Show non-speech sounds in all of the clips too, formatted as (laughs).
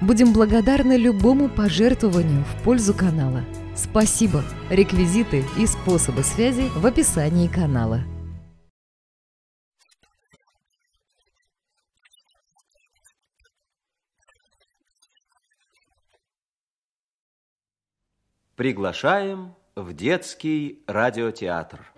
Будем благодарны любому пожертвованию в пользу канала. Спасибо! Реквизиты и способы связи в описании канала. Приглашаем в детский радиотеатр.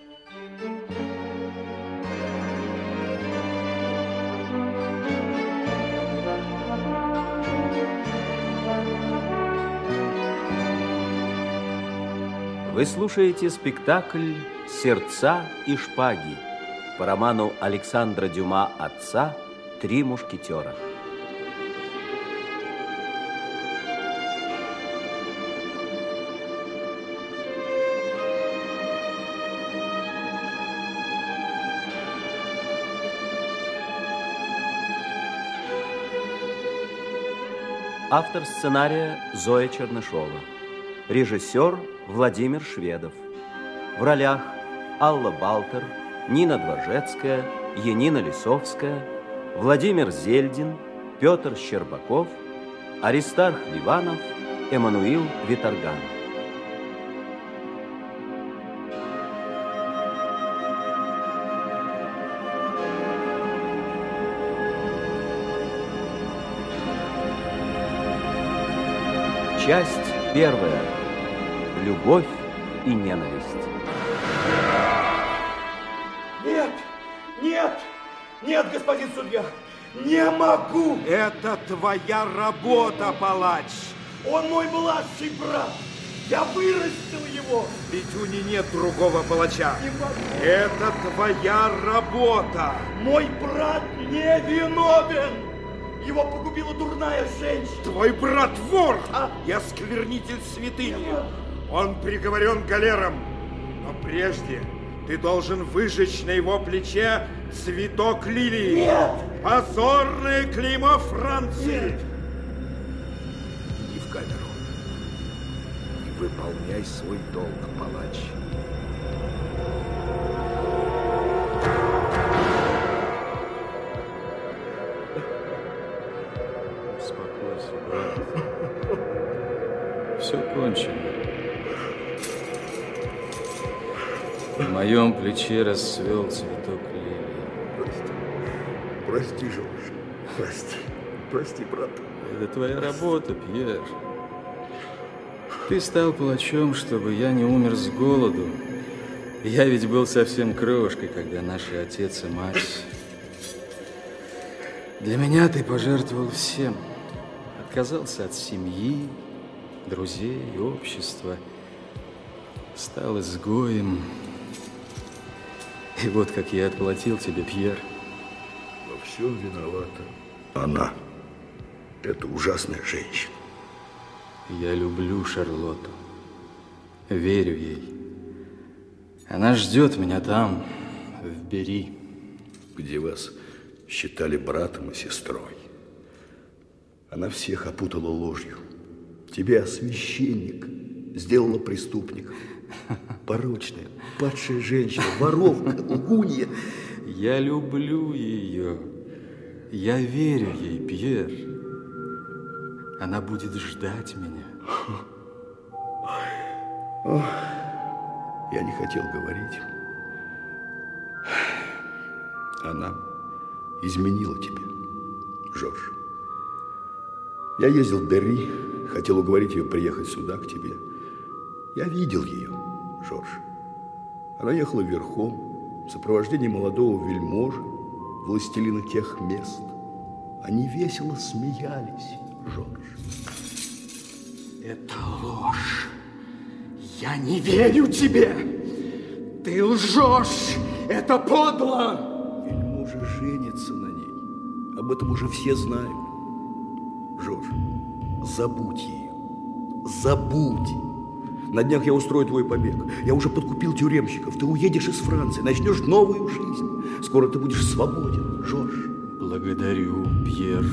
Вы слушаете спектакль «Сердца и шпаги» по роману Александра Дюма «Отца. Три мушкетера». Автор сценария Зоя Чернышова. Режиссер Владимир Шведов. В ролях Алла Балтер, Нина Дворжецкая, Янина Лисовская, Владимир Зельдин, Петр Щербаков, Аристарх Ливанов, Эммануил Виторган. Часть первая. Любовь и ненависть. Нет, нет, нет, господин судья, не могу. Это твоя работа, палач. Он мой младший брат. Я вырастил его. Ведь у нее нет другого палача. Не. Это твоя работа. Мой брат не виновен. Его погубила дурная женщина. Твой брат вор А? и осквернитель святыни. Нет. Он приговорен галером. Но прежде ты должен выжечь на его плече цветок лилии. Нет. Позорное клеймо Франции. Нет. Иди в камеру и выполняй свой долг, палач. Моем плече расцвел цветок лилии. Прости. Прости, Жорж. Прости. Прости, брат. Это твоя работа, Пьер. Ты стал палачом, чтобы я не умер с голоду. Я ведь был совсем крошкой, когда наши отец и мать... Для меня ты пожертвовал всем. Отказался от семьи, друзей, общества. Стал изгоем. И вот как я отплатил тебе, Пьер. Во всем виновата она. Это ужасная женщина. Я люблю Шарлотту. Верю ей. Она ждет меня там, в Бери. где вас считали братом и сестрой. Она всех опутала ложью. Тебя, священник, сделала преступником. Порочная, падшая женщина, воровка, лгунья. Я люблю ее. Я верю ей, Пьер. Она будет ждать меня. Я не хотел говорить. Она изменила тебе, Жорж. Я ездил в Дерри, хотел уговорить ее приехать сюда, к тебе. Я видел ее, Жорж. Она ехала верхом, в сопровождении молодого вельможи, властелина тех мест. Они весело смеялись, Жорж. Это ложь. Я не верю тебе. Ты лжешь. Это подло. Вельможа женится на ней. Об этом уже все знают. Жорж, забудь ее. Забудь. На днях я устрою твой побег. Я уже подкупил тюремщиков. Ты уедешь из Франции, начнешь новую жизнь. Скоро ты будешь свободен, Жорж. Благодарю, Пьер.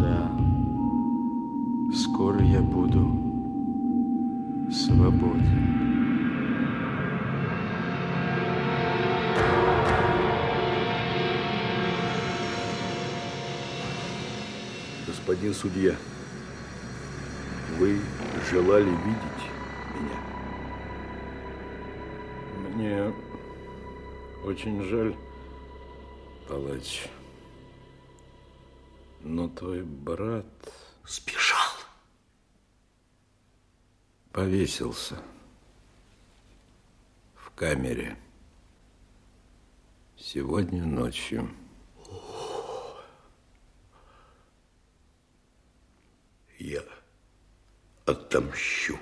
Да, скоро я буду свободен. Господин судья, вы желали видеть меня? Мне очень жаль, Палач. Но твой брат Сбежал. повесился в камере сегодня ночью. Я отомщу.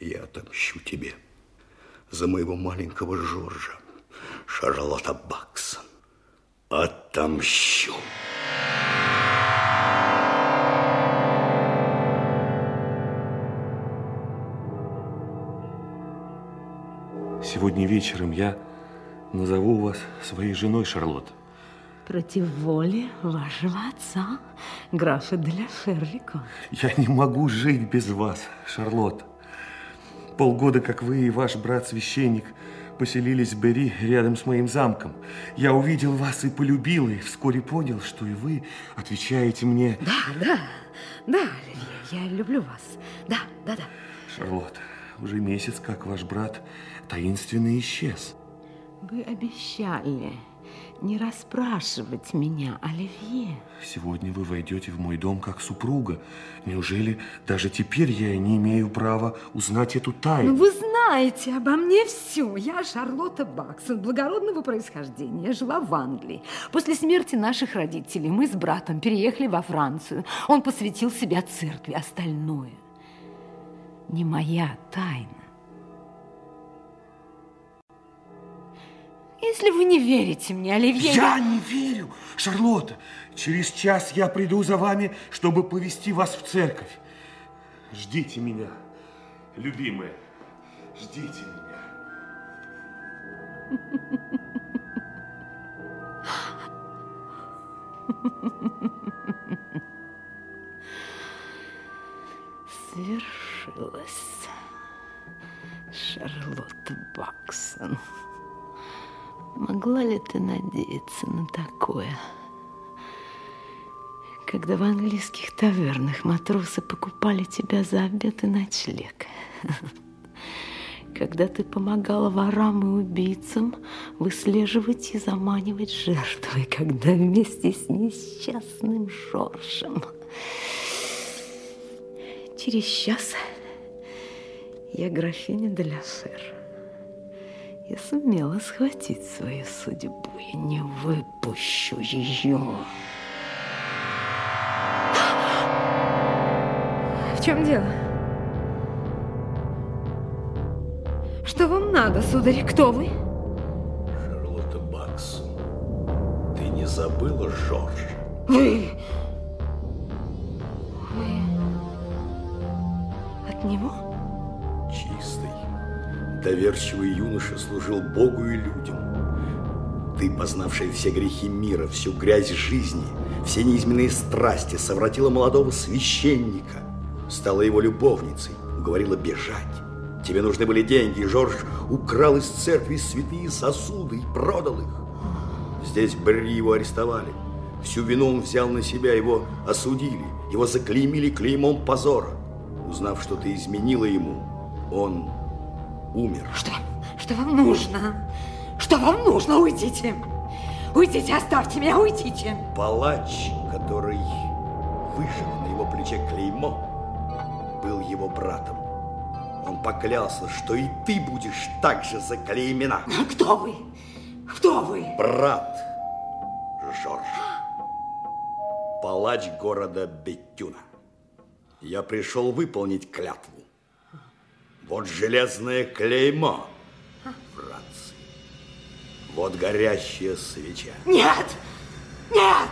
Я отомщу тебе за моего маленького Жоржа, Шарлотта Баксон. Отомщу. Сегодня вечером я назову вас своей женой, Шарлотта. Против воли вашего отца, графа де ля Феррико. Я не могу жить без вас, Шарлотта. Полгода, как вы и ваш брат-священник поселились в Бери рядом с моим замком. Я увидел вас и полюбил, и вскоре понял, что и вы отвечаете мне... Да, да, да, Оливье, я люблю вас. Да, да, да. Шарлотта, уже месяц, как ваш брат таинственно исчез. Вы обещали не расспрашивать меня, Оливье. Сегодня вы войдете в мой дом как супруга. Неужели даже теперь я не имею права узнать эту Ну, тайну? вы знаете обо мне все. Я Шарлотта Баксон, благородного происхождения. Я жила в Англии. После смерти наших родителей мы с братом переехали во Францию. Он посвятил себя церкви. Остальное не моя тайна. Если вы не верите мне, Оливье... Я не верю, Шарлотта. Через час я приду за вами, чтобы повести вас в церковь. Ждите меня, любимая. Ждите меня. Свершилось. Шарлотта Баксон. Могла ли ты надеяться на такое? Когда в английских тавернах матросы покупали тебя за обед и ночлег. Когда ты помогала ворам и убийцам выслеживать и заманивать жертвы, когда вместе с несчастным Жоржем Через час я графиня де ля Фер. Я сумела схватить свою судьбу. Я не выпущу ее. В чем дело? Что вам надо, сударь? Кто вы? Шарлотта Баксон, ты не забыла Жоржа? Вы... Вы... От него? Чистый, доверчивый юноша служил Богу и людям. Ты, познавшая все грехи мира, всю грязь жизни, все неизменные страсти, совратила молодого священника, стала его любовницей, уговорила бежать. Тебе нужны были деньги, и Жорж украл из церкви святые сосуды и продал их. Здесь в Берри его арестовали. Всю вину он взял на себя, его осудили, его заклеймили клеймом позора. Узнав, что ты изменила ему, он умер. Что? Что вам нужно? Что вам нужно? Уйдите! Уйдите, оставьте меня, уйдите! Палач, который вышел на его плече клеймо, был его братом. Он поклялся, что и ты будешь так же заклеймена. Кто вы? Кто вы? Брат Жорж. Палач города Беттюна. Я пришел выполнить клятву. Вот железное клеймо Франции. Вот горящая свеча. Нет! Нет!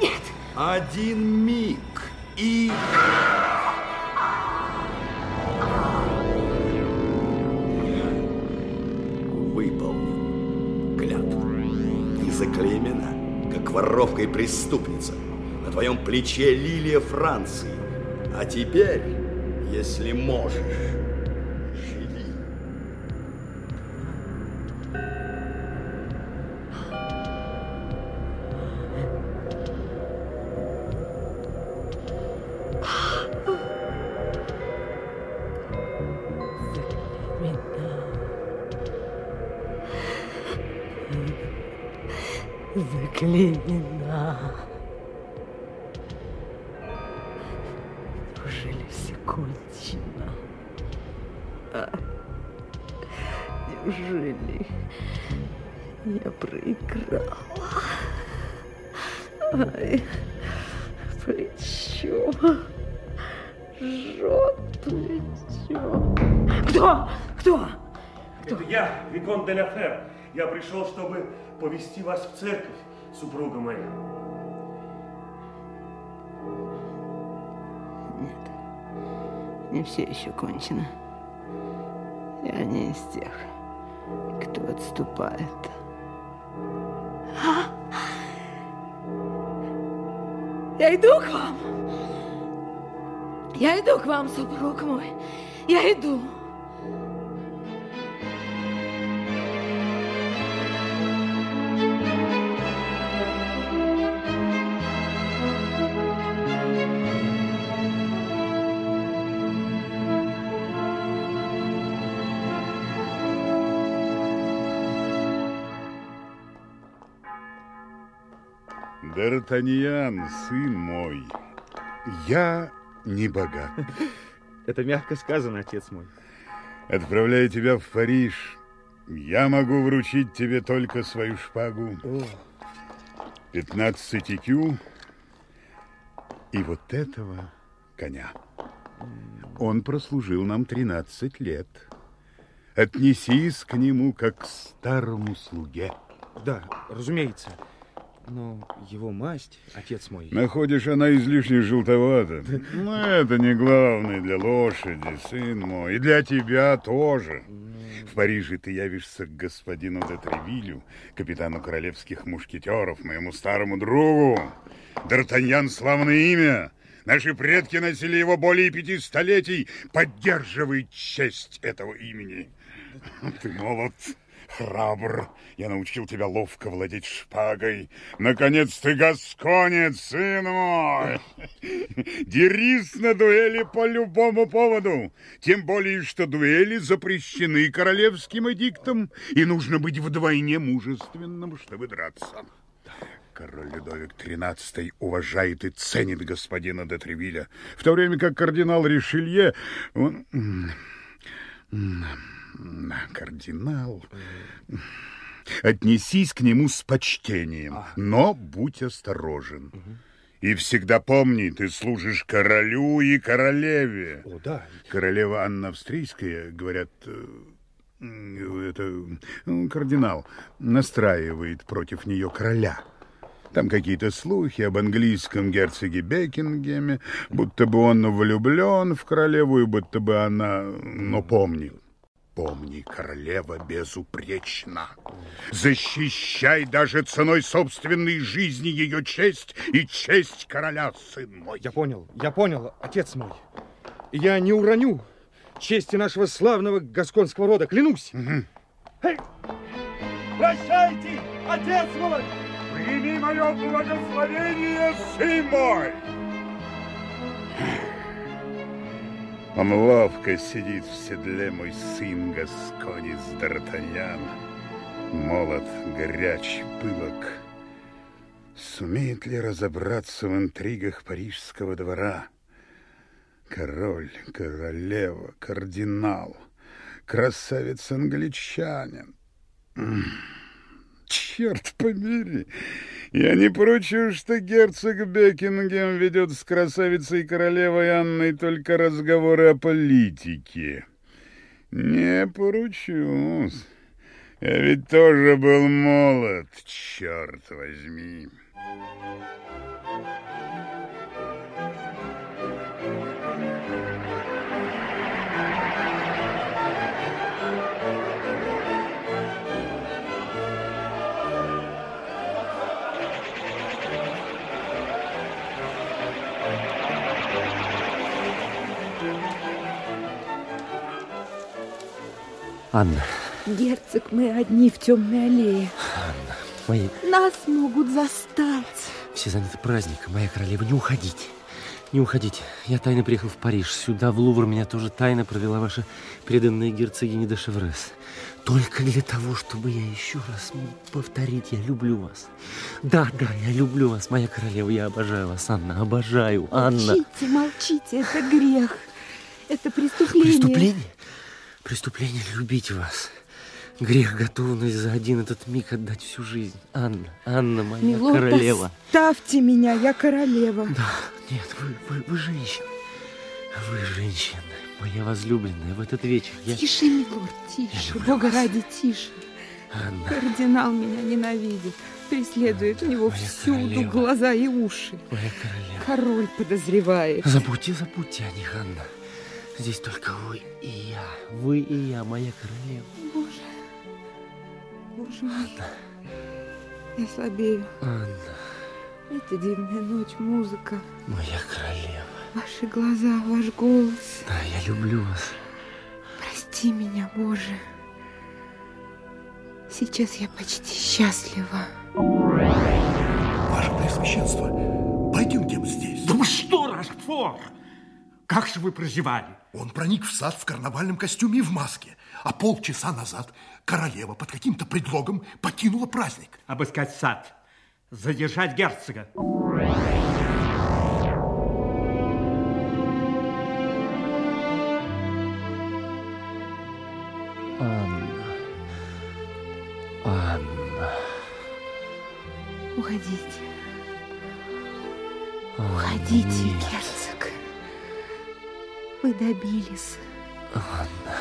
Нет! Один миг и... Выполнил клятву. Ты заклеймена, как воровка и преступница. На твоем плече лилия Франции. А теперь, если можешь... Заклинена. Неужели все кончено? А? Неужели я проиграла? Ай, плечо. Жжет плечо. Кто? Кто? Это я, Викон де ла Фер. Я пришел, чтобы повести вас в церковь, супруга моя. Не все еще кончено. Я не из тех, кто отступает. А? Я иду к вам. Я иду к вам, супруг мой. Я иду. Д'Артаньян, сын мой, я не богат. (laughs) Это мягко сказано, отец мой. Отправляя тебя в Париж, я могу вручить тебе только свою шпагу, 15 икю и вот этого коня. Он прослужил нам 13 лет. Отнесись к нему, как к старому слуге. Да, разумеется. Но его масть, отец мой... Находишь, она излишне желтовата. Но это не главное для лошади, сын мой. И для тебя тоже. В Париже ты явишься к господину де Тревилю, капитану королевских мушкетеров, моему старому другу. Д'Артаньян — славное имя. Наши предки носили его более пяти столетий. Поддерживай честь этого имени. Ты молод, храбр. Я научил тебя ловко владеть шпагой. Наконец ты гасконец, сын мой. (laughs) Дерись на дуэли по любому поводу. Тем более, что дуэли запрещены королевским эдиктом, и нужно быть вдвойне мужественным, чтобы драться. Король Людовик XIII уважает и ценит господина де Тревиля, в то время как кардинал Ришелье... Он... Кардинал... Отнесись к нему с почтением, но будь осторожен. И всегда помни, ты служишь королю и королеве. О, да. Королева Анна Австрийская, говорят, э, это ну, кардинал настраивает против нее короля. Там какие-то слухи об английском герцоге Бекингеме, будто бы он влюблен в королеву, и будто бы она... Но помни, помни, королева безупречна. Защищай даже ценой собственной жизни ее честь и честь короля, сын мой. Я понял, я понял, отец мой. Я не уроню чести нашего славного гасконского рода, клянусь. Эй! Прощайте, отец мой! Прими мое благословение, сын мой! Он ловко сидит в седле, мой сын Гасконец Д'Артаньян. Молод, горяч, пылок. Сумеет ли разобраться в интригах парижского двора? Король, королева, кардинал, красавец-англичанин. Черт побери! Я не поручу, что герцог Бекингем ведет с красавицей королевой Анной только разговоры о политике. Не поручусь. Я ведь тоже был молод, черт возьми. Анна. Герцог, мы одни в темной аллее. Анна, мои... Нас могут застать. Все заняты праздником, моя королева, не уходите. Не уходите. Я тайно приехал в Париж. Сюда, в Лувр, меня тоже тайно провела ваша преданная герцогиня де Шеврес. Только для того, чтобы я еще раз мог повторить, я люблю вас. Да, да, я люблю вас, моя королева, я обожаю вас, Анна, обожаю, Анна. Молчите, молчите, это грех. Это преступление. Преступление? Преступление любить вас. Грех готовность за один этот миг отдать всю жизнь. Анна, Анна, моя Милорд, королева. оставьте меня, я королева. Да, нет, вы, вы, вы женщина. Вы женщина, моя возлюбленная, в этот вечер. Я... Тише, милорд, тише, Бога вас. ради, тише. Анна. Кардинал меня ненавидит, преследует, у него всюду королева. глаза и уши. Моя королева. Король подозревает. Забудьте, забудьте о них, Анна. Здесь только вы и я, вы и я, моя королева. Боже. Боже мой. Я слабею. Анна. Это дивная ночь, музыка. Моя королева. Ваши глаза, ваш голос. Да, я люблю вас. Прости меня, Боже. Сейчас я почти счастлива. Ваше Преосвященство, пойдемте здесь. Да вы что, Рашфор? Как же вы прозевали? Он проник в сад в карнавальном костюме и в маске. А полчаса назад королева под каким-то предлогом покинула праздник. Обыскать сад, задержать герцога. Анна. Анна. Уходите. Уходите, нет. Вы добились. Анна.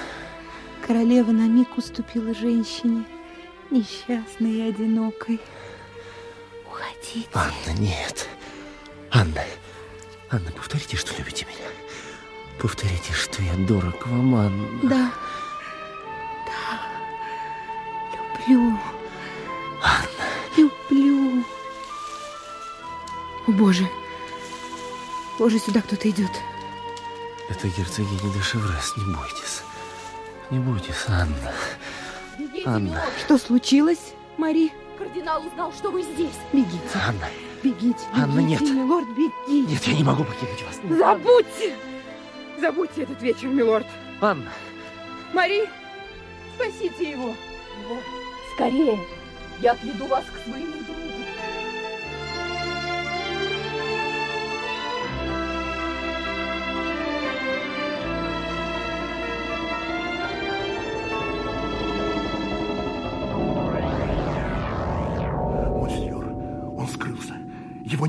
Королева на миг уступила женщине, несчастной и одинокой. Уходите. Анна, нет. Анна. Анна, повторите, что любите меня. Повторите, что я дорог вам, Анна. Да. Да. Люблю. Анна. Люблю. О, Боже. Боже, сюда кто-то идет. Это герцогиня де Шеврес, не бойтесь. Не бойтесь, Анна. Бегите, Анна. Что случилось, Мари? Кардинал узнал, что вы здесь. Бегите. Анна. Бегите, Анна, бегите, нет. милорд, бегите. Нет, я не могу покинуть вас. Забудьте! Забудьте этот вечер, милорд. Анна. Мари, спасите его. Милорд, скорее. Я отведу вас к своему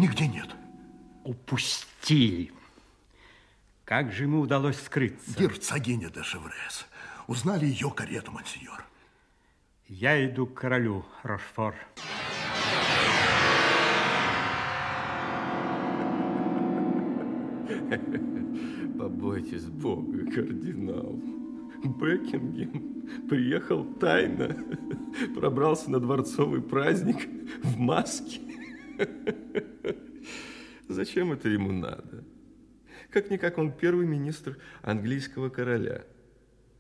нигде нет. Упустили. Как же ему удалось скрыться? Герцогиня де Шеврес. Узнали ее карету, монсеньор. Я иду к королю, Рошфор. (laughs) Побойтесь Бога, кардинал. Бекингем приехал тайно, (laughs) пробрался на дворцовый праздник в маске. (laughs) Зачем это ему надо? Как-никак он первый министр английского короля,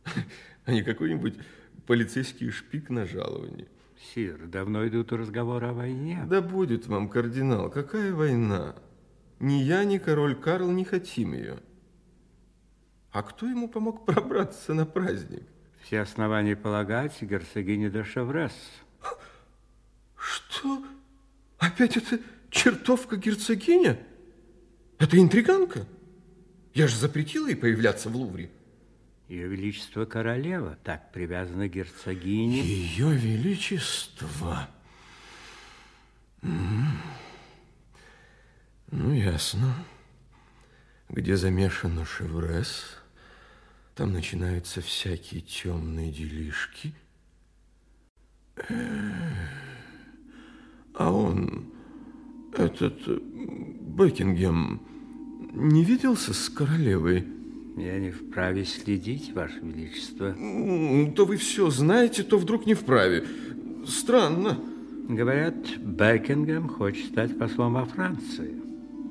(laughs) а не какой-нибудь полицейский шпик на жаловании. Сир, давно идут разговоры о войне. Да будет вам, кардинал, какая война? Ни я, ни король Карл не хотим ее. А кто ему помог пробраться на праздник? Все основания полагать герцогиня де Шеврес. Что? Опять эта чертовка герцогиня? Это интриганка? Я же запретила ей появляться в Лувре. Ее Величество Королева так привязана к герцогине. Ее Величество. Ну, ясно. Где замешана Шеврес, там начинаются всякие темные делишки. Э, А он, этот Бекингем, не виделся с королевой? Я не вправе следить, Ваше Величество. То вы все знаете, то вдруг не вправе. Странно. Говорят, Бекингем хочет стать послом во Франции.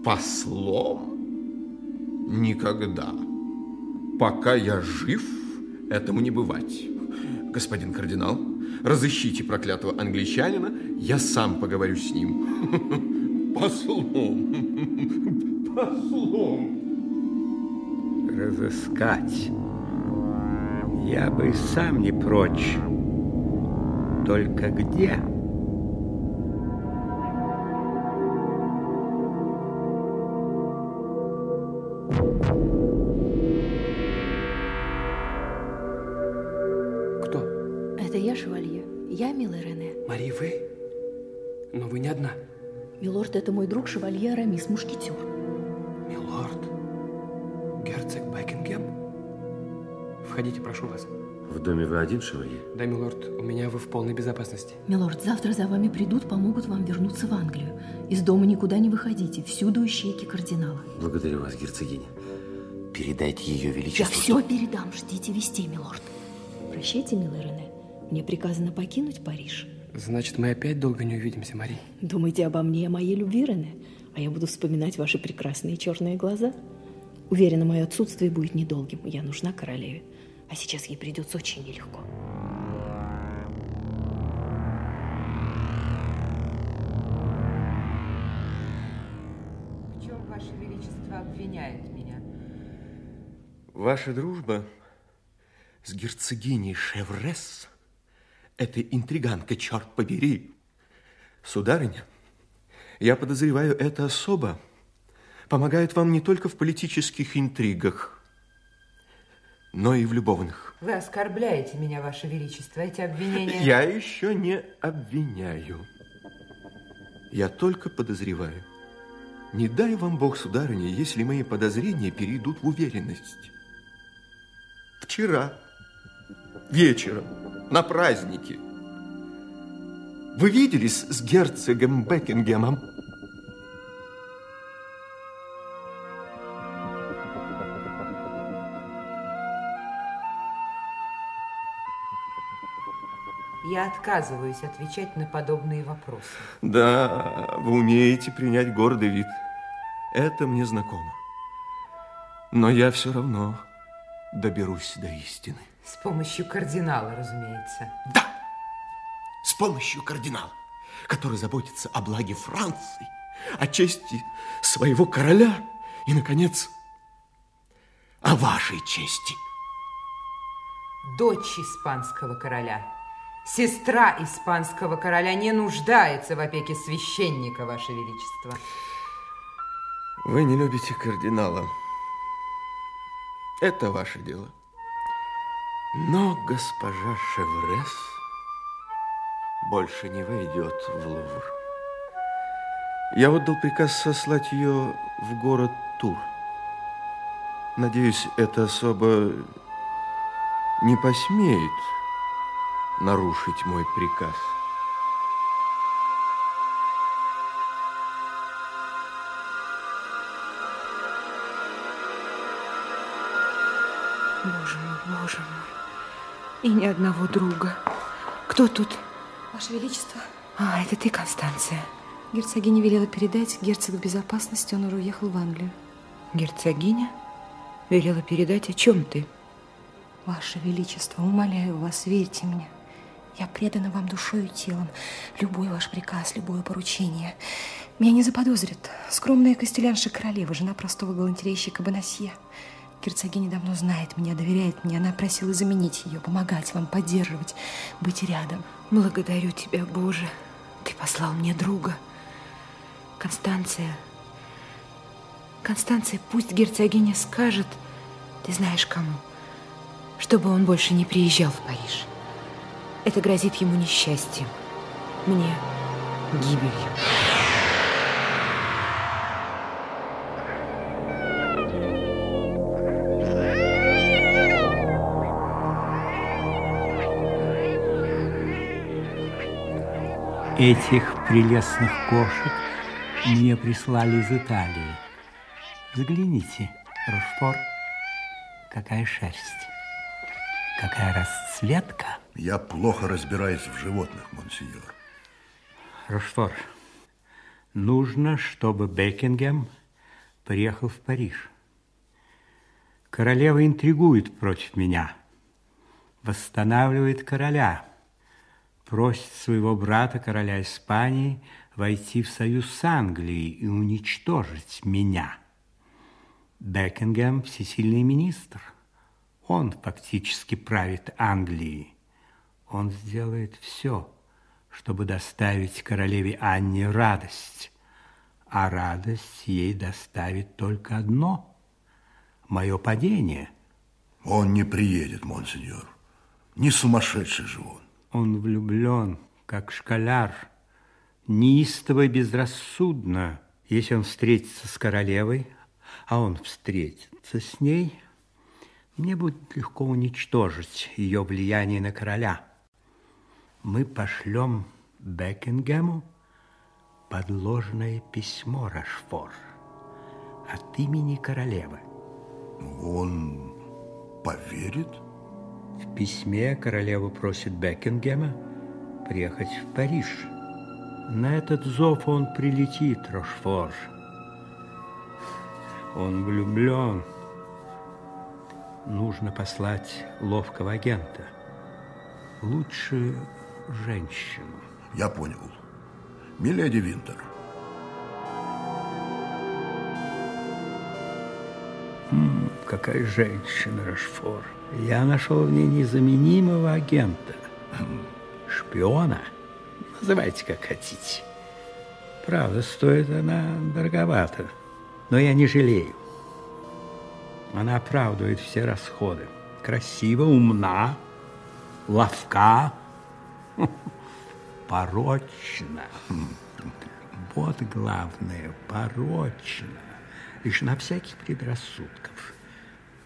Послом? Никогда. Пока я жив, этому не бывать. Господин кардинал, разыщите проклятого англичанина, я сам поговорю с ним. (laughs) Послом. (laughs) Послом. Разыскать. Я бы сам не прочь. Только где? Я, милая Рене. Мари, вы? Но вы не одна. Милорд, это мой друг шевалье Арамис, мушкетер. Милорд? Герцог Бекингем? Входите, прошу вас. В доме вы один, шевалье? Да, милорд, у меня вы в полной безопасности. Милорд, завтра за вами придут, помогут вам вернуться в Англию. Из дома никуда не выходите, всюду ищейки кардинала. Благодарю вас, герцогиня. Передайте ее Я величеству. все передам, ждите вести, милорд. Прощайте, милая Рене. Мне приказано покинуть Париж. Значит, мы опять долго не увидимся, Мари. Думайте обо мне и о моей любви, Рене, а я буду вспоминать ваши прекрасные черные глаза. Уверена, мое отсутствие будет недолгим. Я нужна королеве, а сейчас ей придется очень нелегко. В чем Ваше Величество обвиняет меня? Ваша дружба с герцогиней Шеврес, этой интриганкой, черт побери. Сударыня, я подозреваю, эта особа помогает вам не только в политических интригах, но и в любовных. Вы оскорбляете меня, Ваше Величество. Эти обвинения... Я еще не обвиняю. Я только подозреваю. Не дай вам Бог, сударыня, если мои подозрения перейдут в уверенность. Вчера, вечером, на празднике, вы виделись с герцогом Бекингемом? Я отказываюсь отвечать на подобные вопросы. Да, вы умеете принять гордый вид. Это мне знакомо. Но я все равно доберусь до истины. С помощью кардинала, разумеется. С помощью кардинала, который заботится о благе Франции, о чести своего короля и, наконец, о вашей чести. Дочь испанского короля. Сестра испанского короля не нуждается в опеке священника, Ваше Величество. Вы не любите кардинала. Это ваше дело. Но госпожа Шеврес больше не войдет в Лувр. Я отдал приказ сослать ее в город Тур. Надеюсь, эта особа не посмеет нарушить мой приказ. Боже мой, боже мой. И ни одного друга. Кто тут? Ваше Величество, А, это ты, Констанция. герцогиня велела передать герцогу безопасности, он уже уехал в Англию. Герцогиня велела передать, о чем ты? Ваше Величество, умоляю вас, верьте мне. Я предана вам душой и телом. Любой ваш приказ, любое поручение. Меня не заподозрят. Скромная костелянша королевы, жена простого галантерейщика Бонасье. Герцогиня давно знает меня, доверяет мне. Она просила заменить ее, помогать вам, поддерживать, быть рядом. Благодарю тебя, Боже. Ты послал мне друга. Констанция. Констанция, пусть герцогиня скажет, ты знаешь кому, чтобы он больше не приезжал в Париж. Это грозит ему несчастьем. Мне гибелью. Этих прелестных кошек мне прислали из Италии. Взгляните, Рошфор, какая шерсть, какая расцветка. Я плохо разбираюсь в животных, монсеньор. Рошфор, нужно, чтобы Бекингем приехал в Париж. Королева интригует против меня. восстанавливает короля, просит своего брата, короля Испании, войти в союз с Англией и уничтожить меня. Бекингем – всесильный министр. Он фактически правит Англией. Он сделает все, чтобы доставить королеве Анне радость. А радость ей доставит только одно – мое падение. Он не приедет, монсеньор. Не сумасшедший же он. Он влюблен, как школяр, неистово и безрассудно. Если он встретится с королевой, а он встретится с ней, мне будет легко уничтожить ее влияние на короля. Мы пошлем Бекингему подложное письмо, Рашфор, от имени королевы. Он поверит? В письме королева просит Бекингема приехать в Париж. На этот зов он прилетит, Рошфор. Он влюблен. Нужно послать ловкого агента. Лучше женщину. Я понял. Миледи Винтер. М, какая женщина, Рашфор. Я нашел в ней незаменимого агента. Шпиона. Называйте, как хотите. Правда, стоит она дороговато. Но я не жалею. Она оправдывает все расходы. Красиво, умна, ловка, (laughs) порочна. Вот главное, порочна. Лишена всяких предрассудков.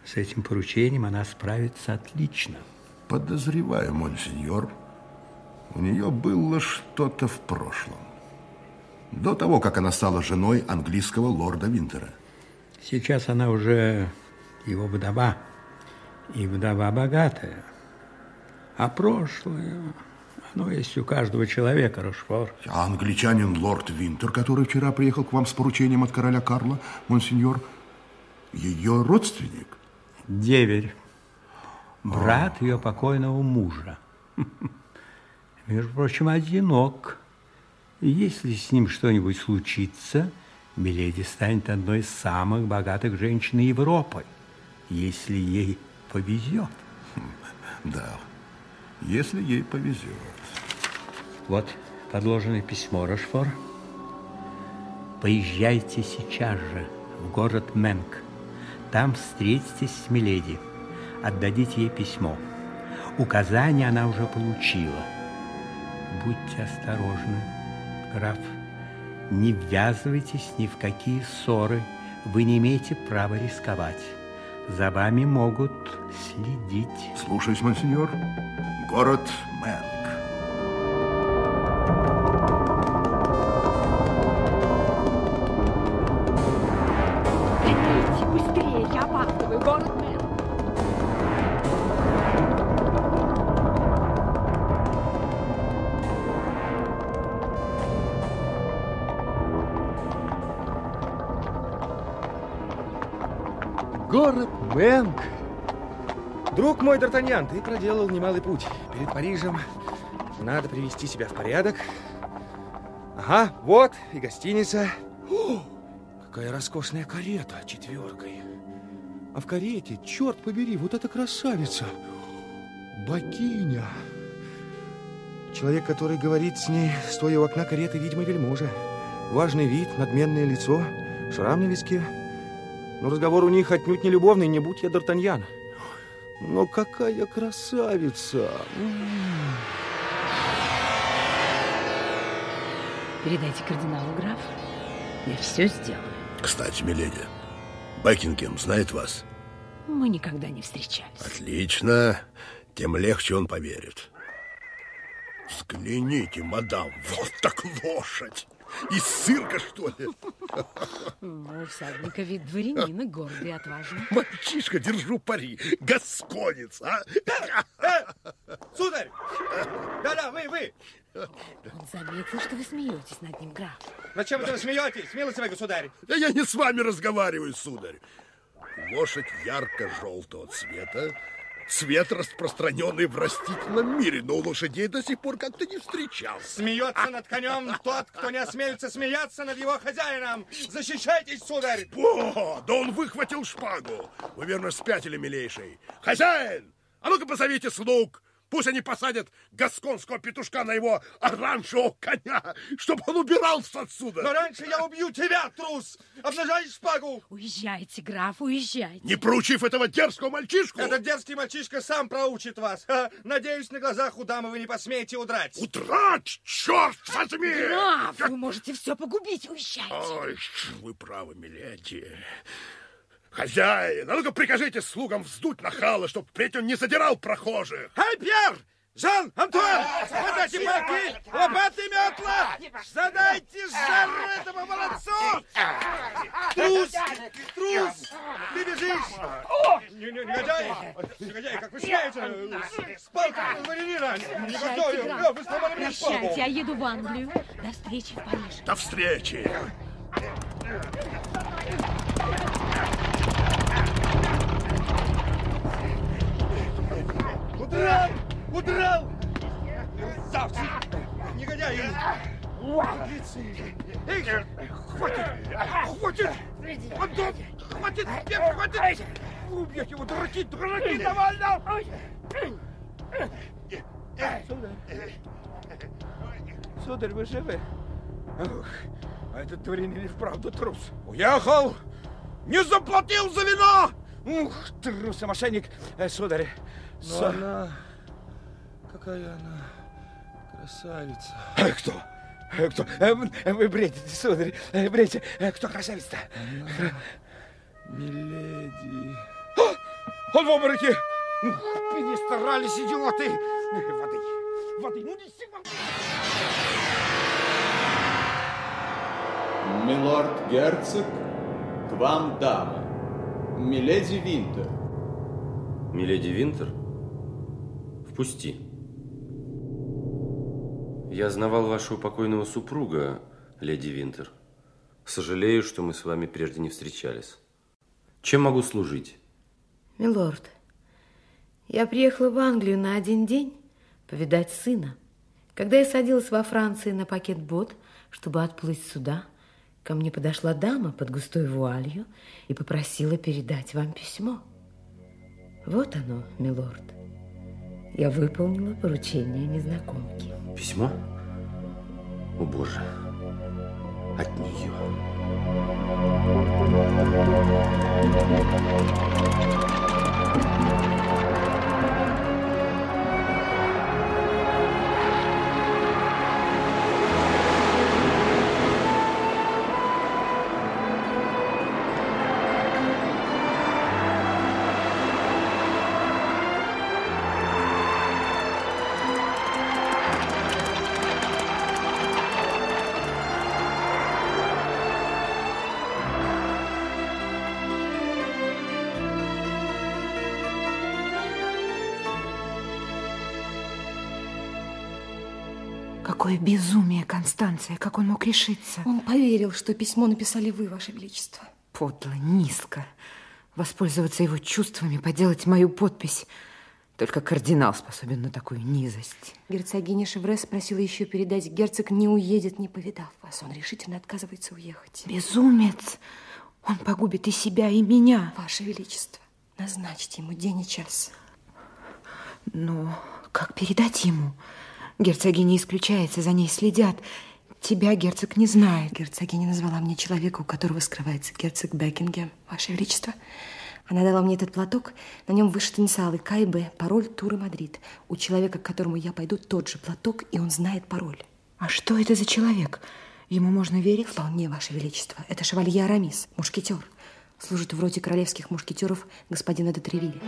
С этим поручением она справится отлично. Подозреваю, монсеньор, у нее было что-то в прошлом. До того, как она стала женой английского лорда Винтера. Сейчас она уже его вдова, и вдова богатая. А прошлое, оно есть у каждого человека, Рошфор. А англичанин лорд Винтер, который вчера приехал к вам с поручением от короля Карла, монсеньор, ее родственник? Деверь. Брат ее покойного мужа. (laughs) Между прочим, одинок. И если с ним что-нибудь случится, Миледи станет одной из самых богатых женщин Европы, если ей повезет. (laughs) Да, если ей повезет. Вот подложенное письмо, Рошфор. Поезжайте сейчас же в город Менк. Там встретитесь с Миледи. Отдадите ей письмо. Указания она уже получила. Будьте осторожны, граф. Не ввязывайтесь ни в какие ссоры. Вы не имеете права рисковать. За вами могут следить. Слушаюсь, монсеньор. Город Мэнк. Мой, Д'Артаньян, ты проделал немалый путь. Перед Парижем надо привести себя в порядок. Ага, вот и гостиница. О, какая роскошная карета четверкой. А в карете, черт побери, вот эта красавица. Богиня. Человек, который говорит с ней, стоя у окна кареты, видимо, вельможа. Важный вид, надменное лицо, шрам на виске. Но разговор у них отнюдь не любовный, не будь я Д'Артаньян. Но какая красавица! Передайте кардиналу, граф. Я все сделаю. Кстати, миледи, Бекингем знает вас? Мы никогда не встречались. Отлично. Тем легче он поверит. Взгляните, мадам, вот так лошадь. Из цирка, что ли? Ну, у всадника вид дворянина, гордый и отважный. Мальчишка, держу пари. Гасконец, а? Сударь! Да-да, вы, вы! Он заметил, что вы смеетесь над ним, граф. Зачем это вы смеетесь, милостивый государь? Да я не с вами разговариваю, сударь. Лошадь ярко-желтого цвета, Цвет распространенный в растительном мире, но у лошадей до сих пор как-то не встречался. Смеется над конем тот, кто не осмелится смеяться над его хозяином. Защищайтесь, сударь! О, да он выхватил шпагу. Вы верно спятили, милейший. Хозяин, а ну-ка позовите слуг. Пусть они посадят гасконского петушка на его оранжевого коня, чтобы он убирался отсюда. Но раньше я убью тебя, трус! Обнажай шпагу! Уезжайте, граф, уезжайте. Не проучив этого дерзкого мальчишку. Этот дерзкий мальчишка сам проучит вас. Ха, Надеюсь, на глазах у дамы вы не посмеете удрать. Удрать? Черт возьми! Граф, вы можете все погубить, уезжайте. Ой, вы правы, миледи. Хозяин, а ну-ка прикажите слугам вздуть нахала, чтоб впредь он не задирал прохожих. Эй, Пьер! Жан, Антуан, хватайте палки, лопаты и метла! Задайте жару этому молодцу! Трус! Трус! Ты бежишь! Не- не- Негодяй! Негодяй, как вы смеете? С палкой дворянина! Негодяй! граф. Вы сломали мне шпагу! Прощайте, я еду в Англию. До встречи в Париже. До встречи. Удрал! Удрал! Мерзавцы! Негодяи! Подлецы! Эй, хватит! Хватит! Антон! Хватит! Пеп, хватит! Вы убьете его, дураки, дураки! Довольно! Сударь! Сударь, вы живы? Ох, а этот дворянин и вправду трус. Уехал! Не заплатил за вино! Ух, трус и мошенник! Э, сударь, Но Со- она... Какая она красавица. Э, Кто? Э, Кто? Э, Вы бредите, сударь, бредите. Кто красавица-то? Миледи. Он в обмороке! Ух, Перестарались, идиоты! Э, Воды, воды, ну неси вам! Милорд герцог, к вам дама. Миледи Винтер. Миледи Винтер? Впусти. Я знавал вашего покойного супруга, леди Винтер. Сожалею, что мы с вами прежде не встречались. Чем могу служить? Милорд, я приехала в Англию на один день повидать сына. Когда я садилась во Франции на пакет-бот, чтобы отплыть сюда, ко мне подошла дама под густой вуалью и попросила передать вам письмо. Вот оно, милорд. Я выполнила поручение незнакомки. Письмо? О, Боже. От нее. Какое безумие, Констанция, как он мог решиться? Он поверил, что письмо написали вы, Ваше Величество. Подло, низко. Воспользоваться его чувствами, поделать мою подпись. Только кардинал способен на такую низость. Герцогиня Шеврес просила еще передать, герцог не уедет, не повидав вас. Он решительно отказывается уехать. Безумец! Он погубит и себя, и меня. Ваше Величество, назначьте ему день и час. Но как передать ему? Герцогиня исключается, за ней следят. Тебя герцог не знает. Герцогиня назвала мне человека, у которого скрывается герцог Бекингем, Ваше Величество. Она дала мне этот платок, на нем вышиты инициалы КБ, пароль Тур и Мадрид. У человека, к которому я пойду, тот же платок, и он знает пароль. А что это за человек? Ему можно верить? Вполне, Ваше Величество. Это шевалье Арамис, мушкетер. Служит в роте королевских мушкетеров господина де Тревилля.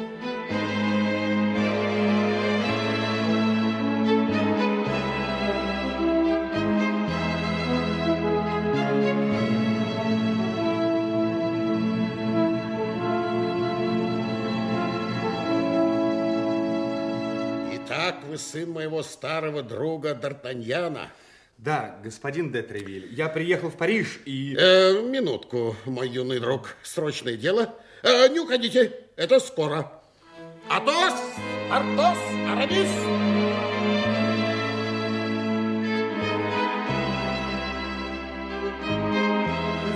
Вы сын моего старого друга Д'Артаньяна. Да, господин де Тревиль, я приехал в Париж и... Э, минутку, мой юный друг, срочное дело. Э, не уходите, это скоро. Атос, Артос, Арамис.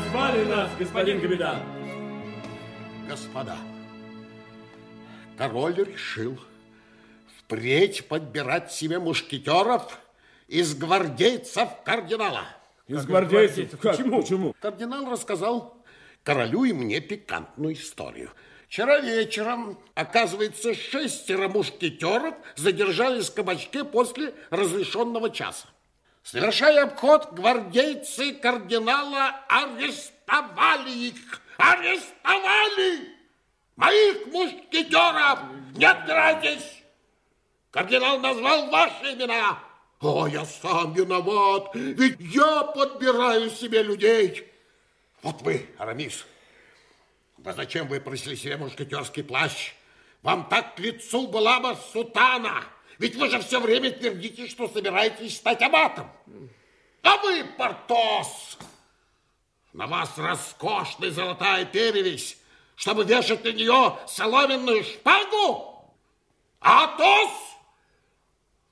Звали нас, господин капитан. Господа, король решил впредь подбирать себе мушкетеров из гвардейцев кардинала. Из гвардейцев? Как? Почему? Почему? Кардинал рассказал королю и мне пикантную историю. Вчера вечером, оказывается, шестеро мушкетеров задержались в кабачке после разрешенного часа. Совершая обход, гвардейцы кардинала арестовали их. Арестовали! Моих мушкетеров! Не отбирайтесь! Кардинал назвал ваши имена. О, я сам виноват, ведь я подбираю себе людей. Вот вы, Арамис, да зачем вы просили себе мушкетерский плащ? Вам так к лицу была бы сутана. Ведь вы же все время твердите, что собираетесь стать аббатом. А вы, Портос, на вас роскошная золотая перевесь, чтобы вешать на нее соломенную шпагу? Атос?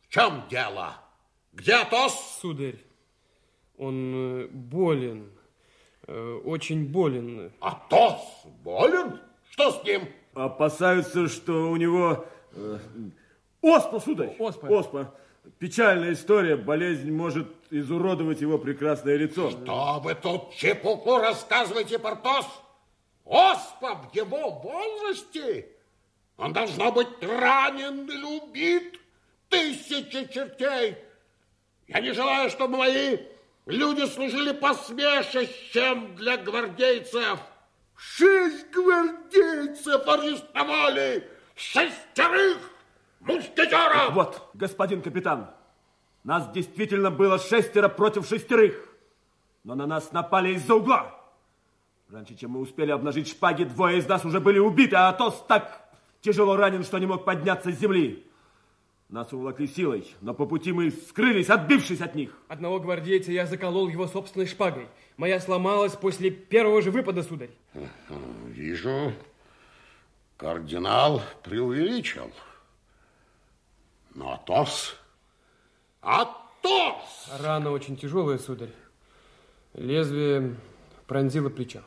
В чем дело? Где Атос? Сударь, он э, болен, э, очень болен. Атос болен? Что с ним? Опасаются, что у него э, оспа, сударь. Оспа. Оспа. Печальная история. Болезнь может изуродовать его прекрасное лицо. Что вы тут чепуху рассказываете, Портос? Оспа в его возрасте? Он должно быть ранен или убит. Тысячи чертей. Я не желаю, чтобы мои люди служили посмешищем для гвардейцев. Шесть гвардейцев арестовали. Шестерых мушкетеров. Вот, господин капитан, нас действительно было шестеро против шестерых. Но на нас напали из-за угла. Раньше, чем мы успели обнажить шпаги, двое из нас уже были убиты, а Атос так тяжело ранен, что не мог подняться с земли. Нас уволокли силой, но по пути мы скрылись, отбившись от них. Одного гвардейца я заколол его собственной шпагой. Моя сломалась после первого же выпада, сударь. Вижу, кардинал преувеличил. Но Атос... Атос! Рана очень тяжелая, сударь. Лезвие пронзило плечо.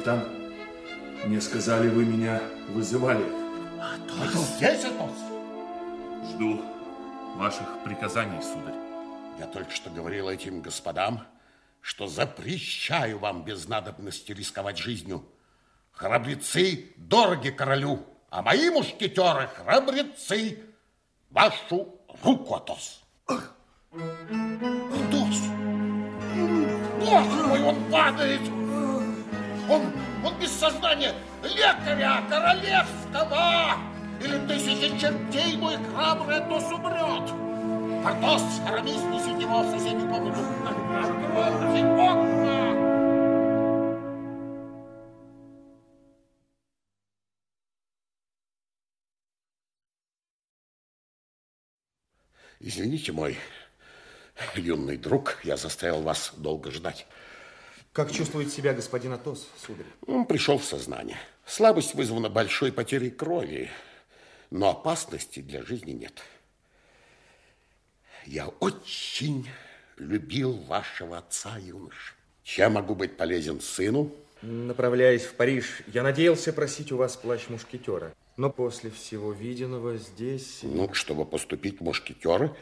Капитан, мне сказали, вы меня вызывали. Атос здесь, Атос? Жду ваших приказаний, сударь. Я только что говорил этим господам, что запрещаю вам без надобности рисковать жизнью. Храбрецы дороги королю, а мои мушкетеры храбрецы. Вашу руку, Атос. Атос! Боже мой, он падает! Он, он без сознания лекаря королевского! Или тысячи чертей мой храбрый Атос умрет! Портос, Арамис, несите его в соседнюю комнату. Откройте окна! Извините, мой юный друг, я заставил вас долго ждать. Как чувствует себя господин Атос, сударь? Он пришел в сознание. Слабость вызвана большой потерей крови, но опасности для жизни нет. Я очень любил вашего отца, юнош. Чем могу быть полезен сыну? Направляясь в Париж, я надеялся просить у вас плащ мушкетера. Но после всего виденного здесь... Ну, чтобы поступить в мушкетеры,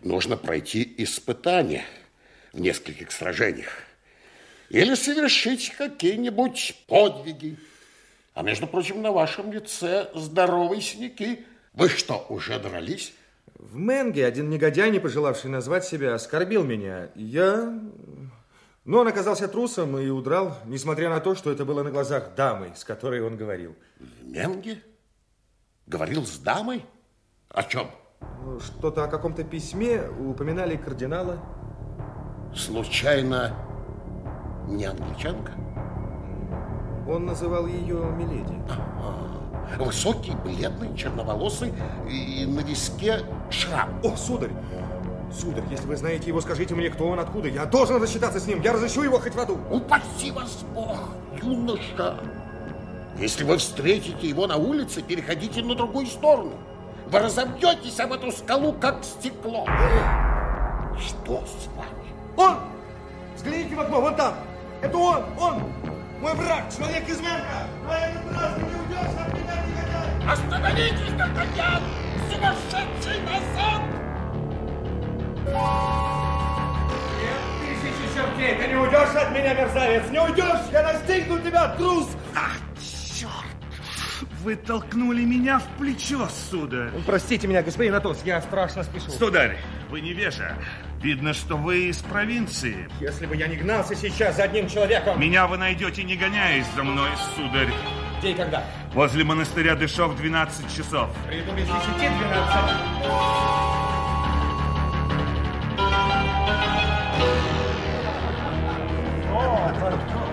нужно пройти испытание в нескольких сражениях. Или совершить какие-нибудь подвиги. А между прочим, на вашем лице здоровые синяки. Вы что, уже дрались? В Менге один негодяй, не пожелавший назвать себя, оскорбил меня. Я... Но он оказался трусом и удрал, несмотря на то, что это было на глазах дамы, с которой он говорил. В Менге? Говорил с дамой? О чем? Что-то о каком-то письме упоминали кардинала. Случайно не англичанка? Он называл ее Миледи. Высокий, бледный, черноволосый и на виске шрам. О, сударь, Сударь, если вы знаете его, скажите мне, кто он, откуда. Я должен рассчитаться с ним. Я разыщу его хоть в аду. Упаси вас Бог, юноша. Если вы встретите его на улице, переходите на другую сторону. Вы разобьетесь об эту скалу, как стекло. Что с вами? Он! Взгляните в окно, вон там. Это он, он. Мой враг, человек из Менка. Но этот раз не уйдешь от меня, негодяй. Остановитесь, Д'Артаньян! Сумасшедший назад! Нет, тысячи чертей, ты не уйдешь от меня, мерзавец. Не уйдешь, я настигну тебя, трус. Ах, черт! Вы толкнули меня в плечо, сударь. Простите меня, господин Атос, я страшно спешу. Сударь, вы невежа. Видно, что вы из провинции. Если бы я не гнался сейчас за одним человеком... Меня вы найдете, не гоняясь за мной, сударь. Где и когда? Возле монастыря Дышов в 12 часов. Приду без десяти двенадцать. Великолепный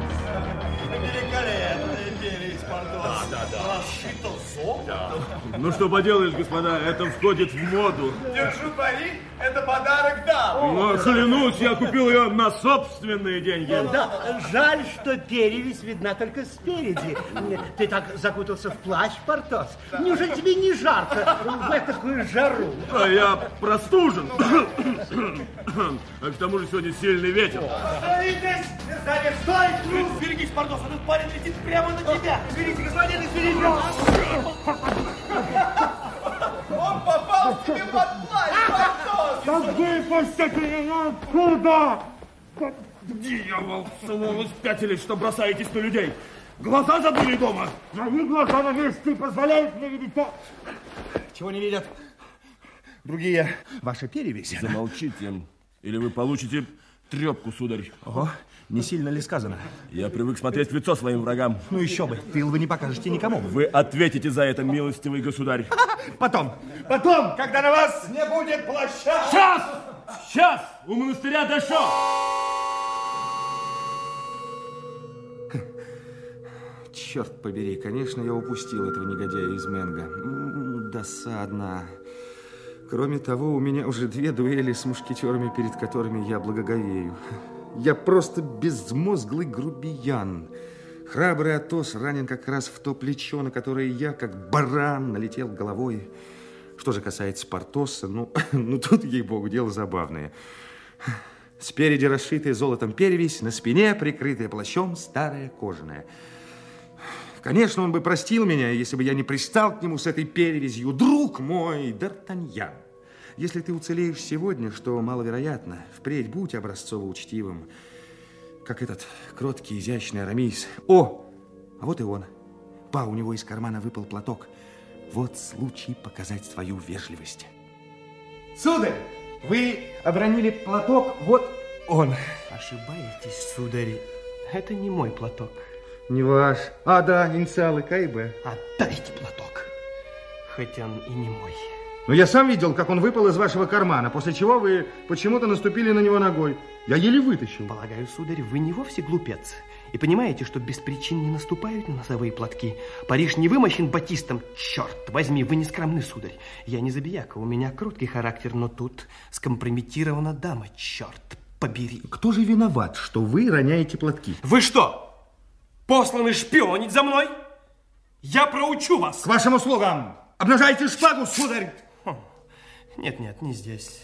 Золото. Ну что поделаешь, господа, это входит в моду. Держу пари, это подарок дам. Но клянусь, я купил ее на собственные деньги. Да, жаль, что перевесь видна только спереди. Ты так закутался в плащ, Портос. Неужели тебе не жарко в такую жару? А я простужен. А к тому же сегодня сильный ветер. Остановитесь! Мерзавец, стой! Берегись, Портос, этот парень летит прямо на тебя. Извините, господин, извините. Он попал тебе под плащ! Да выпустите меня откуда! Дьявол, самого спятились, что бросаетесь на людей. Глаза забыли дома. Мои глаза на месте позволяют мне видеть то... Чего не видят? Другие. Ваша перевесь. Замолчите, или вы получите трепку, сударь. Ого, не сильно ли сказано? Я привык смотреть в лицо своим врагам. Ну еще бы, тыл вы не покажете никому. Вы ответите за это, милостивый государь. Потом, потом, когда на вас не будет плаща. Сейчас! Сейчас! У монастыря Дашо! Черт побери, конечно, я упустил этого негодяя из Менга. Досадно. Кроме того, у меня уже две дуэли с мушкетерами, перед которыми я благоговею. Я просто безмозглый грубиян. Храбрый Атос ранен как раз в то плечо, на которое я, как баран, налетел головой. Что же касается Портоса, ну, (laughs) ну тут, ей-богу, дело забавное. Спереди расшитая золотом перевесь, на спине, прикрытая плащом, старая кожаная. Конечно, он бы простил меня, если бы я не пристал к нему с этой перевязью. Друг мой, Д'Артаньян, если ты уцелеешь сегодня, что маловероятно, впредь будь образцово учтивым, как этот кроткий, изящный Арамис. О, а вот и он. Па, у него из кармана выпал платок. Вот случай показать свою вежливость. Сударь, вы обронили платок, вот он. Ошибаетесь, сударь. Это не мой платок. Не ваш. А, да, инициалы КБ. Отдайте платок. Хоть он и не мой. Но я сам видел, как он выпал из вашего кармана, после чего вы почему-то наступили на него ногой. Я еле вытащил. Полагаю, сударь, вы не вовсе глупец. И понимаете, что без причин не наступают на носовые платки. Париж не вымощен батистом. Черт возьми, вы не скромны, сударь. Я не забияка, у меня кроткий характер, но тут скомпрометирована дама. Черт побери. Кто же виноват, что вы роняете платки? Вы что, посланы шпионить за мной? Я проучу вас. К вашим услугам. Обнажайте шпагу, сударь. Нет, нет, не здесь.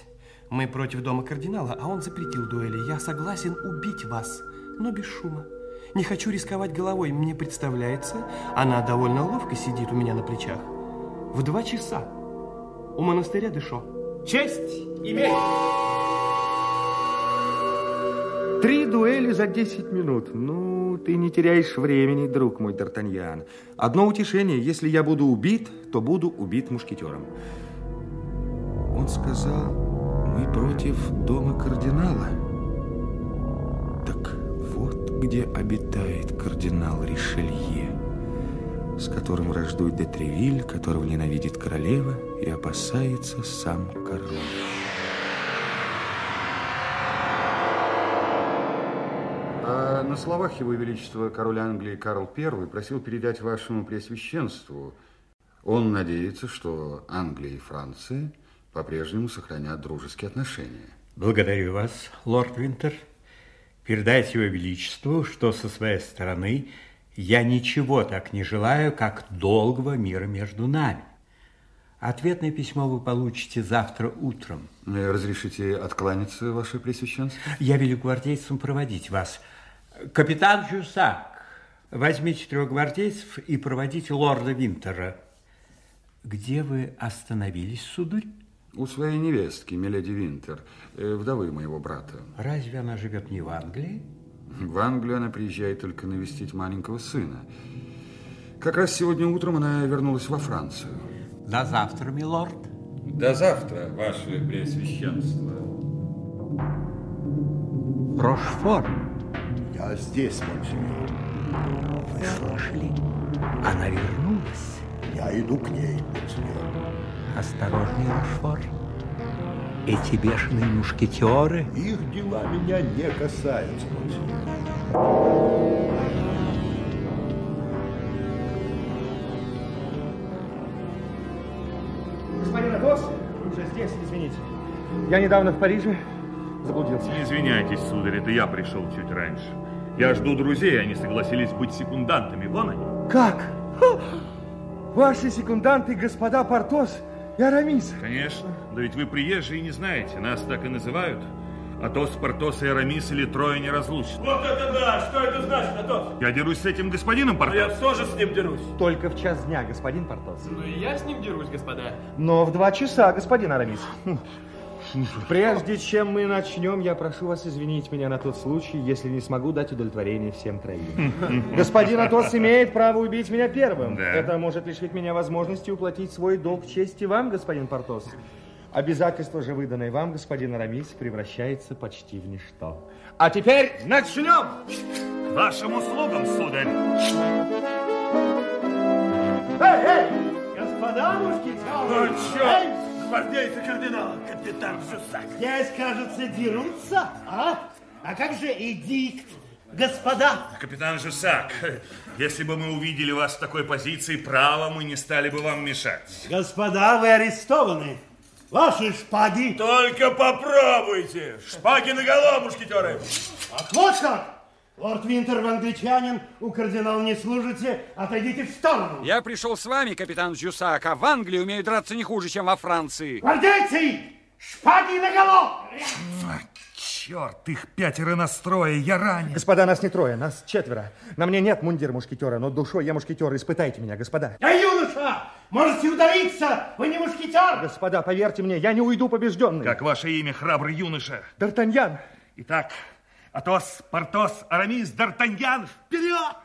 Мы против дома кардинала, а он запретил дуэли. Я согласен убить вас, но без шума. Не хочу рисковать головой. Мне представляется, она довольно ловко сидит у меня на плечах. В два часа у монастыря Дышо. Честь имею. Три дуэли за 10 минут. Ну, ты не теряешь времени, друг мой Д'Артаньян. Одно утешение, если я буду убит, то буду убит мушкетером. Он сказал, мы против дома кардинала. Так вот где обитает кардинал Ришелье, с которым враждует де Тревиль, которого ненавидит королева и опасается сам король. А на словах Его Величества король Англии Карл I просил передать вашему Преосвященству. Он надеется, что Англия и Франция по-прежнему сохранят дружеские отношения. Благодарю вас, лорд Винтер. Передайте его величеству, что со своей стороны я ничего так не желаю, как долгого мира между нами. Ответное письмо вы получите завтра утром. Разрешите откланяться, ваше пресвященство? Я велю гвардейцам проводить вас. Капитан Жюсак, возьмите трех гвардейцев и проводите лорда Винтера. Где вы остановились, сударь? У своей невестки, миледи Винтер, э, вдовы моего брата. Разве она живет не в Англии? В Англию она приезжает только навестить маленького сына. Как раз сегодня утром она вернулась во Францию. До завтра, милорд. До завтра, ваше преосвященство. Рошфор. Я здесь, монсеньор. Вы слышали? Она вернулась. Я иду к ней, монсеньор. Осторожней, Рошфор. Эти бешеные мушкетеры... Их дела меня не касаются, монсеньор. Господин Атос, вы уже здесь, извините. Я недавно в Париже заблудился. Не извиняйтесь, сударь, это я пришел чуть раньше. Я жду друзей, они согласились быть секундантами. Вон они. Как? Ха! Ваши секунданты, господа Портос и Арамис. Конечно. Да ведь вы приезжие и не знаете. Нас так и называют. Атос, Портос и Арамис или трое неразлучны. Вот это да! Что это значит, Атос? Я дерусь с этим господином Портос. Я тоже с ним дерусь. Только в час дня, господин Портос. Ну и я с ним дерусь, господа. Но в два часа, господин Арамис. Прежде чем мы начнем, я прошу вас извинить меня на тот случай, если не смогу дать удовлетворение всем троим. (laughs) Господин Атос имеет право убить меня первым. Да. Это может лишить меня возможности уплатить свой долг чести вам, господин Портос. Обязательство же, выданное вам, господин Арамис, превращается почти в ничто. А теперь начнем! К вашим услугам, сударь. Эй, эй! Господа мушкетеры! Ну, черт! Эй! Гвардейцы кардинала, капитан Жусак. Здесь, кажется, дерутся, а? А как же эдикт, господа? Капитан Жусак, если бы мы увидели вас в такой позиции, право, мы не стали бы вам мешать. Господа, вы арестованы. Ваши шпаги. Только попробуйте. Шпаги на голову, мушкетеры. Ах, вот как! Лорд Винтер, вы англичанин, у кардинала не служите, отойдите в сторону. Я пришел с вами, капитан Жюсак, а в Англии умеют драться не хуже, чем во Франции. Гвардейцы! Шпаги на голову! Черт, их пятеро настрое, я ранен. Господа, нас не трое, нас четверо. На мне нет мундира мушкетера, но душой я мушкетер. Испытайте меня, господа. Я юноша! Можете удалиться! Вы не мушкетер! Господа, поверьте мне, я не уйду побежденный. Как ваше имя, храбрый юноша? Д'Артаньян. Итак, Атос, Портос, Арамис, Д'Артаньян, вперед!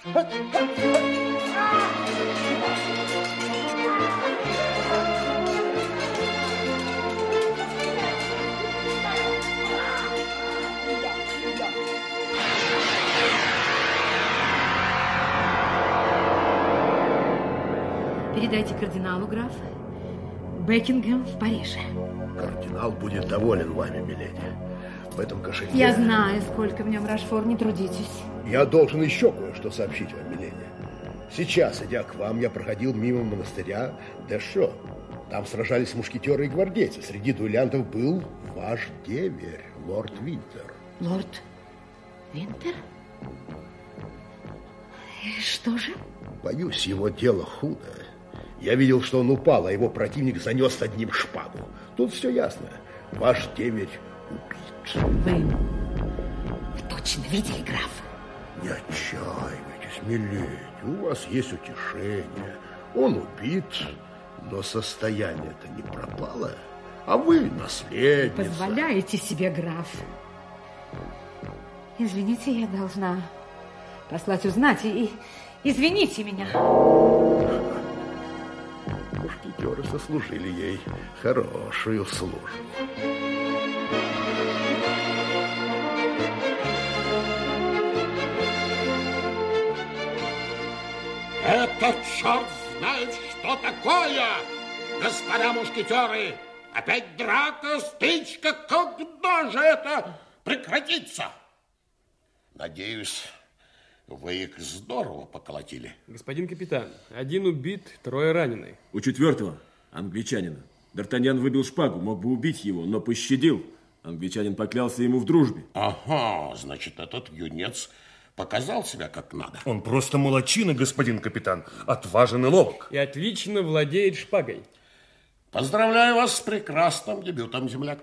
Передайте кардиналу, граф. Бекингем в Париже. Кардинал будет доволен вами, миледи. В этом кошельке... Я знаю, сколько в нем Рашфор, не трудитесь. Я должен еще кое-что сообщить вам, миледи. Сейчас, идя к вам, я проходил мимо монастыря Дэшо. Там сражались мушкетеры и гвардейцы. Среди дуэлянтов был ваш деверь, лорд Винтер. Лорд Винтер? И что же? Боюсь, его дело худо. Я видел, что он упал, а его противник занес одним шпагу. Тут все ясно. Ваш деверь убит. Вы, точно видели, граф? Не отчаивайтесь, миледи. У вас есть утешение. Он убит, но состояние-то не пропало. А вы наследница. Позволяете себе, граф. Извините, я должна послать узнать и... и извините меня. Мушкетеры сослужили ей хорошую службу. Это черт знает, что такое! Господа мушкетеры, опять драка, стычка, когда же это прекратится? Надеюсь, вы их здорово поколотили. Господин капитан, один убит, трое ранены. У четвертого, англичанина, Д'Артаньян выбил шпагу, мог бы убить его, но пощадил. Англичанин поклялся ему в дружбе. Ага, значит, этот юнец показал себя как надо. Он просто молочина, господин капитан. Отважен и ловок. И отлично владеет шпагой. Поздравляю вас с прекрасным дебютом, земляк.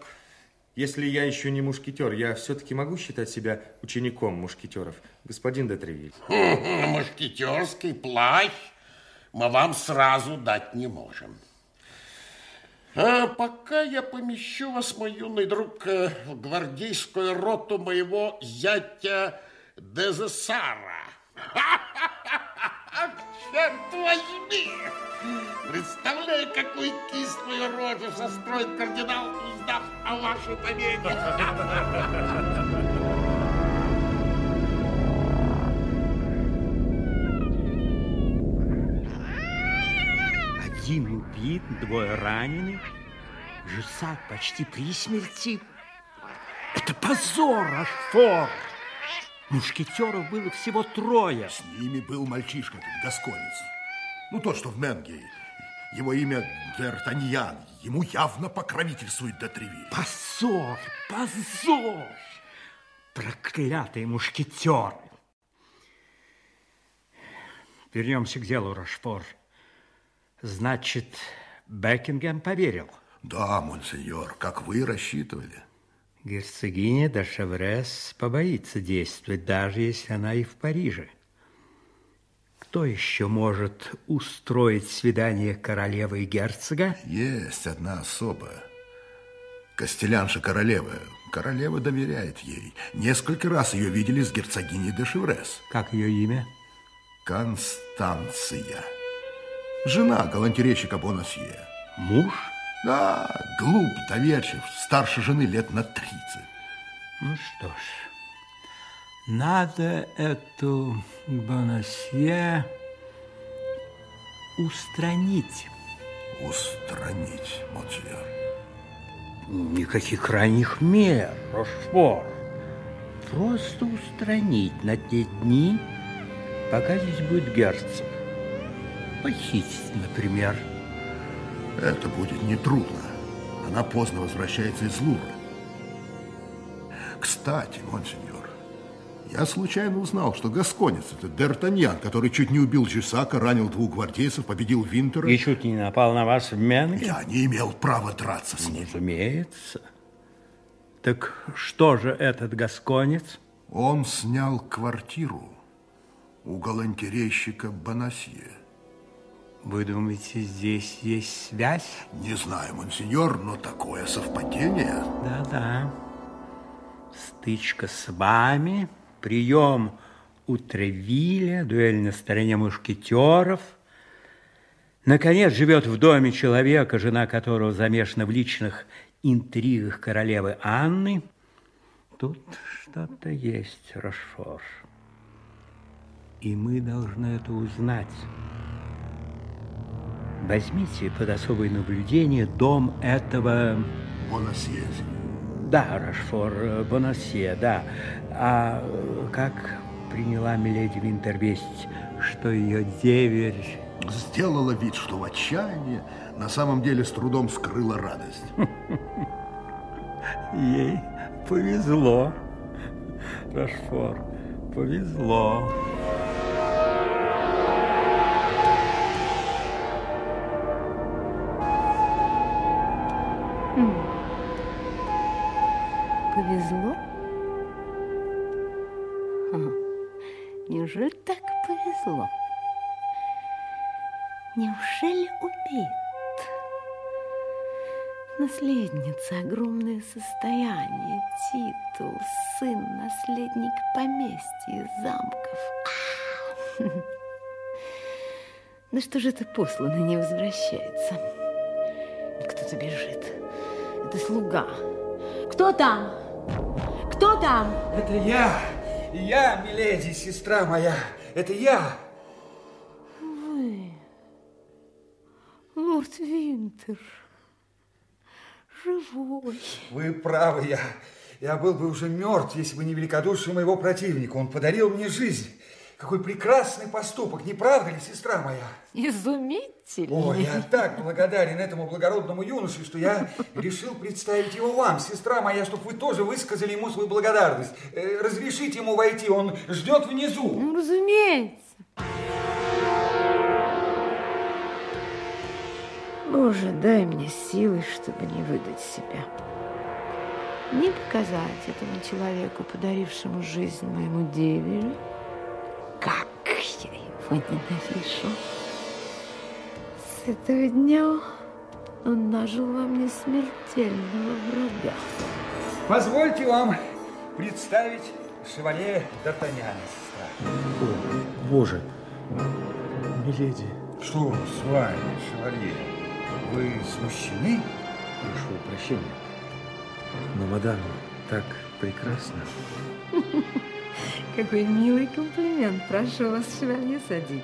Если я еще не мушкетер, я все-таки могу считать себя учеником мушкетеров, господин де Тревиль. Мушкетерский плащ мы вам сразу дать не можем. А пока я помещу вас, мой юный друг, э, в гвардейскую роту моего зятя Дезессара. (laughs) Черт возьми! Представляю, какую кислую рожу состроит кардинал, узнав о вашей победе. (laughs) Один убит, двое ранены. Жусак почти при смерти. Это позор, Ашфор! Мушкетеров было всего трое. С ними был мальчишка, этот гасконец. Ну, тот, что в Менге. Его имя Д'Артаньян. Ему явно покровительствует Дотревиль. Позор, позор! Проклятые мушкетеры! Вернемся к делу, Рашфор. Значит, Бекингем поверил? Да, монсеньор, как вы рассчитывали. Герцогиня де Шеврес побоится действовать, даже если она и в Париже. Кто еще может устроить свидание королевы и герцога? Есть одна особа. Костелянша королевы. Королева доверяет ей. Несколько раз ее видели с герцогиней де Шеврес. Как ее имя? Констанция. Жена галантерейщика Бонасье. Муж? Да, глуп, доверчив, старше жены лет на 30. Ну что ж, надо эту Бонасье устранить. Устранить, монсеньор. Никаких крайних мер, Рошфор. Просто устранить на те дни, пока здесь будет герцог. Похитить, например. Это будет нетрудно. Она поздно возвращается из Лувра. Кстати, монсеньор, я случайно узнал, что гасконец – это Д'Артаньян, который чуть не убил Жисака, ранил двух гвардейцев, победил Винтера. И чуть не напал на вас в Менге? Я не имел права драться с ним. Разумеется. Так что же этот гасконец? Он снял квартиру у галантерейщика Бонасье. Вы думаете, здесь есть связь? Не знаю, монсеньор, но такое совпадение. Да-да. Стычка с вами, прием у Тревиля, дуэль на стороне мушкетеров. Наконец, живет в доме человека, жена которого замешана в личных интригах королевы Анны. Тут что-то есть, Рошфор. И мы должны это узнать. Возьмите под особое наблюдение дом этого... Бонасье. Да, Рашфор, Бонасье, да. А как приняла Миледи Винтер весть, что ее деверь... Сделала вид, что в отчаянии, на самом деле с трудом скрыла радость. (laughs) Ей повезло, Рашфор, повезло. Повезло? Состояние, титул, сын, наследник поместья, замков. Да (laughs) что же это послано не возвращается? Кто-то бежит. Это слуга. Кто там? Кто там? Это я. Я, миледи, сестра моя. Это я. Вы. Лорд Винтер. Живой. Вы правы, я. Я был бы уже мертв, если бы не великодушие моего противника. Он подарил мне жизнь. Какой прекрасный поступок, не правда ли, сестра моя? Изумительный. Ой, я так благодарен этому благородному юноше, что я решил представить его вам, сестра моя, чтобы вы тоже высказали ему свою благодарность. Э, разрешите ему войти, он ждет внизу. Ну, разумеется. Боже, дай мне силы, чтобы не выдать себя. Не показать этому человеку, подарившему жизнь моему деверю, как я его ненавижу. С этого дня он нажил во мне смертельного врага. Позвольте вам представить шевале Д'Артаньяна, сестра. О, боже, миледи. Что с вами, шевалье? Вы смущены? Прошу прощения. Но, мадам, так прекрасно. (laughs) Какой милый комплимент. Прошу вас, шевалье, садитесь.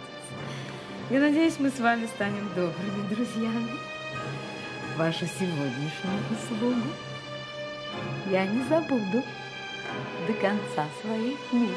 Я надеюсь, мы с вами станем добрыми друзьями. Вашу сегодняшнюю услугу я не забуду до конца своих дней.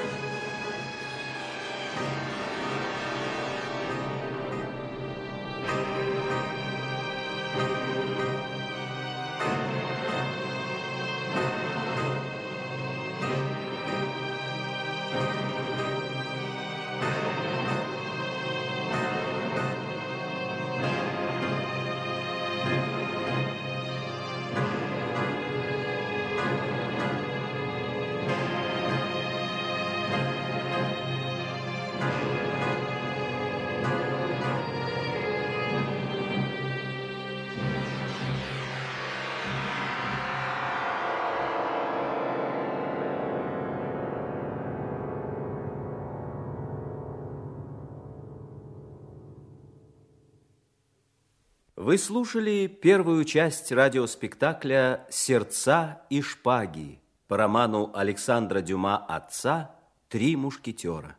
Вы слушали первую часть радиоспектакля «Сердца и шпаги» по роману Александра Дюма «Отца. Три мушкетера».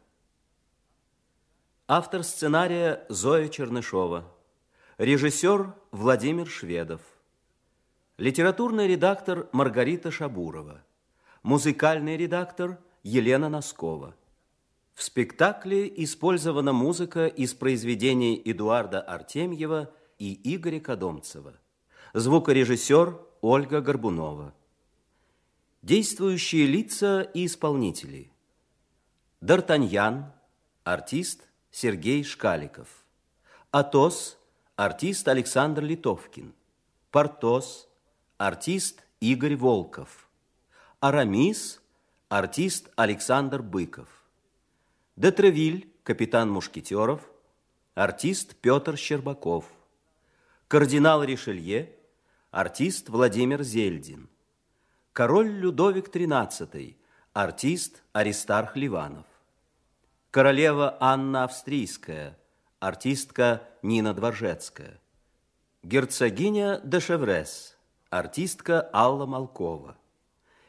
Автор сценария Зоя Чернышова. Режиссер Владимир Шведов. Литературный редактор Маргарита Шабурова. Музыкальный редактор Елена Носкова. В спектакле использована музыка из произведений Эдуарда Артемьева и Игоря Кодомцева. Звукорежиссер Ольга Горбунова. Действующие лица и исполнители. Д'Артаньян, артист Сергей Шкаликов. Атос, артист Александр Литовкин. Портос, артист Игорь Волков. Арамис, артист Александр Быков. Детревиль, капитан Мушкетеров, артист Петр Щербаков. Кардинал Ришелье, артист Владимир Зельдин. Король Людовик XIII, артист Аристарх Ливанов. Королева Анна Австрийская, артистка Нина Дворжецкая. Герцогиня де Шеврес, артистка Алла Малкова.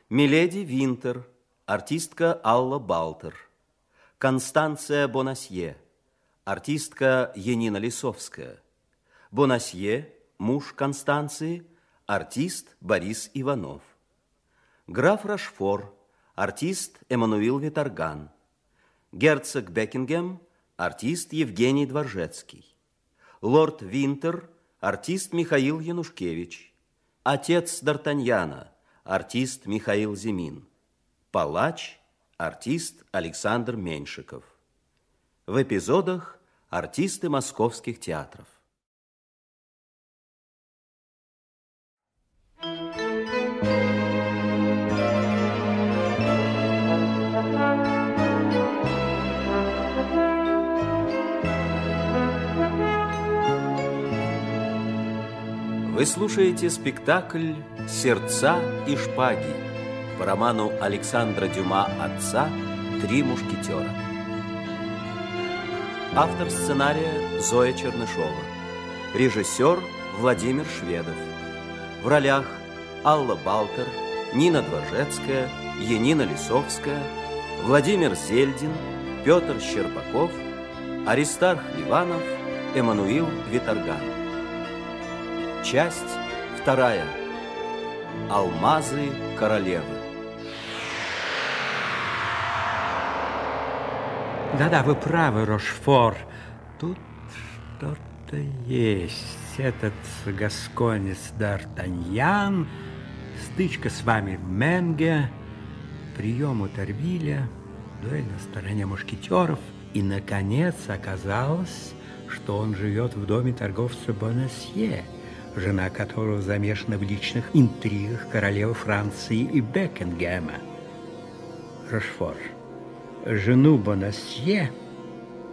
Миледи Винтер, артистка Алла Балтер. Констанция Бонасье, артистка Енина Лисовская. Бонасье, муж Констанции, артист Борис Иванов. Граф Рашфор, артист Эммануил Виторган. Герцог Бекингем, артист Евгений Дворжецкий. Лорд Винтер, артист Михаил Янушкевич. Отец Д'Артаньяна, артист Михаил Зимин. Палач, артист Александр Меньшиков. В эпизодах артисты московских театров. Вы слушаете спектакль «Сердца и шпаги» по роману Александра Дюма «Отца. Три мушкетера». Автор сценария Зоя Чернышова. Режиссер Владимир Шведов. В ролях Алла Балтер, Нина Дворжецкая, Енина Лисовская, Владимир Зельдин, Петр Щербаков, Аристарх Ливанов, Эммануил Виторган. Часть вторая. Алмазы королевы. Да-да, вы правы, Рошфор. Тут что-то есть. Этот гасконец Д'Артаньян, стычка с вами в Менге, прием у Торвиля, дуэль на стороне мушкетеров. И, наконец, оказалось, что он живет в доме торговца Бонасье, жена которого замешана в личных интригах королевы Франции и Бекингема. Рошфор, жену Бонасье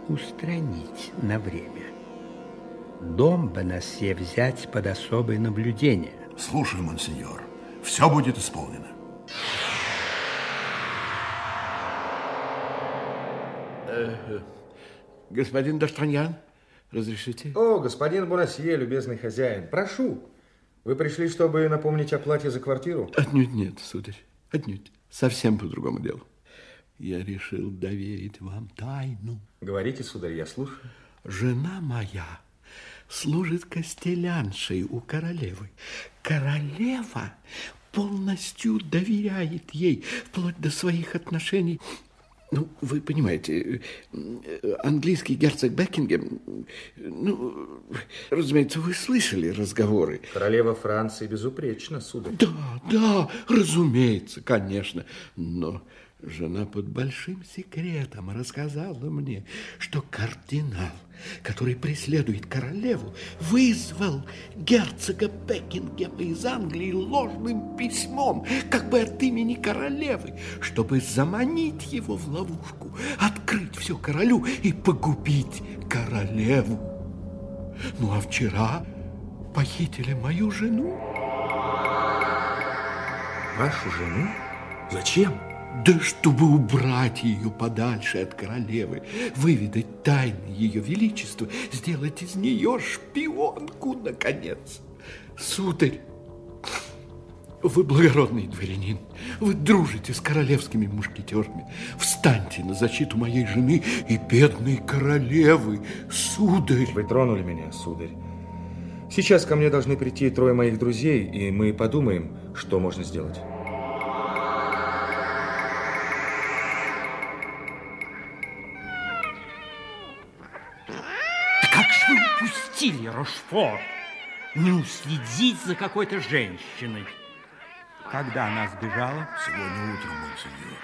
устранить на время. Дом Бонасье взять под особое наблюдение. Слушай, монсеньор, все будет исполнено. Э, господин Д'Артаньян, разрешите? О, господин Бонасье, любезный хозяин, прошу. Вы пришли, чтобы напомнить о плате за квартиру? Отнюдь нет, сударь, отнюдь. Совсем по другому делу. Я решил доверить вам тайну. Говорите, сударь, я слушаю. Жена моя служит костеляншей у королевы. Королева полностью доверяет ей, вплоть до своих отношений ну, вы понимаете, английский герцог Бекингем, ну, разумеется, вы слышали разговоры. Королева Франции безупречна, сударь. Да, да, разумеется, конечно, но Жена под большим секретом рассказала мне, что кардинал, который преследует королеву, вызвал герцога Бекингема из Англии ложным письмом, как бы от имени королевы, чтобы заманить его в ловушку, открыть все королю и погубить королеву. Ну, а вчера похитили мою жену. Вашу жену? Зачем? Да чтобы убрать ее подальше от королевы, выведать тайны ее величества, сделать из нее шпионку, наконец. Сударь, вы благородный дворянин, вы дружите с королевскими мушкетерами. Встаньте на защиту моей жены и бедной королевы, сударь. Вы тронули меня, сударь. Сейчас ко мне должны прийти трое моих друзей, и мы подумаем, что можно сделать. Силья Рошфор не уследить за какой-то женщиной. Когда она сбежала? Сегодня утром, монсеньор.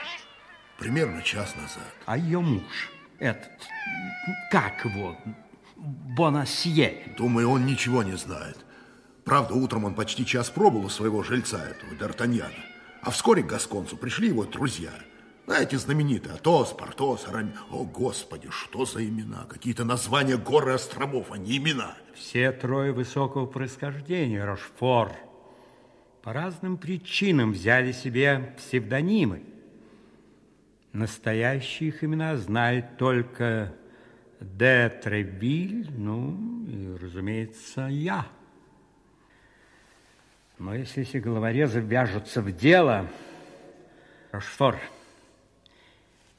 Примерно час назад. А ее муж, этот, как его, Бонасье? Думаю, он ничего не знает. Правда, утром он почти час пробыл у своего жильца, этого Д'Артаньяна. А вскоре к Гасконцу пришли его друзья – знаете, знаменитые Атос, Портос, Арами. О, Господи, что за имена? Какие-то названия гор и островов, а не имена. Все трое высокого происхождения, Рошфор, по разным причинам взяли себе псевдонимы. Настоящие их имена знает только Де Тревиль, ну и, разумеется, я. Но если эти головорезы вяжутся в дело, Рошфор,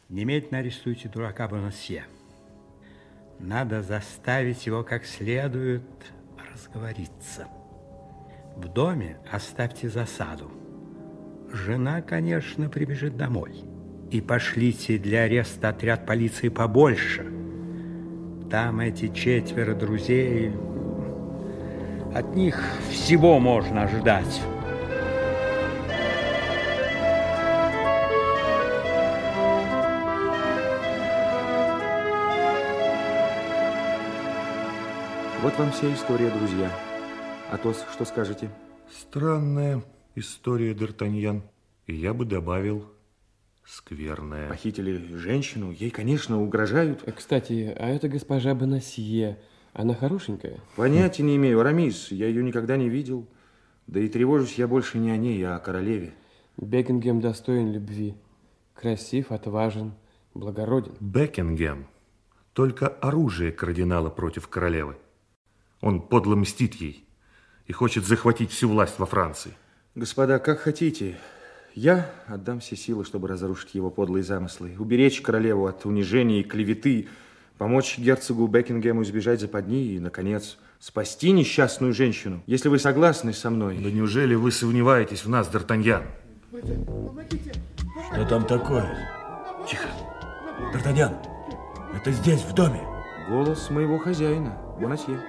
Немедленно арестуйте дурака Бонасье. Надо заставить его как следует разговориться. В доме оставьте засаду. Жена, конечно, прибежит домой. И пошлите для ареста отряд полиции побольше. Там эти четверо друзей, от них всего можно ожидать. Вот вам вся история, друзья. Атос, что скажете? Странная история, Д'Артаньян. Я бы добавил, скверная. Похитили женщину, ей, конечно, угрожают. Кстати, а это госпожа Бонасье, она хорошенькая? Понятия не имею, Арамис, я ее никогда не видел. Да и тревожусь я больше не о ней, а о королеве. Бекингем достоин любви. Красив, отважен, благороден. Бекингем только оружие кардинала против королевы. Он подло мстит ей и хочет захватить всю власть во Франции. Господа, как хотите. Я отдам все силы, чтобы разрушить его подлые замыслы, уберечь королеву от унижения и клеветы, помочь герцогу Бекингему избежать западни и, наконец, спасти несчастную женщину. Если вы согласны со мной... Да неужели вы сомневаетесь в нас, Д'Артаньян? Что там такое? Тихо. Д'Артаньян, Это здесь, в доме. Голос моего хозяина, Бонасье.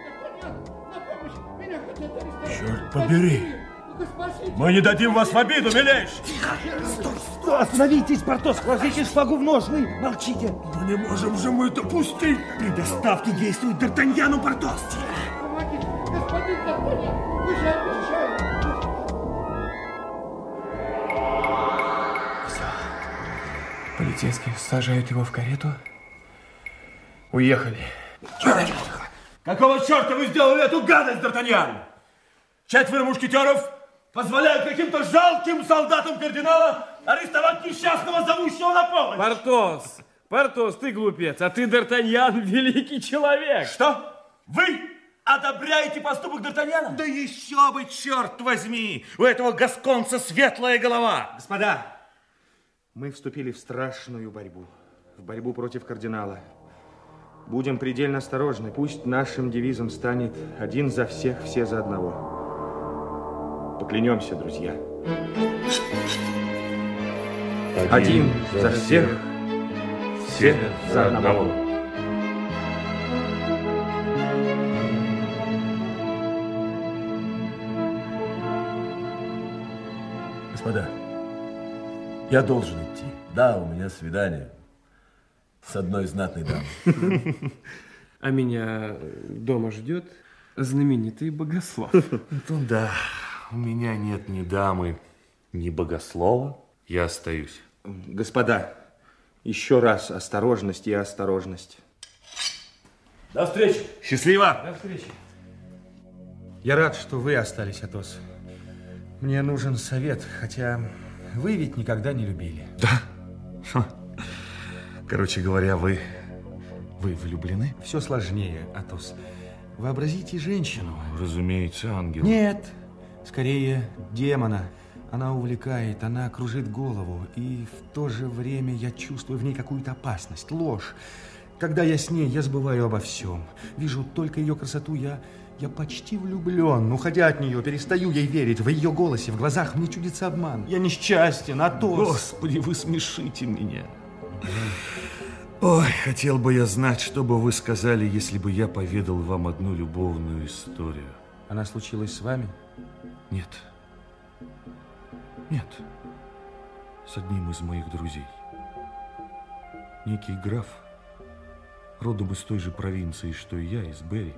Черт побери! Мы не дадим вас в обиду, милейший! Стой, стой! Остановитесь, Портос! Вложите шпагу в ножны! Молчите! Но не можем же мы допустить! При доставке действует Д'Артаньяну, Портос! Господин Д'Артаньян, вы же обещали! Полицейские сажают его в карету. Уехали. Какого черта вы сделали эту гадость, Д'Артаньян? Четверо мушкетеров позволяют каким-то жалким солдатам кардинала арестовать несчастного, зовущего на помощь. Портос, Портос, ты глупец, а ты, Д'Артаньян, (laughs) великий человек. Что? Вы одобряете поступок Д'Артаньяна? Да еще бы, черт возьми! У этого гасконца светлая голова! Господа, мы вступили в страшную борьбу. В борьбу против кардинала. Будем предельно осторожны. Пусть нашим девизом станет один за всех, все за одного. Поклянемся, друзья. Один, за всех, все за одного. Господа, я должен идти. Да, у меня свидание с одной знатной дамой. (laughs) А меня дома ждет знаменитый богослов. Ну да, у меня нет ни дамы, ни богослова. Я остаюсь. Господа, еще раз осторожность и осторожность. До встречи. Счастливо. До встречи. Я рад, что вы остались, Атос. Мне нужен совет, хотя вы ведь никогда не любили. Да? Короче говоря, вы... Вы влюблены? Все сложнее, Атос. Вообразите женщину. Разумеется, ангел. Нет, скорее демона. Она увлекает, она кружит голову, и в то же время я чувствую в ней какую-то опасность, ложь. Когда я с ней, я забываю обо всем. Вижу только ее красоту, я, я почти влюблен. Уходя от нее, перестаю ей верить. В ее голосе, в глазах мне чудится обман. Я несчастен, Атос. Господи, вы смешите меня. Ой, хотел бы я знать, что бы вы сказали, если бы я поведал вам одну любовную историю. Она случилась с вами? Нет. Нет. С одним из моих друзей. Некий граф, родом из той же провинции, что и я, из Берри,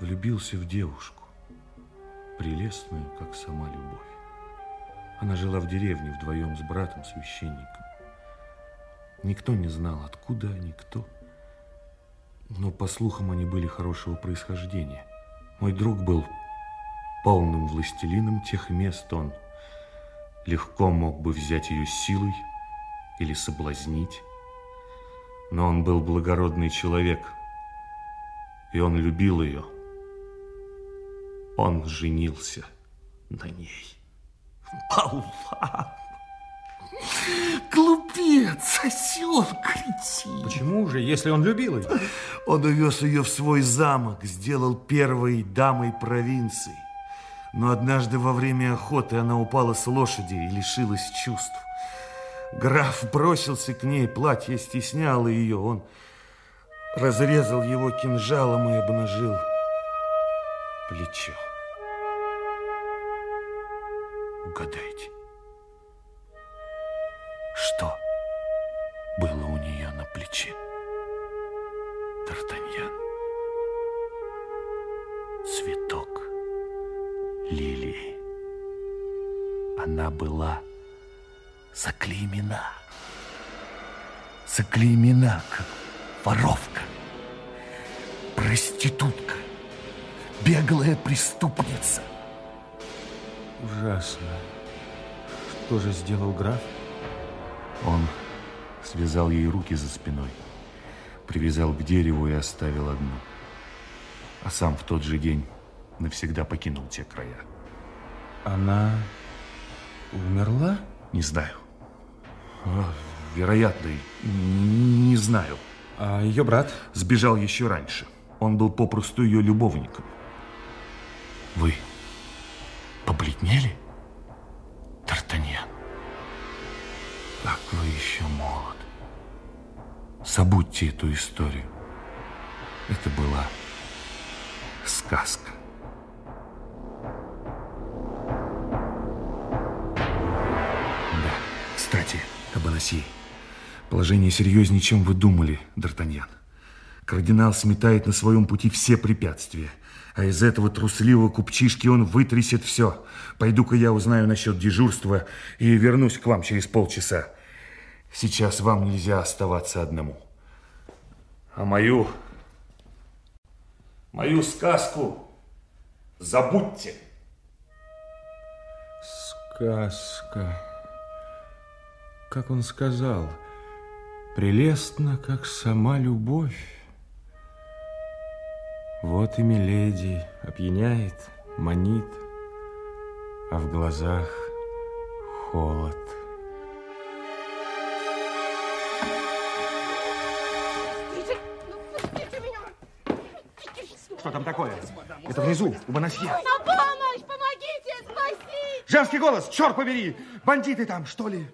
влюбился в девушку, прелестную, как сама любовь. Она жила в деревне вдвоем с братом-священником. Никто не знал, откуда они, кто. Но, по слухам, они были хорошего происхождения. Мой друг был полным властелином тех мест. Он легко мог бы взять ее силой или соблазнить. Но он был благородный человек, и он любил ее. Он женился на ней. Болван! Глупец, осел, кретин. Почему же, если он любил ее? Он увез ее в свой замок, сделал первой дамой провинции. Но однажды во время охоты она упала с лошади и лишилась чувств. Граф бросился к ней, платье стесняло ее. Он разрезал его кинжалом и обнажил плечо. Угадайте, что было у нее на плече? Д'Артаньян. Цветок лилии. Она была заклеймена. Заклеймена, как воровка, проститутка, беглая преступница. Ужасно. Что же сделал граф? Он связал ей руки за спиной, привязал к дереву и оставил одну. А сам в тот же день навсегда покинул те края. Она умерла? Не знаю. Вероятно, не знаю. А ее брат? Сбежал еще раньше. Он был попросту ее любовником. Вы побледнели, еще молод. Забудьте эту историю. Это была сказка. Да, кстати, об Анасии. Положение серьезнее, чем вы думали, Д'Артаньян. Кардинал сметает на своем пути все препятствия. А из этого трусливого купчишки он вытрясет все. Пойду-ка я узнаю насчет дежурства и вернусь к вам через полчаса. Сейчас вам нельзя оставаться одному. А мою, мою сказку забудьте. Сказка. Как он сказал, прелестно, как сама любовь. Вот и миледи опьяняет, манит, а в глазах холод. Что там такое? Это внизу, у Бонасье. На помощь! Помогите! Спасите! Женский голос, черт побери! Бандиты там, что ли?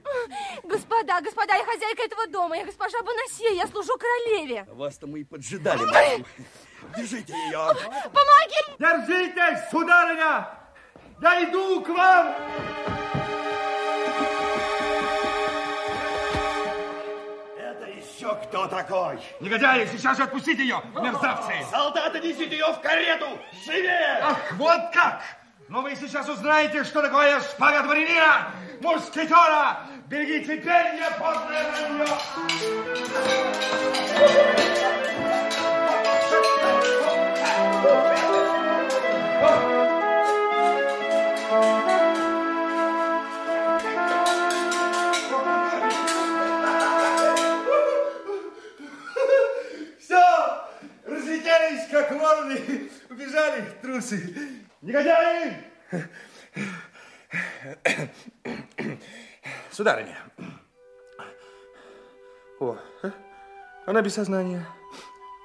Господа, господа, я хозяйка этого дома, я госпожа Бонасье, я служу королеве. Вас-то мы и поджидали. Держите ее. Помоги! Держитесь, сударыня! Я иду к вам! Еще кто такой? Негодяи, сейчас же отпустите ее, мерзавцы! Солдаты, несите ее в карету! Живее! Ах, вот как! Но вы сейчас узнаете, что такое шпага дворянина, мушкетера! Береги теперь не поздно вранье! Вороны, (laughs) убежали трусы. Негодяи! (coughs) Сударыня. О, э, она без сознания.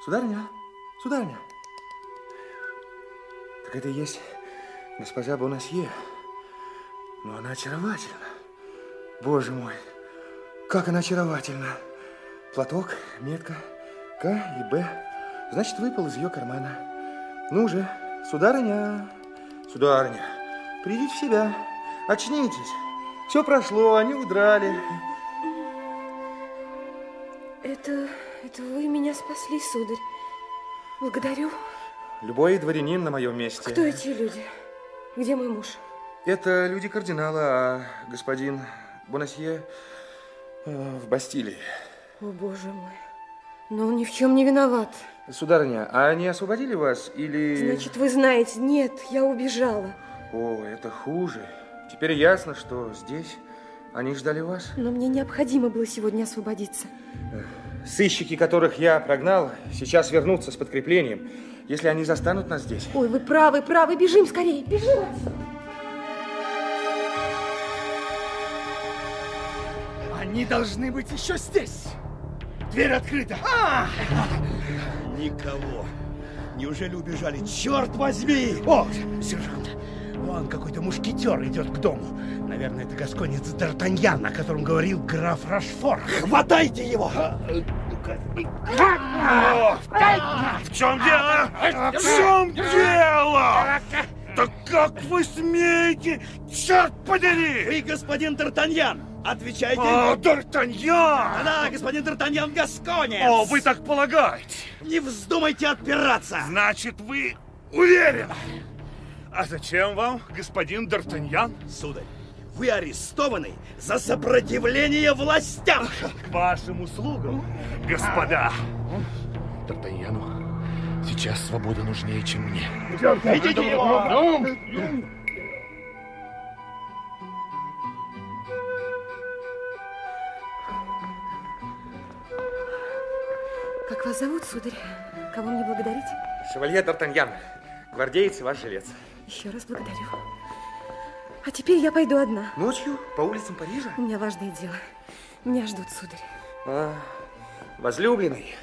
Сударыня, сударыня. Так это и есть госпожа Бонасье. Но она очаровательна. Боже мой, как она очаровательна. Платок, метка, К и Б. Значит, выпал из ее кармана. Ну же, сударыня, сударыня, придите в себя, очнитесь. Все прошло, они удрали. Это, это вы меня спасли, сударь. Благодарю. Любой дворянин на моем месте. Кто эти люди? Где мой муж? Это люди кардинала, а господин Бонасье э, в Бастилии. О, боже мой. Но он ни в чем не виноват. Сударыня, а они освободили вас или... Значит, вы знаете, нет, я убежала. О, это хуже. Теперь ясно, что здесь они ждали вас. Но мне необходимо было сегодня освободиться. Сыщики, которых я прогнал, сейчас вернутся с подкреплением, если они застанут нас здесь. Ой, вы правы, правы, бежим скорее, бежим отсюда. Они должны быть еще здесь. Дверь открыта. А! Никого. Неужели убежали? Черт возьми! О, сержант, вон какой-то мушкетер идет к дому. Наверное, это гасконец Д'Артаньян, о котором говорил граф Рашфор. Хватайте его! В чем дело? В чем дело? Да как вы смеете? Черт подери! Вы, господин Д'Артаньян, отвечайте. О, Д'Артаньян! Да, господин Д'Артаньян Гасконец. О, вы так полагаете? Не вздумайте отпираться. Значит, вы уверены? А зачем вам, господин Д'Артаньян? Сударь, вы арестованы за сопротивление властям. К вашим услугам, господа. Д'Артаньяну сейчас свобода нужнее, чем мне. Идите его! Как вас зовут, сударь? Кого мне благодарить? Шевалье Д'Артаньян, гвардеец и ваш жилец. Еще раз благодарю. А теперь я пойду одна. Ночью по улицам Парижа? У меня важное дело. Меня ждут, сударь. А, возлюбленный.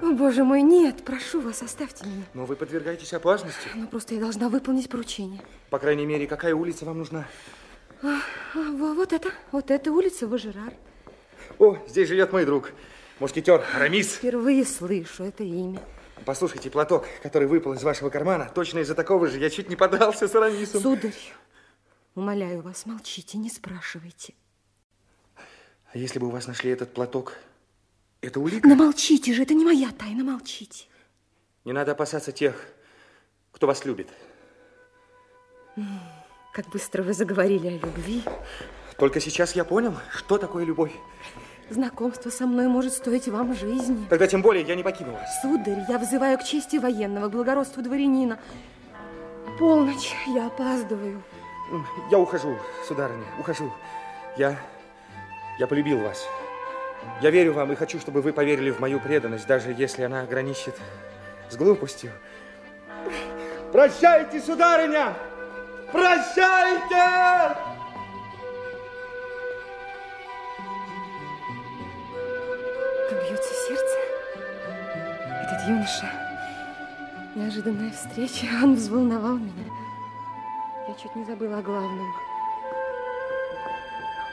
О, боже мой, нет, прошу вас, оставьте меня. Но вы подвергаетесь опасности. Ну, просто я должна выполнить поручение. По крайней мере, какая улица вам нужна? А, а, во- вот это, вот эта улица Важерар. О, здесь живет мой друг. Мушкетер Арамис. Впервые слышу это имя. Послушайте, платок, который выпал из вашего кармана, точно из-за такого же я чуть не подался с Арамисом. Сударь, умоляю вас, молчите, не спрашивайте. А если бы у вас нашли этот платок, это улика? Но молчите же, это не моя тайна, молчите. Не надо опасаться тех, кто вас любит. Как быстро вы заговорили о любви. Только сейчас я понял, что такое любовь. Знакомство со мной может стоить вам жизни. Тогда тем более я не покину вас. Сударь, я взываю к чести военного, к благородству дворянина. Полночь, я опаздываю. Я ухожу, сударыня, ухожу. Я, я полюбил вас. Я верю вам и хочу, чтобы вы поверили в мою преданность, даже если она граничит с глупостью. Прощайте, сударыня! Прощайте! Как бьется сердце. Этот юноша. Неожиданная встреча. (laughs) Он взволновал меня. Я чуть не забыла о главном.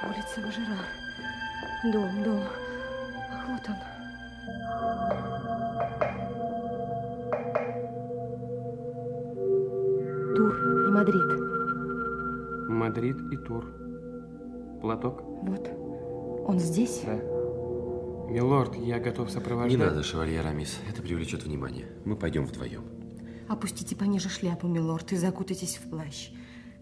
Улица Вожирар. Дом, дом. Ах, вот он. Тур и Мадрид. Мадрид и Тур. Платок? Вот. Он здесь? Да. Милорд, я готов сопровождать. Не надо, шевалье Рамис. Это привлечет внимание. Мы пойдем вдвоем. Опустите пониже шляпу, милорд, и закутайтесь в плащ.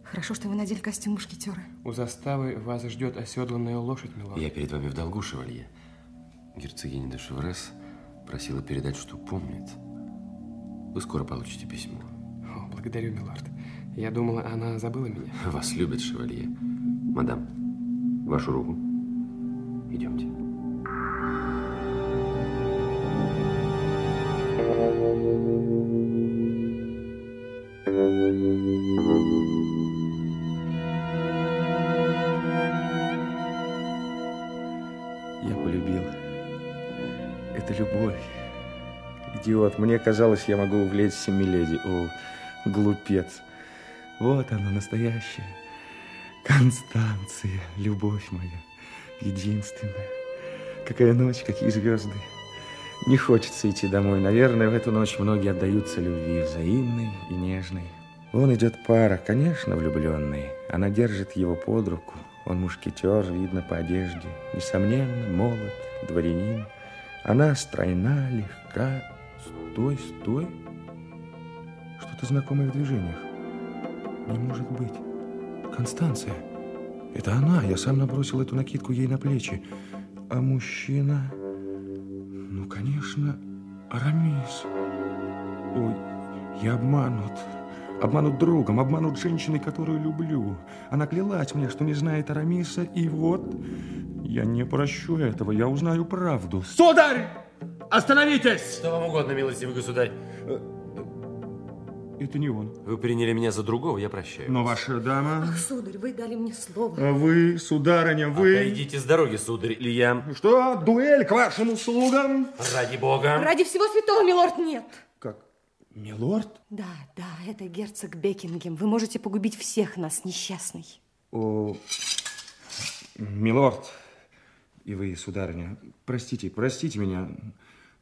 Хорошо, что вы надели костюм мушкетера. У заставы вас ждет оседланная лошадь, милорд. Я перед вами в долгу, шевалье. Герцогиня де Шеврес просила передать, что помнит. Вы скоро получите письмо. О, благодарю, милорд. Я думала, она забыла меня. Вас любит, шевалье. Мадам, вашу руку. Идемте. Я полюбил. Это любовь. Идиот, мне казалось, я могу увлечься Миледи. О, глупец. Вот она, настоящая. Констанция, любовь моя, единственная. Какая ночь, какие звезды. Не хочется идти домой. Наверное, в эту ночь многие отдаются любви, взаимной и нежной. Вон идет пара, конечно, влюбленные. Она держит его под руку. Он мушкетер, видно по одежде. Несомненно, молод, дворянин. Она стройна, легка. Стой, стой. Что-то знакомое в движениях. Не может быть. Констанция. Это она. Я сам набросил эту накидку ей на плечи. А мужчина... Ну, конечно, Арамис. Ой, я обманут. Обманут другом, обманут женщиной, которую люблю. Она клялась мне, что не знает Арамиса, и вот я не прощу этого, я узнаю правду. Сударь! Остановитесь! Что вам угодно, милостивый государь. Это не он. Вы приняли меня за другого, я прощаю. Но ваша дама... Ах, сударь, вы дали мне слово. А вы, сударыня, вы... Отойдите с дороги, сударь, или я... Что, дуэль к вашим услугам? Ради бога. Ради всего святого, милорд, нет. Как? Милорд? Да, да, это герцог Бекингем. Вы можете погубить всех нас, несчастный. О, милорд, и вы, сударыня, простите, простите меня,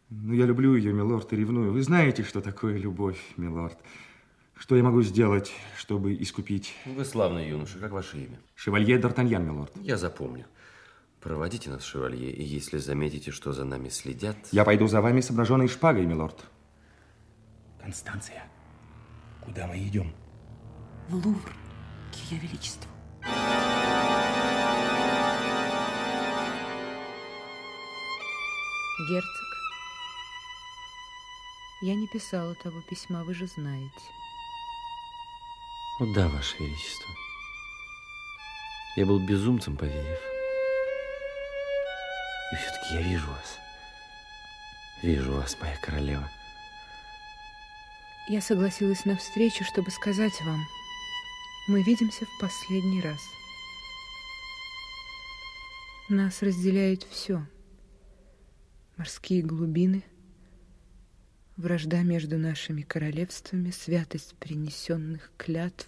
но я люблю ее, милорд, и ревную. Вы знаете, что такое любовь, милорд. Что я могу сделать, чтобы искупить... Вы славный юноша, как ваше имя? Шевалье Д'Артаньян, милорд. Я запомню. Проводите нас, шевалье, и если заметите, что за нами следят... Я пойду за вами с обнаженной шпагой, милорд. Констанция, куда мы идем? В Лувр, к ее величеству. Герцог, я не писала того письма, вы же знаете. О, да, ваше величество. Я был безумцем, поверив. И все-таки я вижу вас. Вижу вас, моя королева. Я согласилась на встречу, чтобы сказать вам, мы видимся в последний раз. Нас разделяет все. Морские глубины, вражда между нашими королевствами, святость принесенных клятв.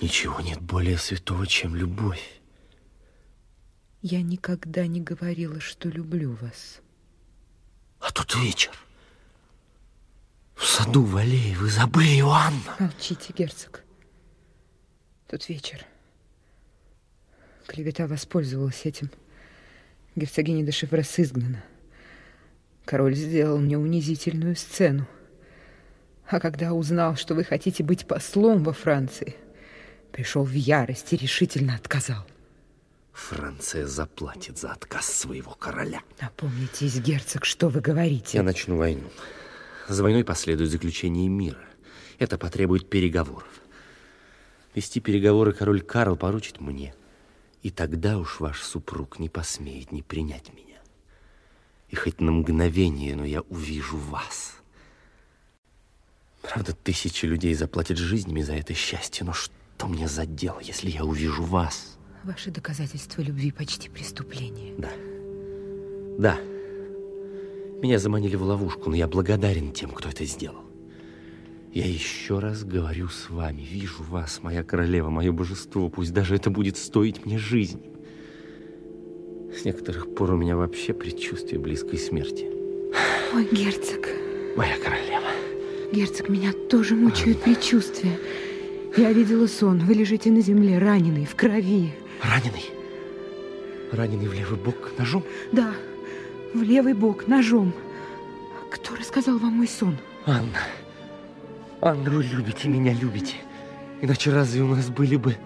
Ничего нет более святого, чем любовь. Я никогда не говорила, что люблю вас. тот вечер. В саду в аллее вы забыли, Иоанна. Молчите, герцог. Тот вечер. Клевета воспользовалась этим. Герцогиня де Шеврес изгнана. Король сделал мне унизительную сцену. А когда узнал, что вы хотите быть послом во Франции, пришел в ярость и решительно отказал. Франция заплатит за отказ своего короля. Напомнитесь, герцог, что вы говорите. Я начну войну. За войной последует заключение мира. Это потребует переговоров. Вести переговоры король Карл поручит мне. И тогда уж ваш супруг не посмеет не принять меня. И хоть на мгновение, но я увижу вас. Правда, тысячи людей заплатят жизнями за это счастье, но что мне за дело, если я увижу вас? Ваши доказательства любви почти преступление. Да. Да. Меня заманили в ловушку, но я благодарен тем, кто это сделал. Я еще раз говорю с вами, вижу вас, моя королева, мое божество, пусть даже это будет стоить мне жизни. С некоторых пор у меня вообще предчувствие близкой смерти. Ой, герцог. Моя королева. Герцог, меня тоже мучают предчувствия. Я видела сон. Вы лежите на земле, раненый, в крови. Раненый? Раненый в левый бок ножом? Да, в левый бок ножом. Кто рассказал вам мой сон? Анна. Анна, вы любите меня, любите. Иначе разве у нас были бы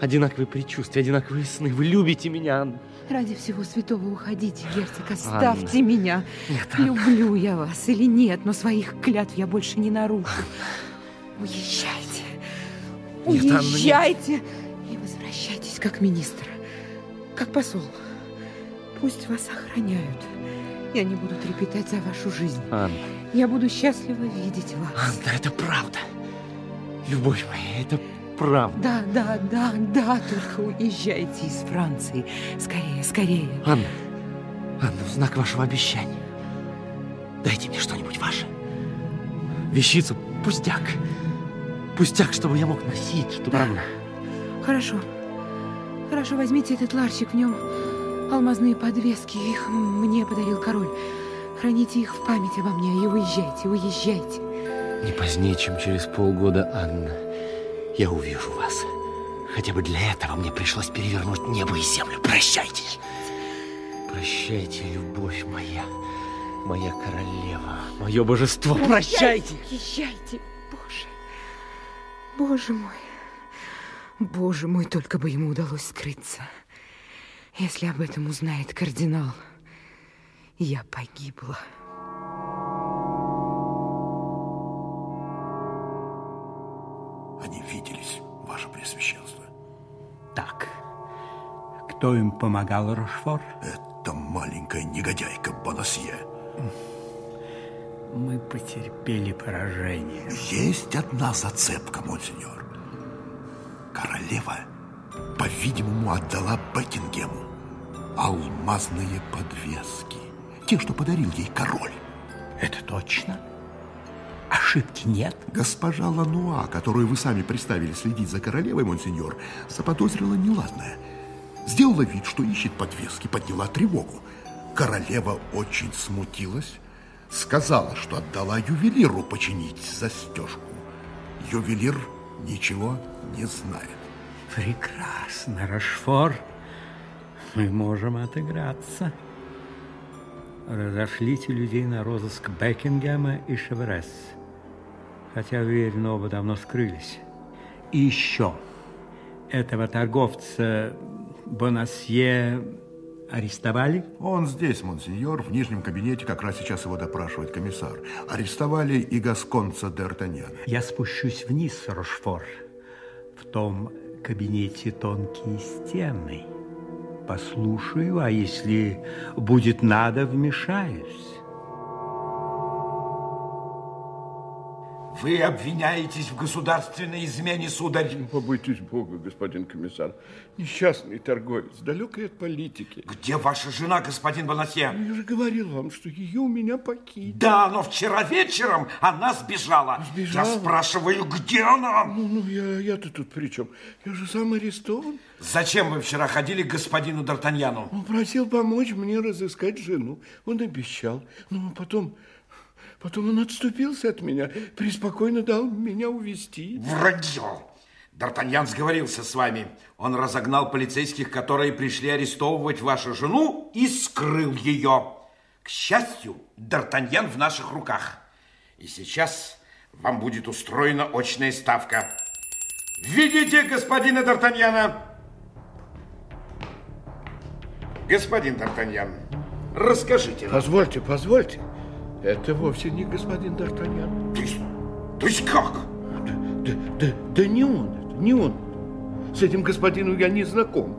одинаковые предчувствия, одинаковые сны? Вы любите меня, Анна. Ради всего святого уходите, герцог, оставьте Анна. меня. Нет, Анна. Люблю я вас или нет, но своих клятв я больше не нарушу. Уезжайте. Нет, Анна, нет. Уезжайте и возвращайтесь как министр, как посол. Пусть вас охраняют. Я не буду трепетать за вашу жизнь. Анна. Я буду счастлива видеть вас. Анна, это правда. Любовь моя, это правда. Да, да, да, да, только уезжайте из Франции. Скорее, скорее. Анна, Анна, в знак вашего обещания. Дайте мне что-нибудь ваше. Вещицу, пустяк. Пустяк, чтобы я мог носить, чтобы... Анна, Хорошо. Хорошо, возьмите этот ларчик, в нем алмазные подвески. Их мне подарил король. Храните их в память обо мне и уезжайте, уезжайте. не позднее, чем через полгода, Анна, я увижу вас. Хотя бы для этого мне пришлось перевернуть небо и землю. Прощайте. Прощайте, любовь моя, моя королева, мое божество. Прощайте. Езжайте, Боже. Боже мой. Боже мой, только бы ему удалось скрыться. Если об этом узнает кардинал, я погибла. Кто им помогал, Рошфор? Это маленькая негодяйка Бонасье. Мы потерпели поражение. Есть одна зацепка, монсеньор. Королева, по-видимому, отдала Бекингему алмазные подвески. Те, что подарил ей король. Это точно? Ошибки нет? Госпожа Лануа, которую вы сами приставили следить за королевой, монсеньор, заподозрила неладное. Сделала вид, что ищет подвески, подняла тревогу. Королева очень смутилась, сказала, что отдала ювелиру починить застежку. Ювелир ничего не знает. Прекрасно, Рошфор. Мы можем отыграться. Разошлите людей на розыск Бекингема и Шеврес. Хотя, уверен, оба давно скрылись. И еще. Этого торговца Бонасье арестовали? Он здесь, монсеньор, в нижнем кабинете, как раз сейчас его допрашивает комиссар. Арестовали и гасконца Д'Артаньяна. Я спущусь вниз, Рошфор. В том кабинете тонкие стены. Послушаю, а если будет надо, вмешаюсь. Вы обвиняетесь в государственной измене, сударь. Побойтесь Бога, господин комиссар. Несчастный торговец, далекий от политики. Где ваша жена, господин Бонасье? Я же говорил вам, что ее у меня покинули. Да, но вчера вечером она сбежала. Сбежала? Я спрашиваю, где она? Ну, ну я, я-то тут при чем? Я же сам арестован. Зачем вы вчера ходили к господину Д'Артаньяну? Он просил помочь мне разыскать жену. Он обещал. Ну, а потом... Потом он отступился от меня, преспокойно дал меня увести. Вранье! Д'Артаньян сговорился с вами. Он разогнал полицейских, которые пришли арестовывать вашу жену, и скрыл ее. К счастью, Д'Артаньян в наших руках. И сейчас вам будет устроена очная ставка. Видите господина Д'Артаньяна? Господин Д'Артаньян, расскажите. Позвольте, позвольте. Это вовсе не господин Д'Артаньян. То есть, то есть как? Да, да, да, да не он это, не он. С этим господином я не знаком.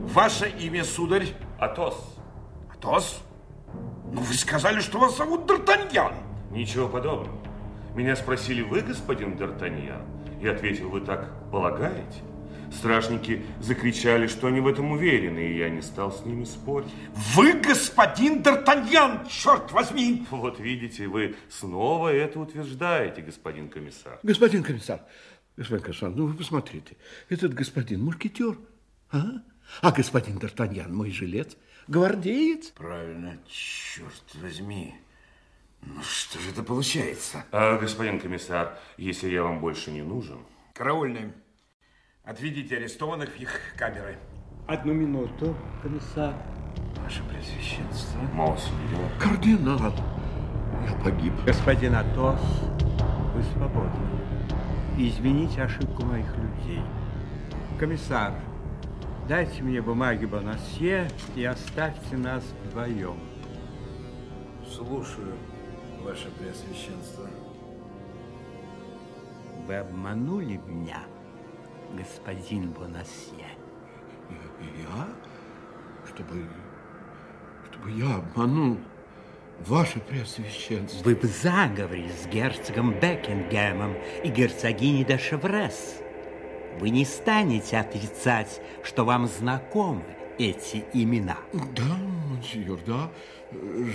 Ваше имя, сударь? Атос. Атос? Ну, вы сказали, что вас зовут Д'Артаньян. Ничего подобного. Меня спросили, вы господин Д'Артаньян? И ответил, вы так полагаете? Стражники закричали, что они в этом уверены, и я не стал с ними спорить. Вы господин Д'Артаньян, черт возьми! Вот видите, вы снова это утверждаете, господин комиссар. Господин комиссар, господин комиссар, ну вы посмотрите, этот господин мушкетер, а? А господин Д'Артаньян мой жилец, гвардеец. Правильно, черт возьми. Ну что же это получается? А, господин комиссар, если я вам больше не нужен... Караульный, отведите арестованных в их камеры. Одну минуту, комиссар. Ваше Преосвященство. Монсеньор. Кардинал, я погиб. Господин Атос, вы свободны. Извините ошибку моих людей. Комиссар, дайте мне бумаги Бонасье и оставьте нас вдвоем. Слушаю, Ваше Преосвященство. Вы обманули меня, господин Бонасье. Я? Чтобы, чтобы я обманул ваше Преосвященство. Вы в заговоре с герцогом Бекингемом и герцогиней де Шеврес. Вы не станете отрицать, что вам знакомы эти имена. Да, монсеньор, да.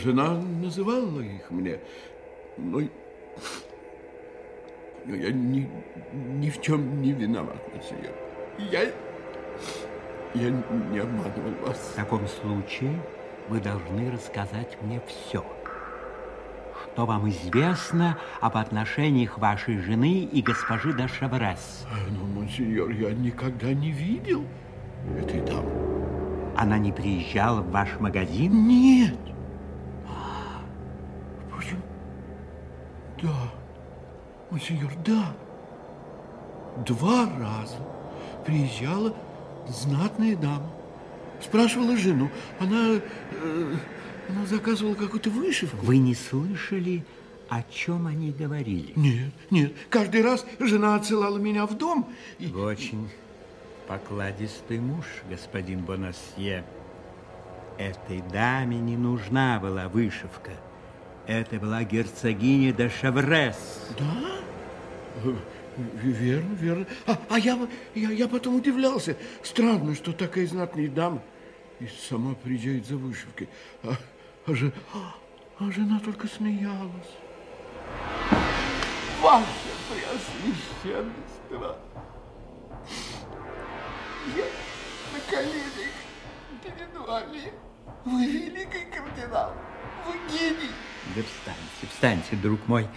Жена называла их мне. Но, но я ни, ни в чем не виноват, монсеньор. Я, я не обманывал вас. В таком случае вы должны рассказать мне все. Что вам известно об отношениях вашей жены и госпожи де Шеврес? Ну, монсеньор, я никогда не видел этой дамы. Она не приезжала в ваш магазин? Нет. Впрочем, да, монсеньор, да. Два раза приезжала знатная дама. Спрашивала жену. Она, э, она заказывала какую-то вышивку. Вы не слышали, о чем они говорили? Нет, нет. Каждый раз жена отсылала меня в дом. И... Вы очень покладистый муж, господин Бонасье. Этой даме не нужна была вышивка. Это была герцогиня де Шеврес. Да? Верно, верно. А, а я, я, я потом удивлялся. Странно, что такая знатная дама и сама приезжает за вышивкой. А, а, же, а жена только смеялась. Ваше Преосвященство! Я на коленях перед вами. Вы великий кардинал. Вы гений. Да встаньте, встаньте, друг мой.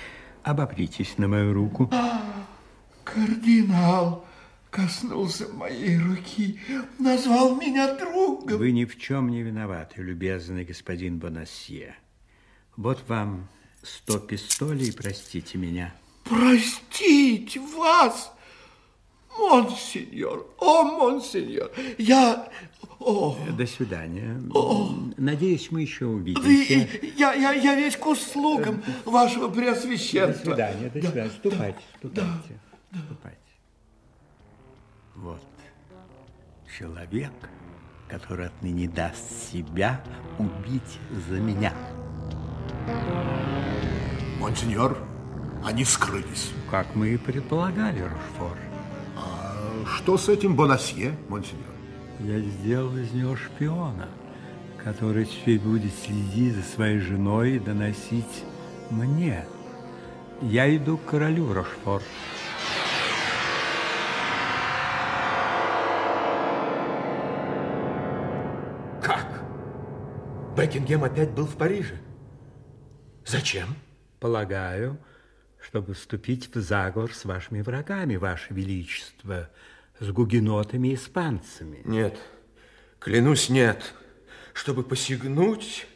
Обопритесь на мою руку. А, кардинал коснулся моей руки, назвал меня другом. Вы ни в чем не виноваты, любезный господин Бонасье. Вот вам сто пистолей, простите меня. Простить вас? Монсеньор, о, монсеньор, я... О. До свидания. О. Надеюсь, мы еще увидимся. Вы, я, я, я весь к услугам вашего преосвященства. До свидания, до свидания. Да, ступайте, ступайте, да, ступайте. Вот человек, который отныне даст себя убить за меня. Монсеньор, Они скрылись. Как мы и предполагали, Рошфор. А что с этим Бонасье, монсеньор? Я сделал из него шпиона, который теперь будет следить за своей женой и доносить мне. Я иду к королю, Рошфор. Как? Бекингем опять был в Париже? Зачем? Полагаю, чтобы вступить в заговор с вашими врагами, ваше величество, с гугенотами и испанцами. Нет, клянусь, нет. Чтобы посягнуть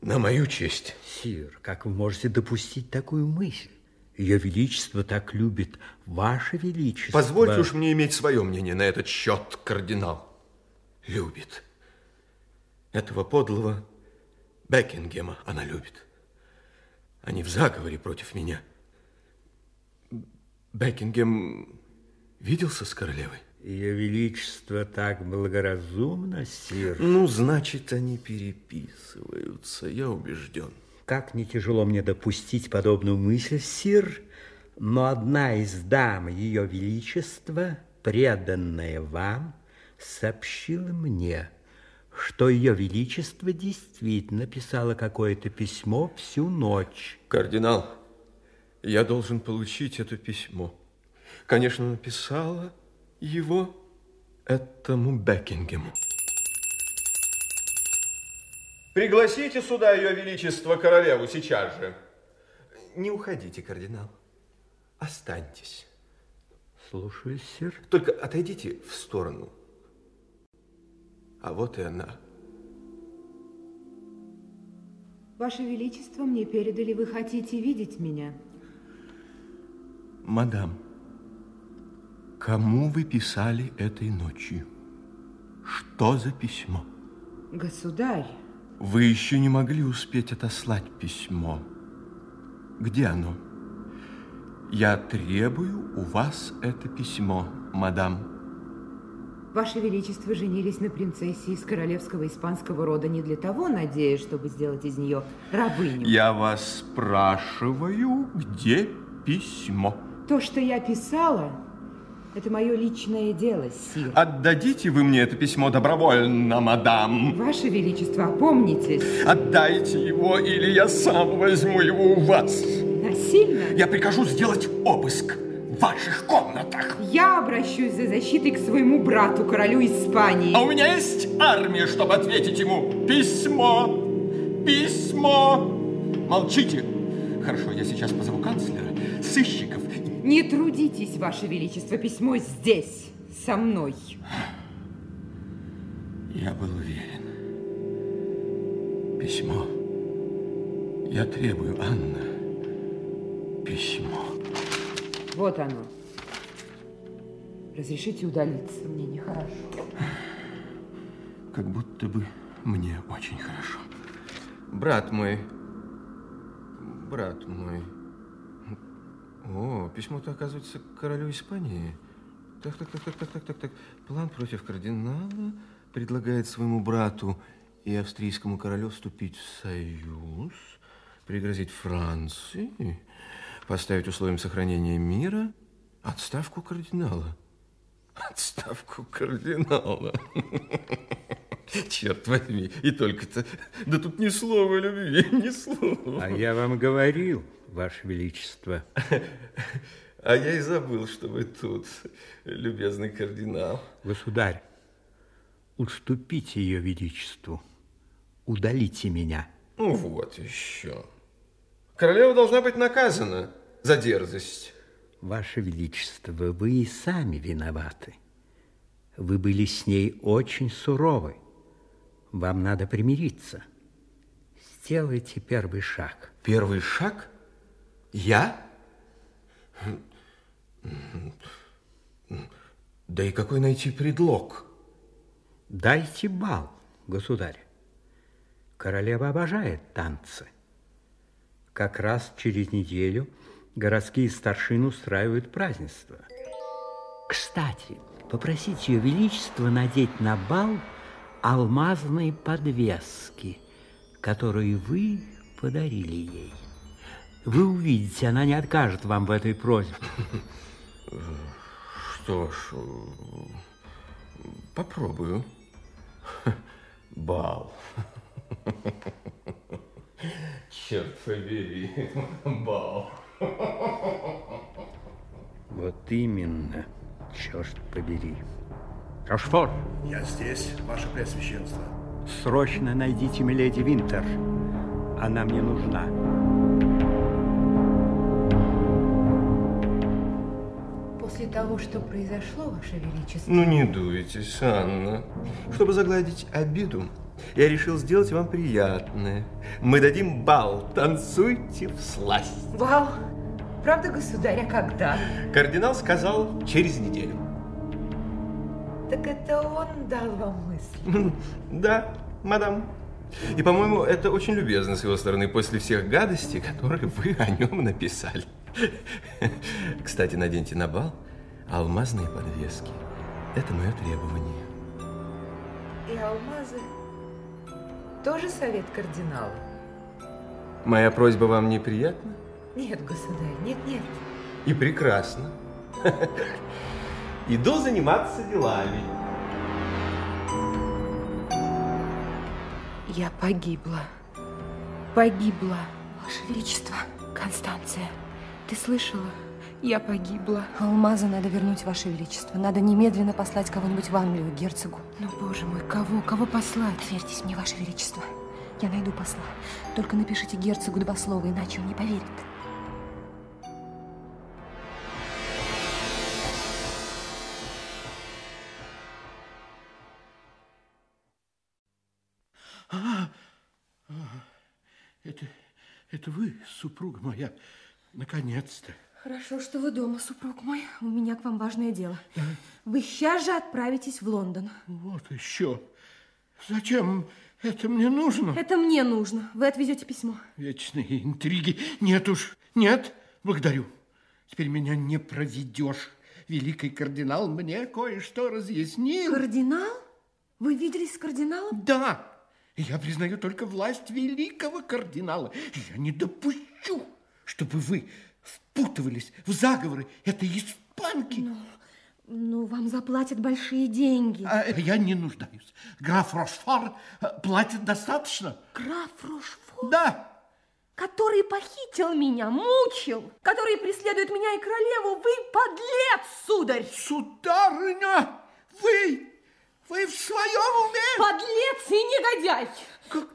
на мою честь. Сир, как вы можете допустить такую мысль? Ее Величество так любит Ваше Величество. Позвольте уж мне иметь свое мнение на этот счет, кардинал. Любит. Этого подлого Бекингема она любит. Они в заговоре против меня. Бекингем виделся с королевой? Ее Величество так благоразумно, сир. Ну, значит, они переписываются, я убежден. Как не тяжело мне допустить подобную мысль, сир, но одна из дам Ее Величества, преданная вам, сообщила мне, что Ее Величество действительно писало какое-то письмо всю ночь. Кардинал, я должен получить это письмо. Конечно, написала его этому Бекингему. Пригласите сюда ее величество королеву сейчас же. Не уходите, кардинал. Останьтесь. Слушаюсь, сир. Только отойдите в сторону. А вот и она. Ваше Величество, мне передали, вы хотите видеть меня? Мадам, кому вы писали этой ночью? Что за письмо? Государь. Вы еще не могли успеть отослать письмо. Где оно? Я требую у вас это письмо, мадам. Ваше Величество женились на принцессе из королевского испанского рода не для того, надеясь, чтобы сделать из нее рабыню. Я вас спрашиваю, где письмо? То, что я писала, это мое личное дело, сир. Отдадите вы мне это письмо добровольно, мадам? Ваше Величество, опомнитесь. Отдайте его, или я сам возьму его у вас. Насильно? Я прикажу сделать обыск в ваших комнатах. Я обращусь за защитой к своему брату, королю Испании. А у меня есть армия, чтобы ответить ему. Письмо! Письмо! Молчите. Хорошо, я сейчас позову канцлера, сыщиков. Не трудитесь, Ваше Величество, письмо здесь, со мной. Я был уверен. Письмо. Я требую, Анна, письмо. Вот оно. Разрешите удалиться, мне нехорошо. Как будто бы мне очень хорошо. Брат мой, брат мой. О, письмо-то, оказывается, к королю Испании. Так, так, так, так, так, так, так, так. План против кардинала предлагает своему брату и австрийскому королю вступить в союз, пригрозить Франции, поставить условием сохранения мира отставку кардинала. Отставку кардинала. Черт возьми, и только-то... Да тут ни слова любви, ни слова. А я вам говорил, Ваше Величество. (laughs) А я и забыл, что вы тут, любезный кардинал. Государь, уступите ее величеству, удалите меня. Ну вот еще. Королева должна быть наказана за дерзость. Ваше Величество, вы и сами виноваты. Вы были с ней очень суровы. Вам надо примириться. Сделайте первый шаг. Первый шаг? Я? Да и какой найти предлог? Дайте бал, государь. Королева обожает танцы. Как раз через неделю городские старшины устраивают празднество. Кстати, попросите ее величество надеть на бал алмазные подвески, которые вы подарили ей. Вы увидите, она не откажет вам в этой просьбе. Что ж, попробую. Бал. Черт побери, бал. Вот именно, черт побери. Рошфор, Я здесь, ваше Преосвященство. срочно найдите миледи Винтер. Она мне нужна. После того, что произошло, Ваше Величество... Ну, не дуйтесь, Анна. Чтобы загладить обиду, я решил сделать вам приятное. Мы дадим бал. Танцуйте в сласть. Вау! Правда, государь, а когда? Кардинал сказал через неделю. Так это он дал вам мысль. (laughs) Да, мадам. И, по-моему, это очень любезно с его стороны после всех гадостей, которые вы о нем написали. (laughs) Кстати, наденьте на бал алмазные подвески. Это мое требование. И алмазы тоже совет кардинала? Моя просьба вам неприятна? Нет, государь, нет, нет. И прекрасно. Иду заниматься делами. Я погибла. Погибла. Ваше Величество. Констанция, ты слышала? Я погибла. Алмазы надо вернуть, Ваше Величество. Надо немедленно послать кого-нибудь в Англию, герцогу. Ну, боже мой, кого? Кого послать? Доверьтесь мне, Ваше Величество. Я найду посла. Только напишите герцогу два слова, иначе он не поверит. А, а, это, это вы, супруга моя, наконец-то. Хорошо, что вы дома, супруг мой. У меня к вам важное дело. Вы сейчас же отправитесь в Лондон. Вот еще. Зачем это мне нужно? Это мне нужно. Вы отвезете письмо. Вечные интриги. Нет уж, нет, благодарю. Теперь меня не проведешь. Великий кардинал мне кое-что разъяснил. Кардинал? Вы виделись с кардиналом? Да. Я признаю только власть великого кардинала. Я не допущу, чтобы вы впутывались в заговоры этой испанки. Ну, ну вам заплатят большие деньги. А я не нуждаюсь. Граф Рошфор э, платит достаточно. Граф Рошфор? Да. Который похитил меня, мучил, который преследует меня и королеву. Вы подлец, сударь! Сударыня, вы, вы в своем уме? Подлец и негодяй! Как?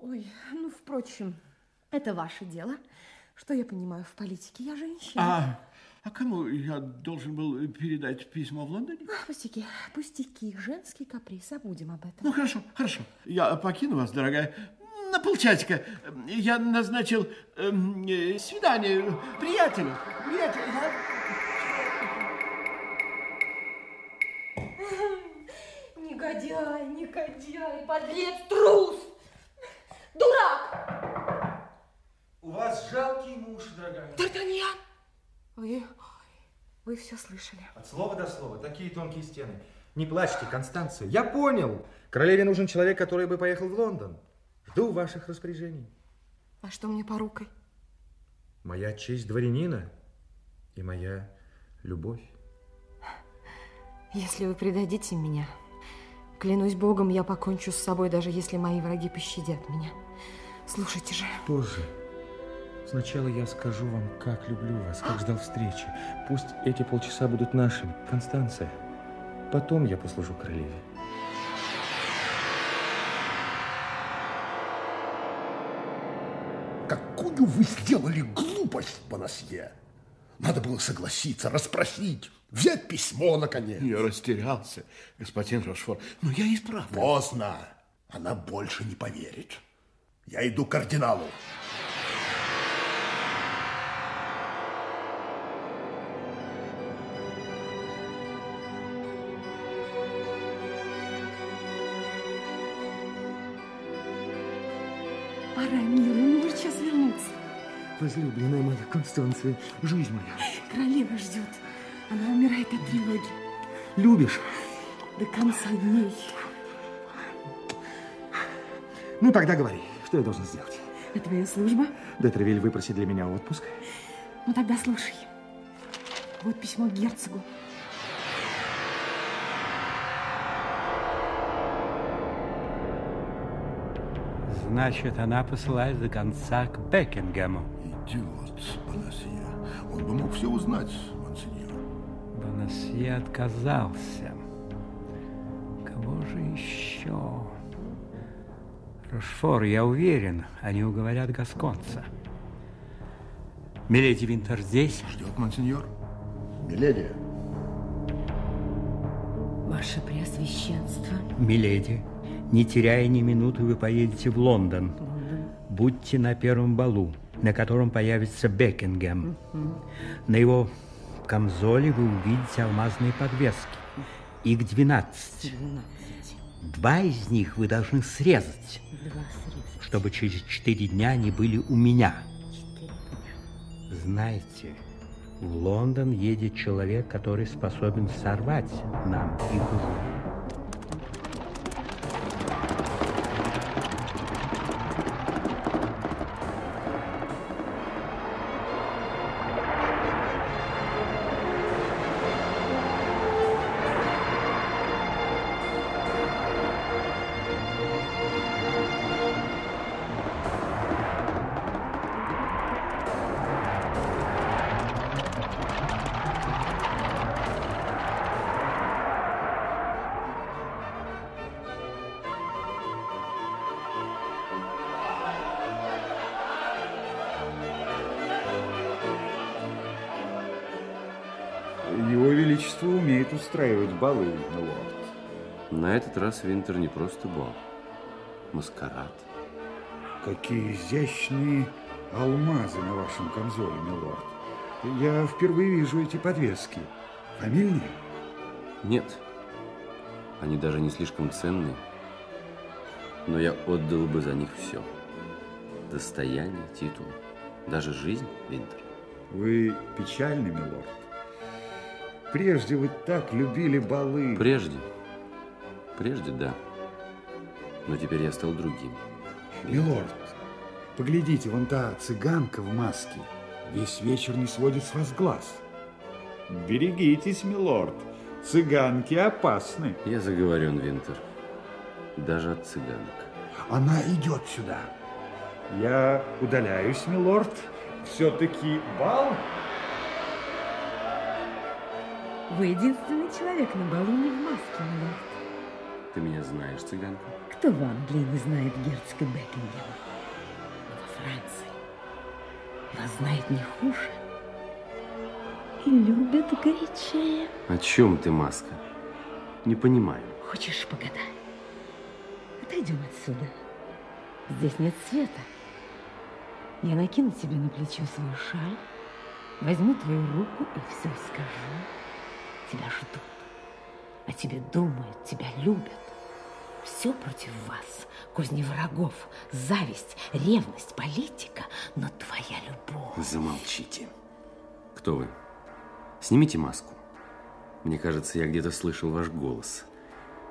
Ой, ну, впрочем, это ваше дело. Что я понимаю в политике? Я женщина. А, а кому я должен был передать письмо в Лондоне? Ах, пустяки, пустяки, женский каприз, забудем об этом. Ну, хорошо, хорошо. Я покину вас, дорогая, на полчасика. Я назначил эм, э, свидание приятелю. Приятелю, я... Негодяй, негодяй, подлец, трус, дурак! У вас жалкий муж, дорогая. Д'Артаньян! Вы, вы все слышали. От слова до слова, такие тонкие стены. Не плачьте, Констанция. Я понял. Королеве нужен человек, который бы поехал в Лондон. Жду ваших распоряжений. А что мне порукой? Моя честь дворянина и моя любовь. Если вы предадите меня, клянусь богом, я покончу с собой, даже если мои враги пощадят меня. Слушайте же. Позже. Сначала я скажу вам, как люблю вас, как ждал встречи. Пусть эти полчаса будут нашими, Констанция. Потом я послужу королеве. Какую вы сделали глупость, Бонасье? Надо было согласиться, расспросить, взять письмо, наконец. Я растерялся, господин Рошфор. Но я исправлю. Поздно. Она больше не поверит. Я иду к кардиналу. Возлюбленная моя Констанция, жизнь моя. Королева ждет. Она умирает от тревоги. Любишь? До конца дней. Ну, тогда говори, что я должен сделать? А твоя служба? Детревиль выпросит для меня отпуск. Ну тогда слушай. Вот письмо к герцогу. Значит, она посылает до конца к Бекингему. Идиот, Бонасье. Он бы мог все узнать, монсеньор. Бонасье отказался. Кого же еще? Рошфор, я уверен, они уговорят Гасконца. Миледи Винтер здесь? Ждет, монсеньор. Миледи. Ваше Преосвященство. Миледи, не теряя ни минуты, вы поедете в Лондон. Будьте на первом балу, на котором появится Бекингем. На его камзоле вы увидите алмазные подвески. Их 12. Два из них вы должны срезать, чтобы через четыре дня они были у меня. Знаете, в Лондон едет человек, который способен сорвать нам игру. Его раз Винтер не просто бал. Маскарад. Какие изящные алмазы на вашем камзоле, милорд. Я впервые вижу эти подвески. Фамильные? Нет. Они даже не слишком ценные. Но я отдал бы за них все. Достояние, титул, даже жизнь, Винтер. Вы печальный, милорд. Прежде вы так любили балы. Прежде. Прежде, да. Но теперь я стал другим. Милорд, поглядите, вон та цыганка в маске. Весь вечер не сводит с вас глаз. Берегитесь, милорд. Цыганки опасны. Я заговорен, Винтер. Даже от цыганок. Она идет сюда. Я удаляюсь, милорд. Все-таки бал. Вы единственный человек на балу не в маске, милорд. Ты меня знаешь, цыганка? Кто в Англии не знает герцога Бекингема? Но во Франции вас знает не хуже. И любят горячее. О чем ты, Маска? Не понимаю. Хочешь погадать? Отойдем отсюда. Здесь нет света. Я накину тебе на плечо свою шаль, возьму твою руку и все скажу. Тебя ждут, о тебе думают, тебя любят. Все против вас. Козни врагов, зависть, ревность, политика, но твоя любовь. Замолчите. Кто вы? Снимите маску. Мне кажется, я где-то слышал ваш голос.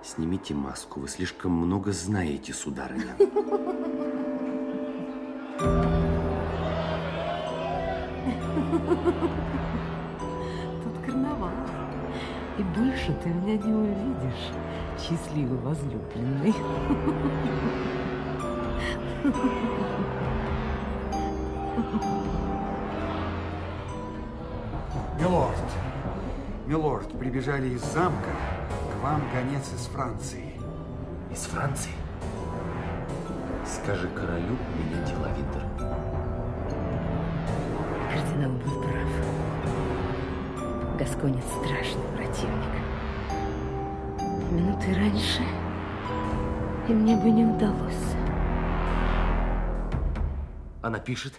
Снимите маску, вы слишком много знаете, сударыня. Тут карнавал. И больше ты меня не увидишь, счастливый возлюбленный. Милорд, милорд, прибежали из замка. К вам гонец из Франции. Из Франции? Скажи королю, у меня дела, Винтер. Кардинал был прав. Гасконец страшный противник. Минуты раньше, и мне бы не удалось. Она пишет.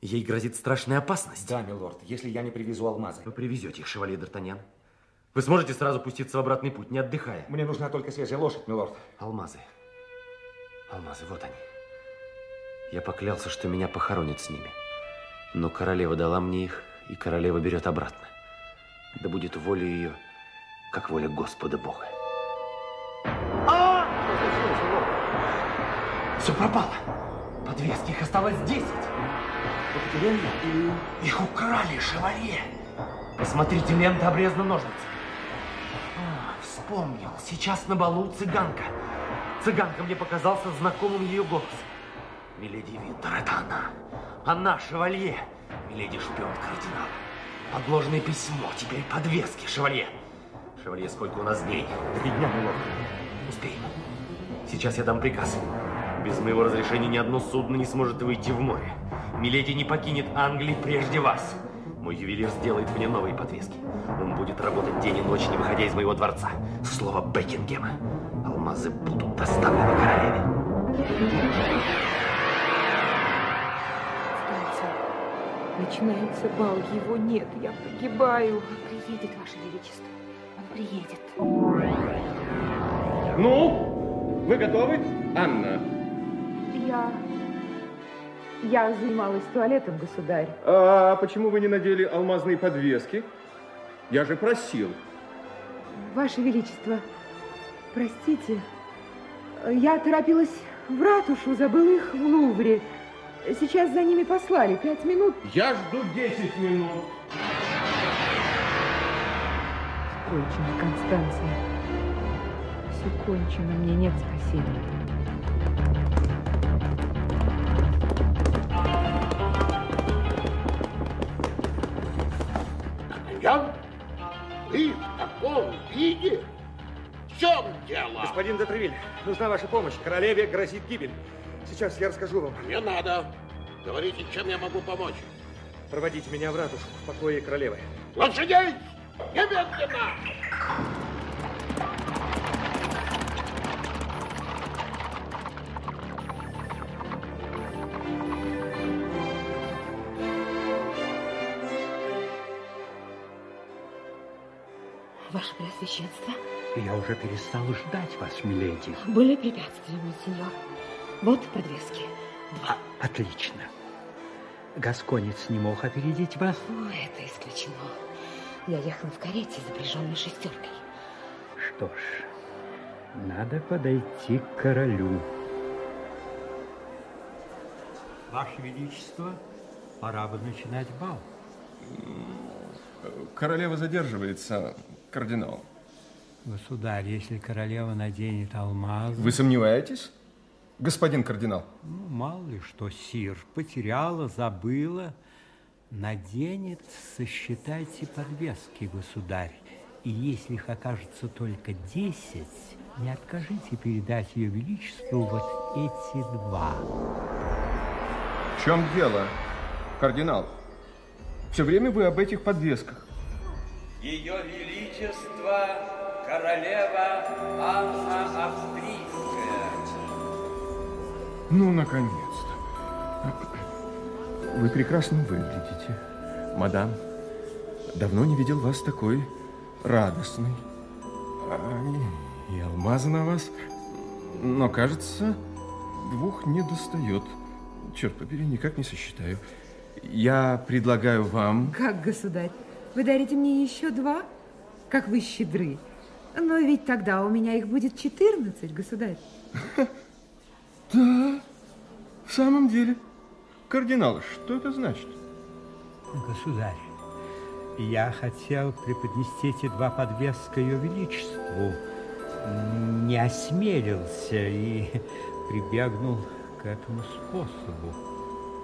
Ей грозит страшная опасность. Да, милорд, если я не привезу алмазы. Вы привезете их, шевалье Д'Артаньян. Вы сможете сразу пуститься в обратный путь, не отдыхая. Мне нужна только свежая лошадь, милорд. Алмазы. Алмазы, вот они. Я поклялся, что меня похоронят с ними. Но королева дала мне их, и королева берет обратно. Да будет воля ее, как воля Господа Бога. Все пропало. Подвески, их осталось 10. Лента. Их украли, шевалье. Посмотрите, лента обрезана ножницами. А, вспомнил. Сейчас на балу цыганка. Цыганка мне показался знакомым ее голос. Миледи Винтер, это она. Она, шевалье. Миледи шпион кардинала. Подложное письмо, теперь подвески, шевалье. Шевалье, сколько у нас дней? Три дня, милорд. Успеем. Сейчас я дам приказ. Без моего разрешения ни одно судно не сможет выйти в море. Миледи не покинет Англии прежде вас. Мой ювелир сделает мне новые подвески. Он будет работать день и ночь, не выходя из моего дворца. Слово Бекингема. Алмазы будут доставлены королеве. Начинается бал, его нет, я погибаю. Приедет, Ваше Величество, приедет. Ну, вы готовы, Анна? Я... Я занималась туалетом, государь. А почему вы не надели алмазные подвески? Я же просил. Ваше Величество, простите, я торопилась в ратушу, забыла их в Лувре. Сейчас за ними послали. Пять минут. Я жду 10 минут. Кончено, Констанция. Все кончено, мне нет спасения. Ты в таком виде? В чем дело? Господин Детревиль, нужна ваша помощь. Королеве грозит гибель. Сейчас я расскажу вам. Не надо. Говорите, чем я могу помочь. Проводите меня в ратушу, в покое королевы. Лошадей! Немедленно! Ваше Преосвященство, Я уже перестал ждать вас, миледи. были препятствия, сеньор. Вот подвески. А, отлично. Гасконец не мог опередить вас? О, это исключено. Я ехала в карете, запряженной шестеркой. Что ж, надо подойти к королю. Ваше Величество, пора бы начинать бал. Королева задерживается, кардинал. Государь, если королева наденет алмаз... Вы сомневаетесь, господин кардинал? Ну, мало ли что, сир, потеряла, забыла. Наденет, сосчитайте подвески, государь. И если их окажется только десять, не откажите передать ее величеству вот эти два. В чем дело, кардинал? Все время вы об этих подвесках. Ее Величество, королева Анна Австрийская. Ну, наконец-то. Вы прекрасно выглядите, мадам. Давно не видел вас такой радостной. Ай, и алмазы на вас. Но, кажется, двух не достает. Черт побери, никак не сосчитаю. Я предлагаю вам... Как, государь? Вы дарите мне еще два? Как вы щедры. Но ведь тогда у меня их будет 14, государь. (laughs) Да, в самом деле. Кардинал, что это значит? Государь, я хотел преподнести эти два подвеска ее величеству. Не осмелился и прибегнул к этому способу.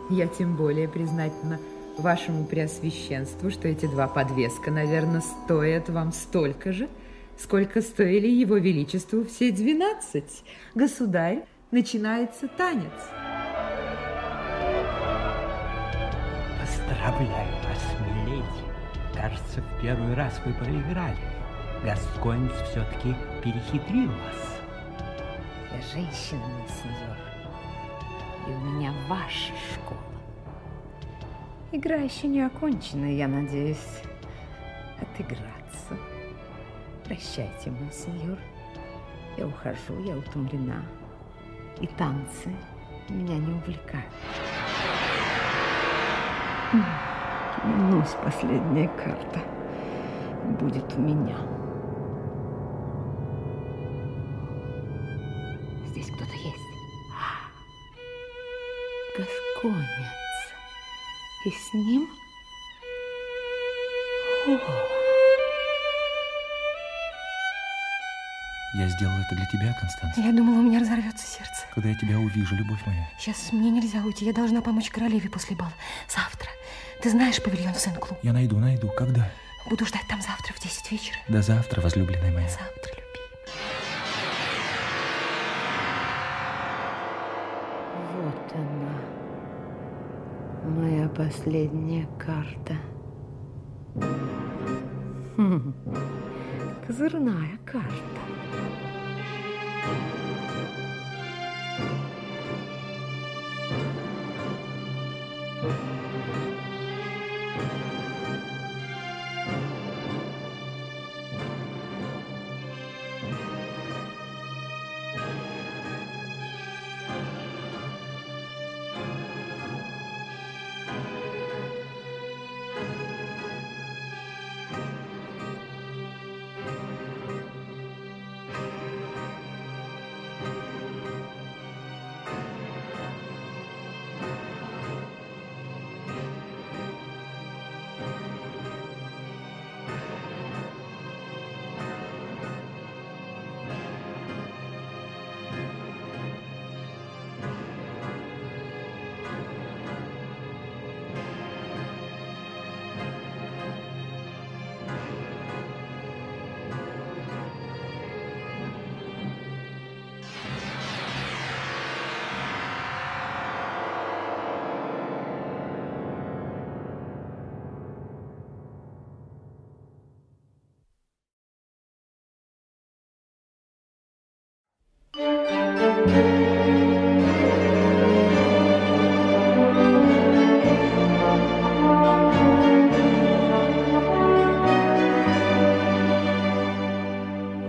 Я тем более признательна вашему преосвященству, что эти два подвеска, наверное, стоят вам столько же, сколько стоили его величеству все двенадцать. Государь, начинается танец. Поздравляю вас, миледи. Кажется, в первый раз вы проиграли. Гасконец все-таки перехитрил вас. Я женщина, сеньор. И у меня ваша школа. Игра еще не окончена, я надеюсь отыграться. Прощайте, мой. Я ухожу, я утомлена. И танцы меня не увлекают. Клянусь, последняя карта будет у меня. Здесь кто-то есть. гасконец. И с ним... О, Я сделал это для тебя, Констанция. я думала, у меня разорвется сердце. Когда я тебя увижу, любовь моя. Сейчас мне нельзя уйти. Я должна помочь королеве после бала. Завтра. Ты знаешь павильон в Сен-Клу? Я найду, найду. Когда? Буду ждать там завтра в 10 вечера. До завтра, возлюбленная моя. Завтра, люби. вот она. Моя последняя карта. Хм, Козырная карта. Thank you.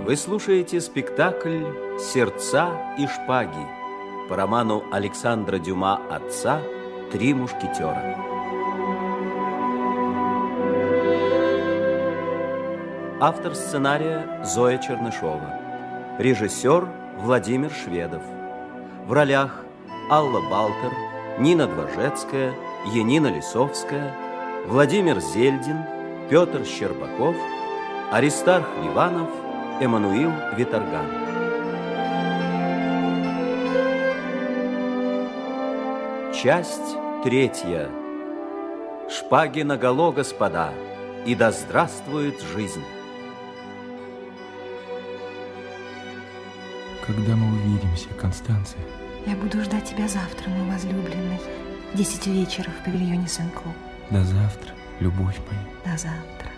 Вы слушаете спектакль «Сердца и шпаги» по роману Александра Дюма «Отца. Три мушкетера». Автор сценария Зоя Чернышова. Режиссер Владимир Шведов. В ролях Алла Балтер, Нина Дворжецкая, Янина Лисовская, Владимир Зельдин, Петр Щербаков, Аристарх Ливанов, Эммануил Виторган. Часть третья. Шпаги наголо, господа, и да здравствует жизнь. Когда мы увидимся, Констанция? Я буду ждать тебя завтра, мой возлюбленный. 10 вечера в павильоне Сен-Клу. До завтра, любовь моя. До завтра.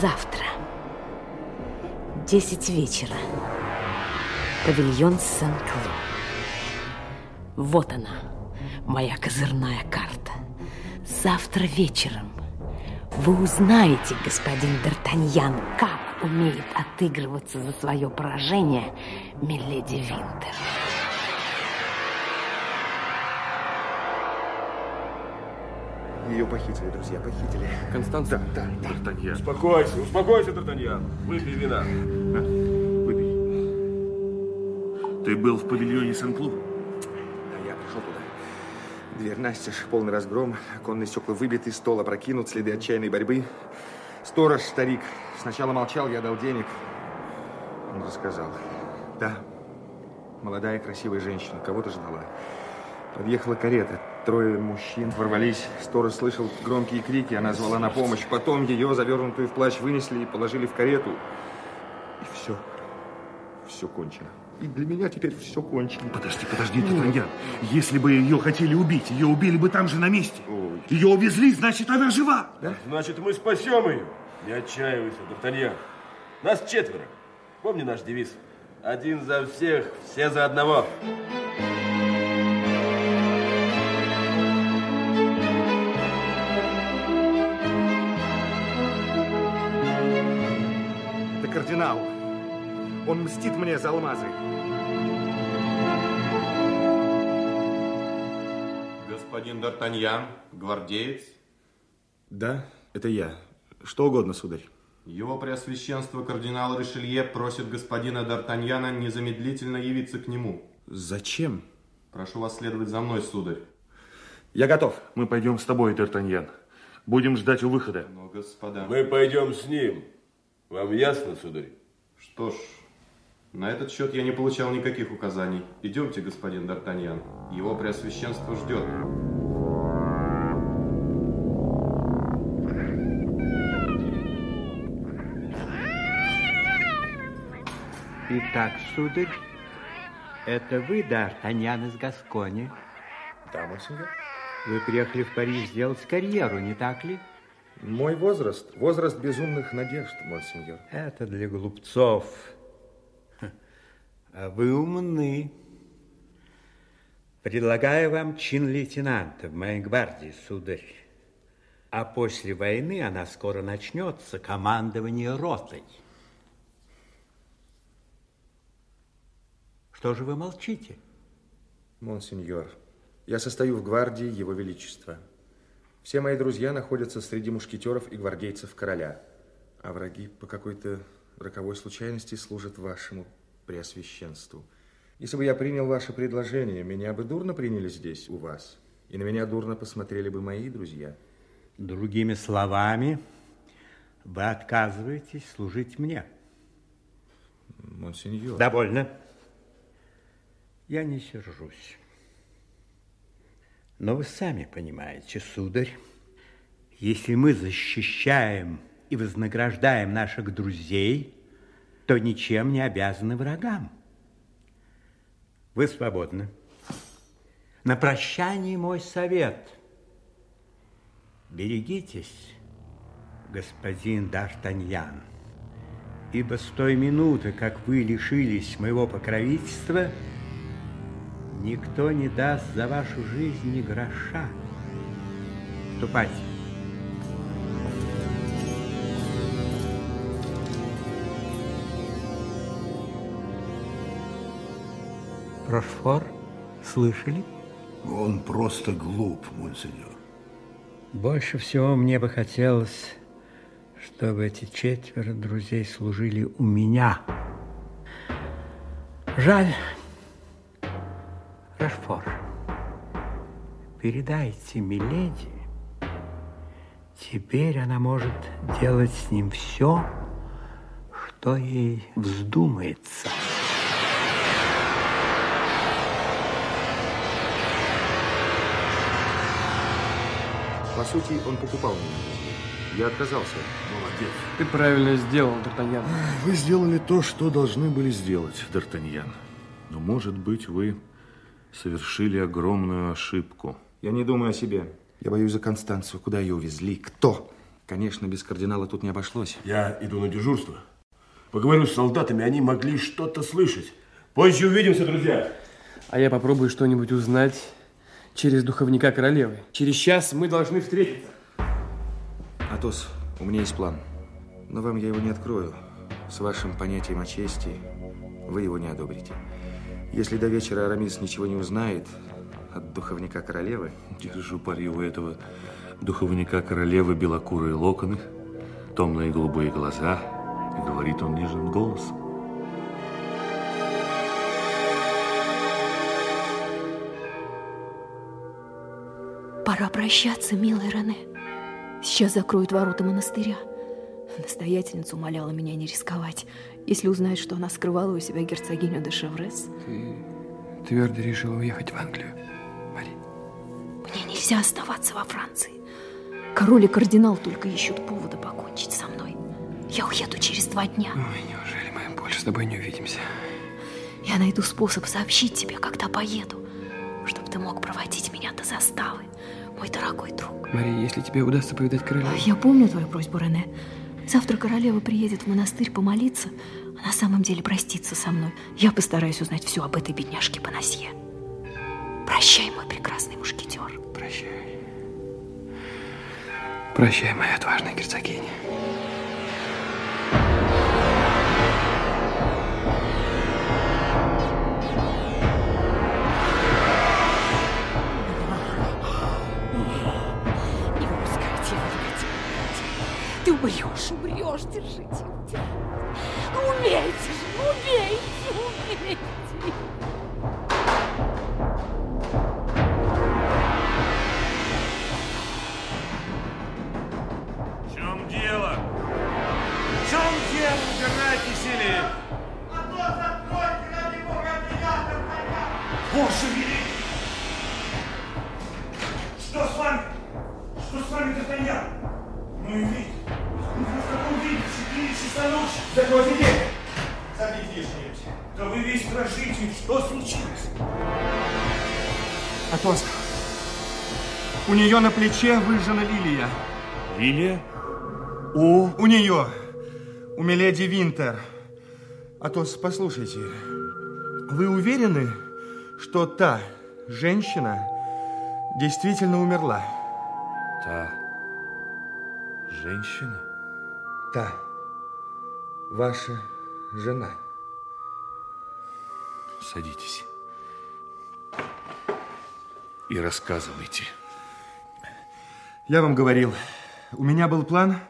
Завтра. 10 вечера. Павильон Сен-Клу. Вот она, моя козырная карта. Завтра вечером вы узнаете, господин Д'Артаньян, как умеет отыгрываться за свое поражение Миледи Винтер. Ее похитили, друзья, похитили. Констанция? Да, да, да. Д'Артаньян. Успокойся, успокойся, Д'Артаньян. Выпей вина. Выпей. Ты был в павильоне Сен-Клу? Да, я пришел туда. Дверь настежь, полный разгром, оконные стекла выбиты, стол опрокинут, следы отчаянной борьбы. Сторож, старик, сначала молчал, я дал денег. Он рассказал. Да, молодая красивая женщина, кого-то ждала. Подъехала карета, трое мужчин ворвались. Сторож слышал громкие крики, она звала на помощь. Потом ее, завернутую в плащ, вынесли и положили в карету. И все, все кончено. И для меня теперь все кончено. Подожди, подожди, Д'Артаньян. Если бы ее хотели убить, ее убили бы там же на месте. Ее увезли, значит, она жива. Значит, мы спасем ее. Не отчаивайся, Д'Артаньян. Нас четверо. Помни наш девиз. Один за всех, все за одного. Это кардинал. Он мстит мне за алмазы. Господин Д'Артаньян, гвардеец. Да, это я. Что угодно, сударь. Его Преосвященство кардинал Ришелье просит господина Д'Артаньяна незамедлительно явиться к нему. Зачем? Прошу вас следовать за мной, сударь. Я готов. Мы пойдем с тобой, Д'Артаньян. Будем ждать у выхода. Но, господа... Мы пойдем с ним. Вам ясно, сударь? Что ж, на этот счет я не получал никаких указаний. Идемте, господин Д'Артаньян. Его Преосвященство ждет. Итак, сударь, это вы, Д'Артаньян из Гаскони? Да, монсеньор. Вы приехали в Париж сделать карьеру, не так ли? Мой возраст, возраст безумных надежд, монсеньор. Это для глупцов. А вы умны. Предлагаю вам чин лейтенанта в моей гвардии, сударь. А после войны она скоро начнется, командование ротой. Что же вы молчите? Монсеньор, я состою в гвардии Его Величества. Все мои друзья находятся среди мушкетеров и гвардейцев короля, а враги по какой-то роковой случайности служат вашему преосвященству. Если бы я принял ваше предложение, меня бы дурно приняли здесь, у вас, и на меня дурно посмотрели бы мои друзья. Другими словами, вы отказываетесь служить мне. Монсеньор. Довольно. Я не сержусь. Но вы сами понимаете, сударь, если мы защищаем и вознаграждаем наших друзей, то ничем не обязаны врагам. Вы свободны. На прощание мой совет. Берегитесь, господин Д'Артаньян, ибо с той минуты, как вы лишились моего покровительства, никто не даст за вашу жизнь ни гроша. Ступайте. Рошфор, слышали? Он просто глуп, монсеньор. Больше всего мне бы хотелось, чтобы эти четверо друзей служили у меня. Жаль, Рошфор, передайте Миледи, теперь она может делать с ним все, что ей вздумается. По сути, он покупал меня. Я отказался. Молодец. Ты правильно сделал, Д'Артаньян. Вы сделали то, что должны были сделать, Д'Артаньян. Но, может быть, вы совершили огромную ошибку. Я не думаю о себе. Я боюсь за Констанцию. Куда ее увезли? Кто? Конечно, без кардинала тут не обошлось. Я иду на дежурство. Поговорю с солдатами, они могли что-то слышать. Позже увидимся, друзья. А я попробую что-нибудь узнать через духовника королевы. Через час мы должны встретиться. Атос, у меня есть план. Но вам я его не открою. С вашим понятием о чести вы его не одобрите. Если до вечера Арамис ничего не узнает от духовника королевы... Держу пари у этого духовника королевы белокурые локоны, томные голубые глаза, и говорит он нежным голосом. Пора прощаться, милый Рене. Сейчас закроют ворота монастыря. Настоятельница умоляла меня не рисковать, если узнает, что она скрывала у себя герцогиню де Шеврес. Ты твердо решила уехать в Англию, Мари? Мне нельзя оставаться во Франции. Король и кардинал только ищут повода покончить со мной. Я уеду через два дня. Ой, неужели мы больше с тобой не увидимся? Я найду способ сообщить тебе, когда поеду, чтобы ты мог проводить меня до заставы, мой дорогой друг. Мария, если тебе удастся повидать королеву... Я помню твою просьбу, Рене. Завтра королева приедет в монастырь помолиться, а на самом деле проститься со мной. Я постараюсь узнать все об этой бедняжке Панасье. Прощай, мой прекрасный мушкетер. Прощай. Прощай, моя отважная герцогиня. Убьешь, убьешь, держите. Убейте же, ну, убейте, убейте. В чем дело? В чем дело? Убирайте сели. Боже великий! Что с вами? Что с вами, Д'Артаньян? Ну и видите. Ночи. Закройте дверь. Садитесь, что-нибудь. Да вы весь дрожите. Что случилось? Атос, у нее на плече выжжена лилия. Лилия? У? У нее. У Миледи Винтер. Атос, послушайте. Вы уверены, что та женщина действительно умерла? Та женщина? Та. Ваша жена. Садитесь. И рассказывайте. Я вам говорил, у меня был план.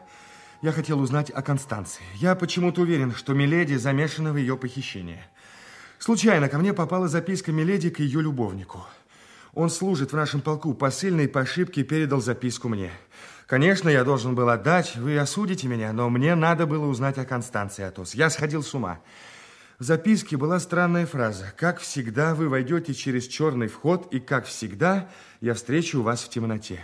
Я хотел узнать о Констанции. Я почему-то уверен, что Миледи замешана в ее похищение. Случайно ко мне попала записка Миледи к ее любовнику. Он служит в нашем полку. Посыльный по ошибке передал записку мне. Конечно, я должен был отдать, вы осудите меня, но мне надо было узнать о Констанции, Атос. Я сходил с ума. В записке была странная фраза. «Как всегда, вы войдете через черный вход, и, как всегда, я встречу вас в темноте».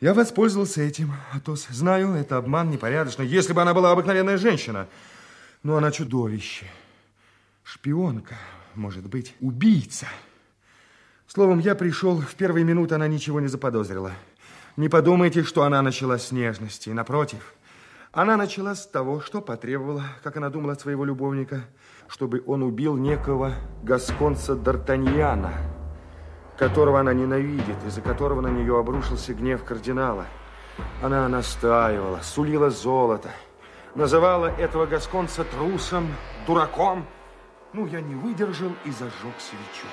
Я воспользовался этим, Атос. Знаю, это обман непорядочно. Если бы она была обыкновенная женщина. Но она чудовище. Шпионка, может быть, убийца. Словом, я пришел, в первые минуты она ничего не заподозрила. Не подумайте, что она начала с нежности. Напротив, она начала с того, что потребовала, как она думала, от своего любовника, чтобы он убил некого гасконца Д'Артаньяна, которого она ненавидит, из-за которого на нее обрушился гнев кардинала. Она настаивала, сулила золото, называла этого гасконца трусом, дураком. Ну, я не выдержал и зажег свечу.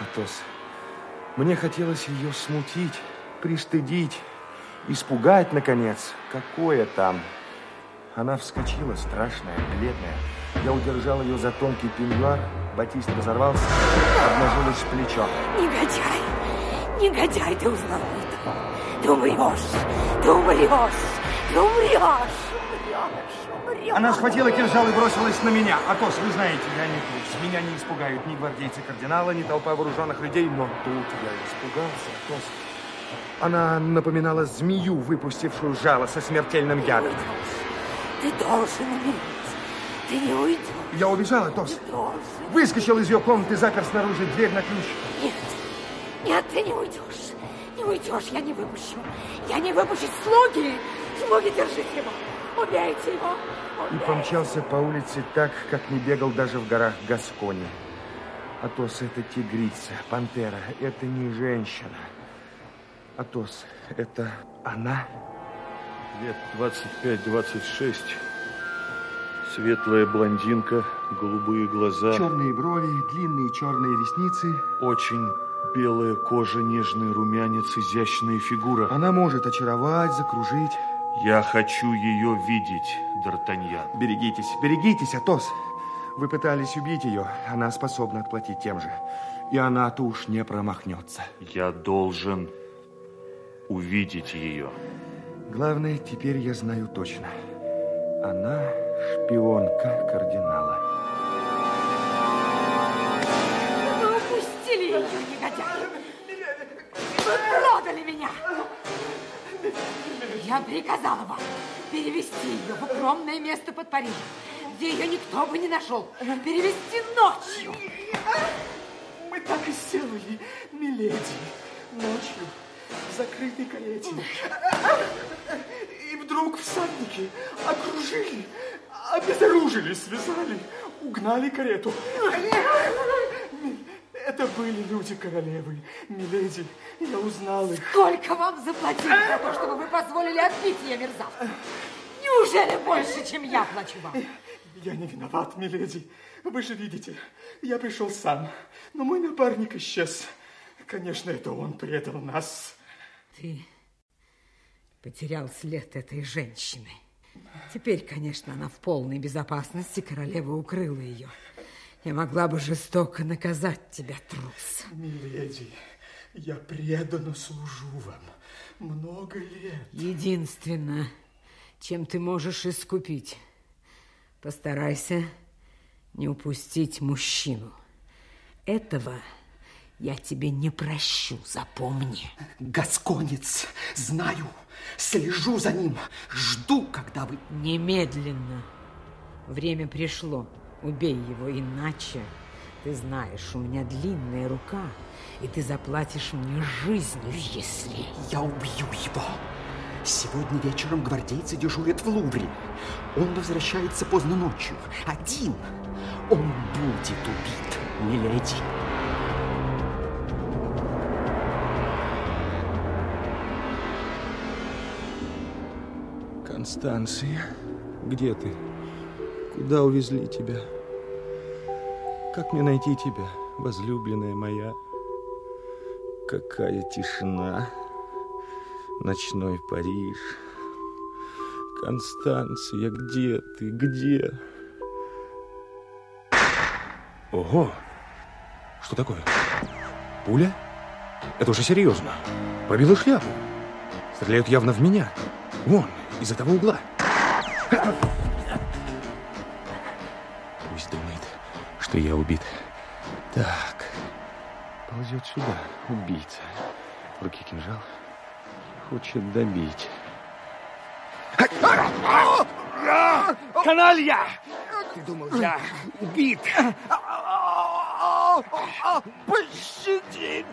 Атос, мне хотелось ее смутить, пристыдить, испугать, наконец. Какое там? Она вскочила, страшная, бледная. Я удержал ее за тонкий пеньюар, батист разорвался, обнажилось плечо. Негодяй! Негодяй, ты узнал это! Ты умрешь! Ты умрешь! Ты умрешь! Она схватила кинжал и бросилась на меня. Атос, вы знаете, я не трус. Меня не испугают ни гвардейцы кардинала, ни толпа вооруженных людей, но тут я испугался, Атос. Она напоминала змею, выпустившую жало со смертельным ядом. Ты должен умереть. Ты не уйдешь. Я убежал, Атос. Выскочил из ее комнаты, запер снаружи дверь на ключ. Нет, нет, ты не уйдешь. Не уйдешь, я не выпущу. Я не выпущу. Слуги! Слуги, держите его. Убейте его. И помчался по улице так, как не бегал даже в горах Гаскони. Атос, это тигрица, пантера, это не женщина. Атос, это она? Лет 25-26. Светлая блондинка, голубые глаза. Черные брови, длинные черные ресницы. Очень белая кожа, нежный румянец, изящная фигура. Она может очаровать, закружить. Я хочу ее видеть, Д'Артаньян. Берегитесь, берегитесь, Атос. Вы пытались убить ее. Она способна отплатить тем же. И она-то уж не промахнется. Я должен увидеть ее. Главное, теперь я знаю точно. Она шпионка кардинала. Я приказала вам перевести ее в укромное место под Парижем, где ее никто бы не нашел. Перевести ночью. Мы так и сделали, миледи, ночью в закрытой карете. И вдруг всадники окружили, обезоружили, связали, угнали карету. Это были люди королевы, миледи. Я узнал их. Сколько вам заплатили за то, чтобы вы позволили отбить ее мерзавцев? Неужели больше, чем я плачу вам? Я не виноват, миледи. Вы же видите, я пришел сам, но мой напарник исчез. Конечно, это он предал нас. Ты потерял след этой женщины. Теперь, конечно, она в полной безопасности, королева укрыла ее. Я могла бы жестоко наказать тебя, трус. Миледи, я преданно служу вам много лет. Единственное, чем ты можешь искупить Постарайся не упустить мужчину. Этого я тебе не прощу, запомни. Гасконец, знаю, слежу за ним, жду, когда вы... Немедленно. Время пришло. Убей его, иначе... Ты знаешь, у меня длинная рука, и ты заплатишь мне жизнью, если... Я убью его. Сегодня вечером гвардейцы дежурят в Лувре. Он возвращается поздно ночью. Один. Он будет убит, миледи. Констанция, где ты? Куда увезли тебя? Как мне найти тебя, возлюбленная моя? Какая тишина. Ночной Париж. Констанция, где ты? Где? Ого! Что такое? Пуля? Это уже серьезно. Пробила шляпу. Стреляют явно в меня. Вон, из этого угла. Пусть что я убит. Так, ползет сюда, убийца. В руке кинжал. Хочет добить. Каналья! Ты думал, я убит? Пощадите,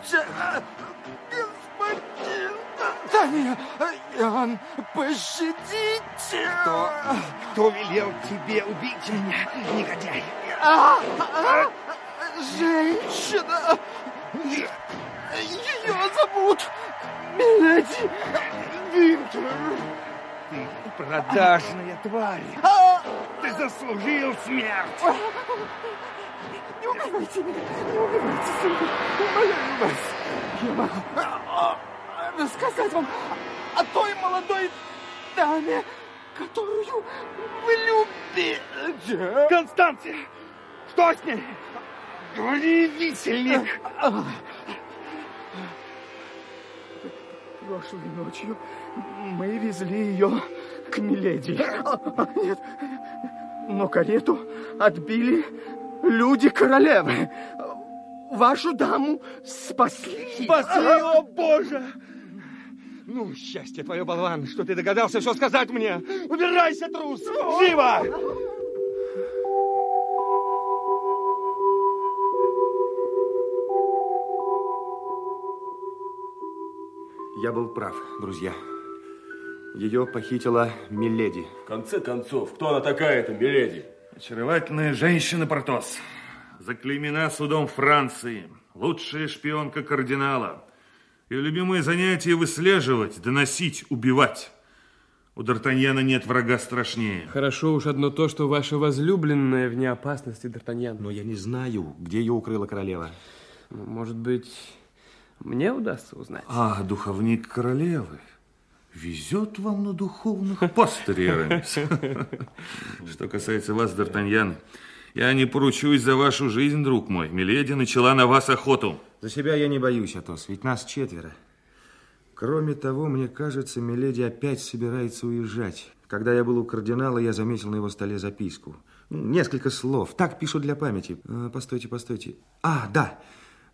господин Д'Артаньян, пощадите! Кто, кто велел тебе убить меня, негодяй? А, а, женщина! Ее зовут Миледи Винтер. Ты продажная тварь. Ты заслужил смерть. Не убивайте меня, не убивайте, сынок. Умоляю вас. Я могу рассказать вам о той молодой даме, которую вы любите. Констанция, что с ней? Говори, висельник. Прошлой ночью мы везли ее к Миледи. Нет, но карету отбили люди королевы. Вашу даму спасли. Спасли, о боже! Ну, счастье твое, болван, что ты догадался все сказать мне. Убирайся, трус! Живо! Я был прав, друзья. Ее похитила Миледи. В конце концов, кто она такая, эта Миледи? Очаровательная женщина, Портос. Заклеймена судом Франции. Лучшая шпионка кардинала. Ее любимое занятие выслеживать, доносить, убивать. У Д'Артаньяна нет врага страшнее. Хорошо уж одно то, что ваша возлюбленная вне опасности, Д'Артаньян. Но я не знаю, где ее укрыла королева. Может быть, мне удастся узнать. А, духовник королевы. Везет вам на духовных пастырей. (laughs) Что касается вас, Д'Артаньян, я не поручусь за вашу жизнь, друг мой. Миледи начала на вас охоту. За себя я не боюсь, Атос, ведь нас четверо. Кроме того, мне кажется, Миледи опять собирается уезжать. Когда я был у кардинала, я заметил на его столе записку. Несколько слов. Так пишут для памяти. А, постойте, постойте. А, да.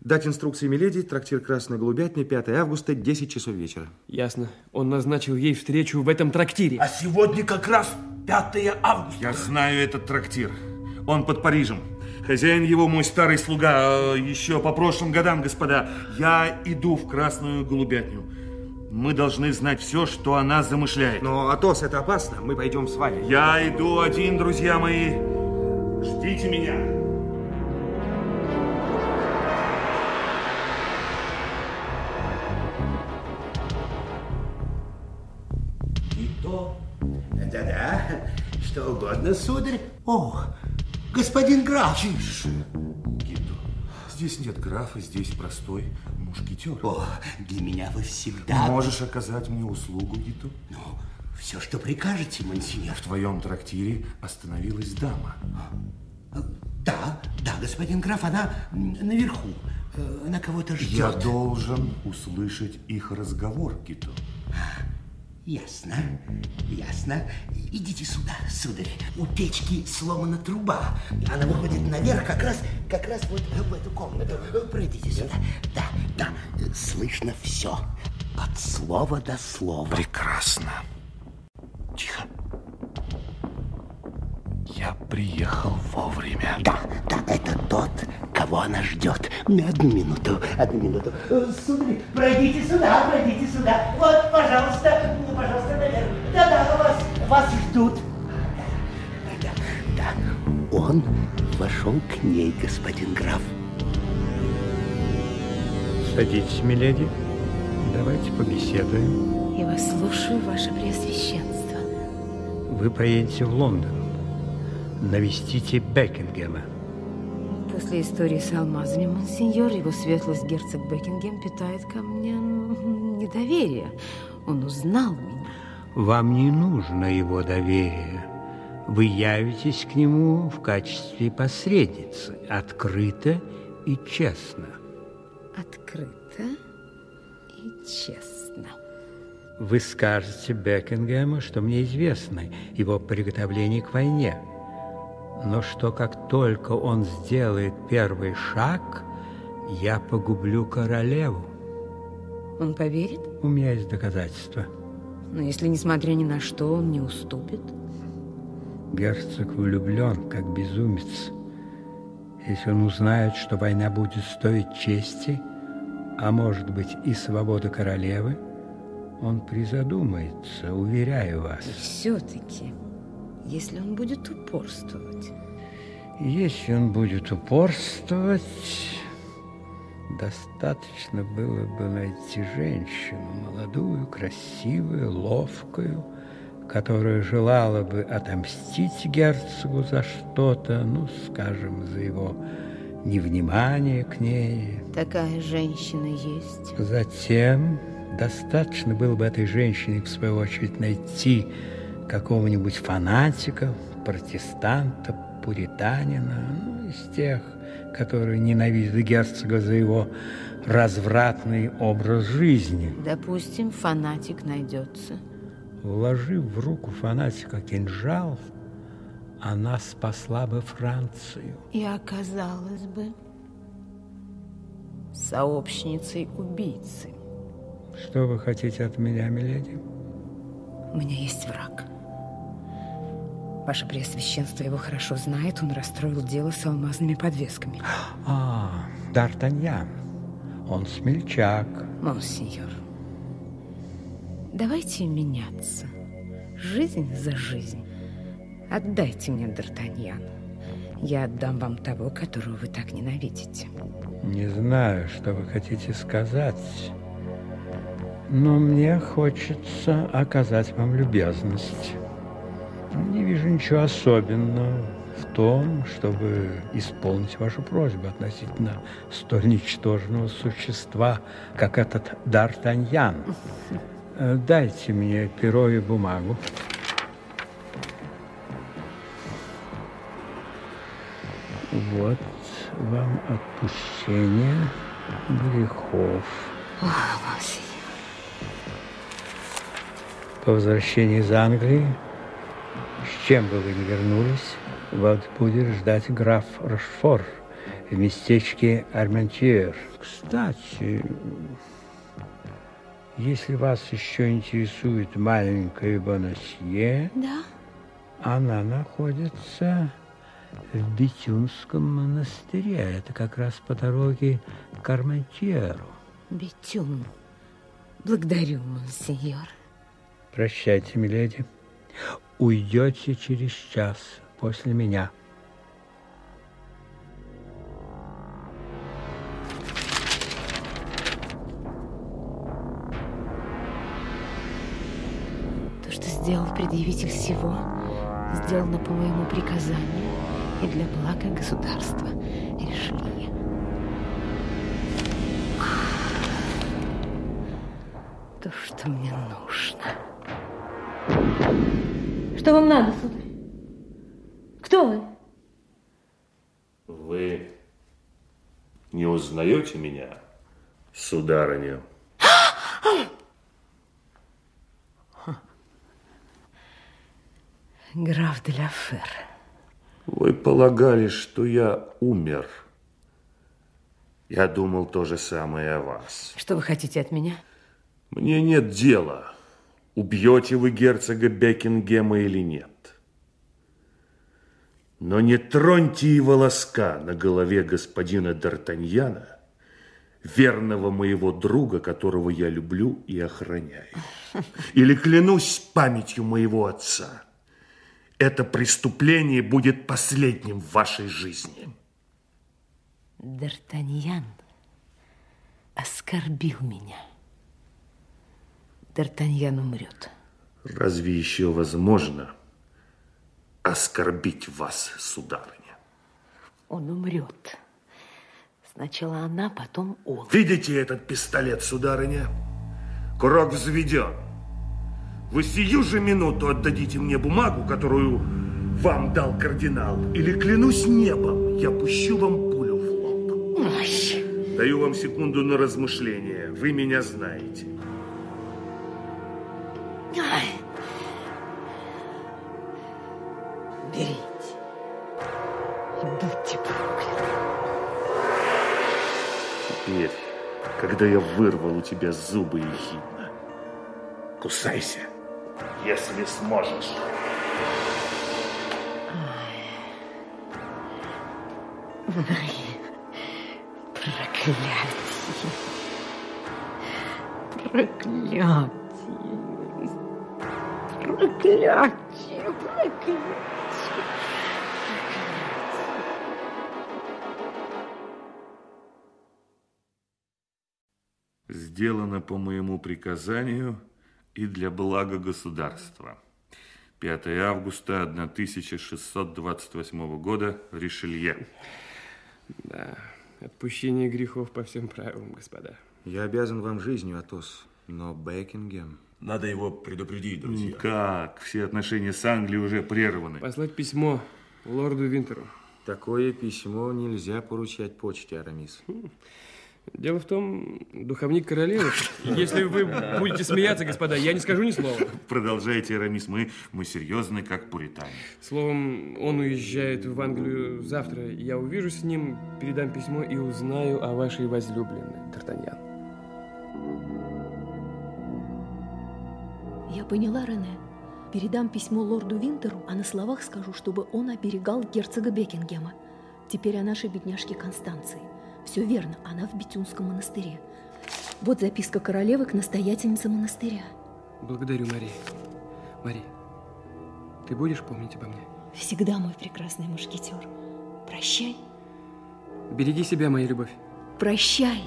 Дать инструкции Миледи, трактир «Красная голубятня», 5 августа, 10 часов вечера. Ясно. Он назначил ей встречу в этом трактире. А сегодня как раз 5 августа. Я знаю этот трактир. Он под Парижем. Хозяин его мой старый слуга. Еще по прошлым годам, господа. Я иду в Красную голубятню. Мы должны знать все, что она замышляет. Но, Атос, это опасно. Мы пойдем с вами. Я иду один, друзья мои. Ждите меня. Да-да, что угодно, сударь. О, господин граф. Тише, Гидо. Здесь нет графа, здесь простой мушкетер. О, для меня вы всегда... Можешь оказать мне услугу, Гидо? Ну, все, что прикажете, мансиньор. В твоем трактире остановилась дама. Да, да, господин граф, она наверху. Она кого-то ждет. Я должен услышать их разговор, Гидо. Ясно, ясно. Идите сюда, сударь. У печки сломана труба. Она выходит наверх как раз, как раз вот в эту комнату. Пройдите сюда. Да, да. Слышно все. От слова до слова. Прекрасно. Тихо. Я приехал вовремя. Да, да, это тот, кого она ждет. Одну минуту, одну минуту. Сударь, пройдите сюда, пройдите сюда. Вот, пожалуйста, ну, пожалуйста, наверх. Да-да, вас, вас ждут. Да, да. Он вошел к ней, господин граф. Садитесь, миледи. Давайте побеседуем. Я вас слушаю, ваше преосвященство. Вы поедете в Лондон. Навестите Бекингема. После истории с алмазами, монсеньор, его светлость герцог Бекингем питает ко мне недоверие. Он узнал меня. Вам не нужно его доверие. Вы явитесь к нему в качестве посредницы, открыто и честно. Открыто и честно. Вы скажете Бекингему, что мне известно его приготовление к войне, но что как только он сделает первый шаг, я погублю королеву. Он поверит? У меня есть доказательства. Но если, несмотря ни на что, он не уступит? Герцог влюблен, как безумец. Если он узнает, что война будет стоить чести, а может быть и свободы королевы, он призадумается, уверяю вас. И все-таки, если он будет упорствовать... Если он будет упорствовать, достаточно было бы найти женщину, молодую, красивую, ловкую, которая желала бы отомстить герцогу за что-то, ну, скажем, за его невнимание к ней. Такая женщина есть. Затем достаточно было бы этой женщине, в свою очередь, найти какого-нибудь фанатика, протестанта, пуританина, ну, из тех, которые ненавидят герцога за его развратный образ жизни. Допустим, фанатик найдется. Вложив в руку фанатика кинжал, она спасла бы Францию. И оказалась бы сообщницей убийцы. Что вы хотите от меня, миледи? У меня есть враг. Ваше Преосвященство его хорошо знает. Он расстроил дело с алмазными подвесками. А, Д'Артаньян. Он смельчак. Монсеньор, давайте меняться. Жизнь за жизнь. Отдайте мне Д'Артаньян. Я отдам вам того, которого вы так ненавидите. Не знаю, что вы хотите сказать, но мне хочется оказать вам любезность. Не вижу ничего особенного в том, чтобы исполнить вашу просьбу относительно столь ничтожного существа, как этот Д'Артаньян. Э, Дайте мне перо и бумагу. Вот вам отпущение грехов. По возвращении из Англии, с чем бы вы ни вернулись, вас будет ждать граф Рошфор в местечке Арментьер. Кстати, если вас еще интересует маленькая Бонасье, Да? она находится в Бетюнском монастыре. Это как раз по дороге к Арментьеру. Бетюн. Благодарю, монсеньор. Прощайте, миледи. Уйдете через час после меня. То, что сделал предъявитель всего, сделано по моему приказанию и для блага государства. Решили. То, что мне нужно. Что вам надо, сударь? Кто вы? Вы не узнаете меня, сударыня? (gasps) Граф де ла Фер. Вы полагали, что я умер. Я думал то же самое о вас. Что вы хотите от меня? Мне нет дела, убьете вы герцога Бекингема или нет. Но не троньте и волоска на голове господина Д'Артаньяна, верного моего друга, которого я люблю и охраняю. Или клянусь памятью моего отца, это преступление будет последним в вашей жизни. Д'Артаньян оскорбил меня. Д'Артаньян умрет. Разве еще возможно оскорбить вас, сударыня? Он умрет. Сначала она, потом он. Видите этот пистолет, сударыня? Курок взведен. Вы сию же минуту отдадите мне бумагу, которую вам дал кардинал, или, клянусь небом, я пущу вам пулю в лоб. Ой. Даю вам секунду на размышление. Вы меня знаете. Берите. И будьте прокляты. Теперь, когда я вырвал у тебя зубы ехидно, кусайся, если сможешь. Мои проклятие. Проклятие. Проклятие. Проклятие. Сделано по моему приказанию и для блага государства. 5 августа 1628 года, Ришелье. Да, отпущение грехов по всем правилам, господа. Я обязан вам жизнью, Атос, но Бекингем... Надо его предупредить, друзья. Как? Все отношения с Англией уже прерваны. Послать письмо лорду Винтеру. Такое письмо нельзя поручать почте, Арамис. Дело в том, духовник королевы, если вы будете смеяться, господа, я не скажу ни слова. Продолжайте, Арамис, мы, мы серьезны, как пуритане. Словом, он уезжает в Англию завтра. Я увижусь с ним, передам письмо и узнаю о вашей возлюбленной, Д'Артаньян. Я поняла, Рене. Передам письмо лорду Винтеру, а на словах скажу, чтобы он оберегал герцога Бекингема. Теперь о нашей бедняжке Констанции. Все верно, она в Бетюнском монастыре. Вот записка королевы к настоятельнице монастыря. Благодарю, Мари. Мари, ты будешь помнить обо мне? Всегда мой прекрасный мушкетер. Прощай. Береги себя, моя любовь. Прощай.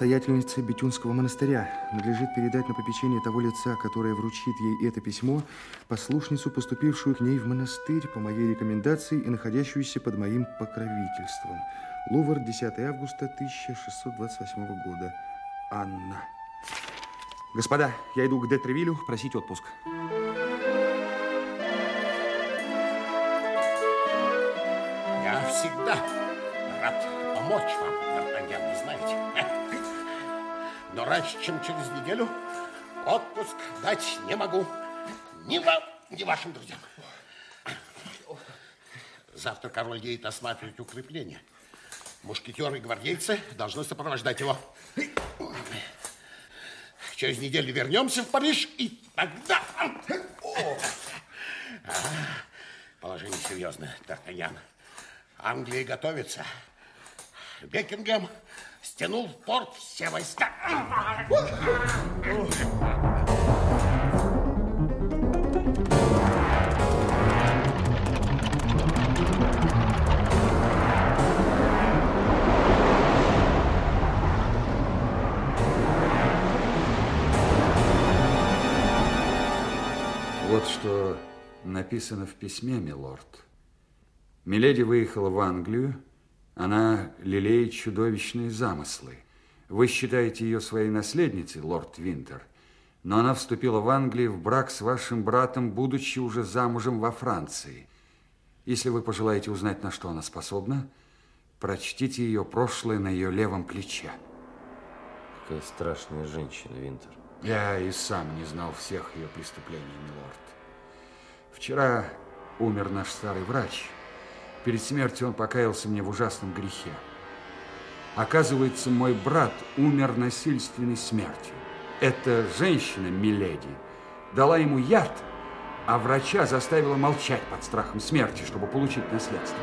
Настоятельнице Бетюнского монастыря надлежит передать на попечение того лица, которое вручит ей это письмо, послушницу, поступившую к ней в монастырь по моей рекомендации и находящуюся под моим покровительством. Лувр, 10 августа 1628 года. Анна. Господа, я иду к Детревилю просить отпуск. Я всегда рад помочь вам, Д'Артаньян, вы знаете. Но раньше, чем через неделю, отпуск дать не могу. Ни вам, ни вашим друзьям. Завтра король едет осматривать укрепления. Мушкетеры и гвардейцы должны сопровождать его. Через неделю вернемся в Париж, и тогда... А, Положение серьезное, Д'Артаньян. Англия готовится. Бекингем стянул в порт все войска. Вот что написано в письме, милорд. Миледи выехала в Англию. Она лелеет чудовищные замыслы. Вы считаете ее своей наследницей, лорд Винтер, но она вступила в Англию в брак с вашим братом, будучи уже замужем во Франции. Если вы пожелаете узнать, на что она способна, прочтите ее прошлое на ее левом плече. Какая страшная женщина, Винтер. Я и сам не знал всех ее преступлений, милорд. Вчера умер наш старый врач. Перед смертью он покаялся мне в ужасном грехе. Оказывается, мой брат умер насильственной смертью. Эта женщина, Миледи, дала ему яд, а врача заставила молчать под страхом смерти, чтобы получить наследство.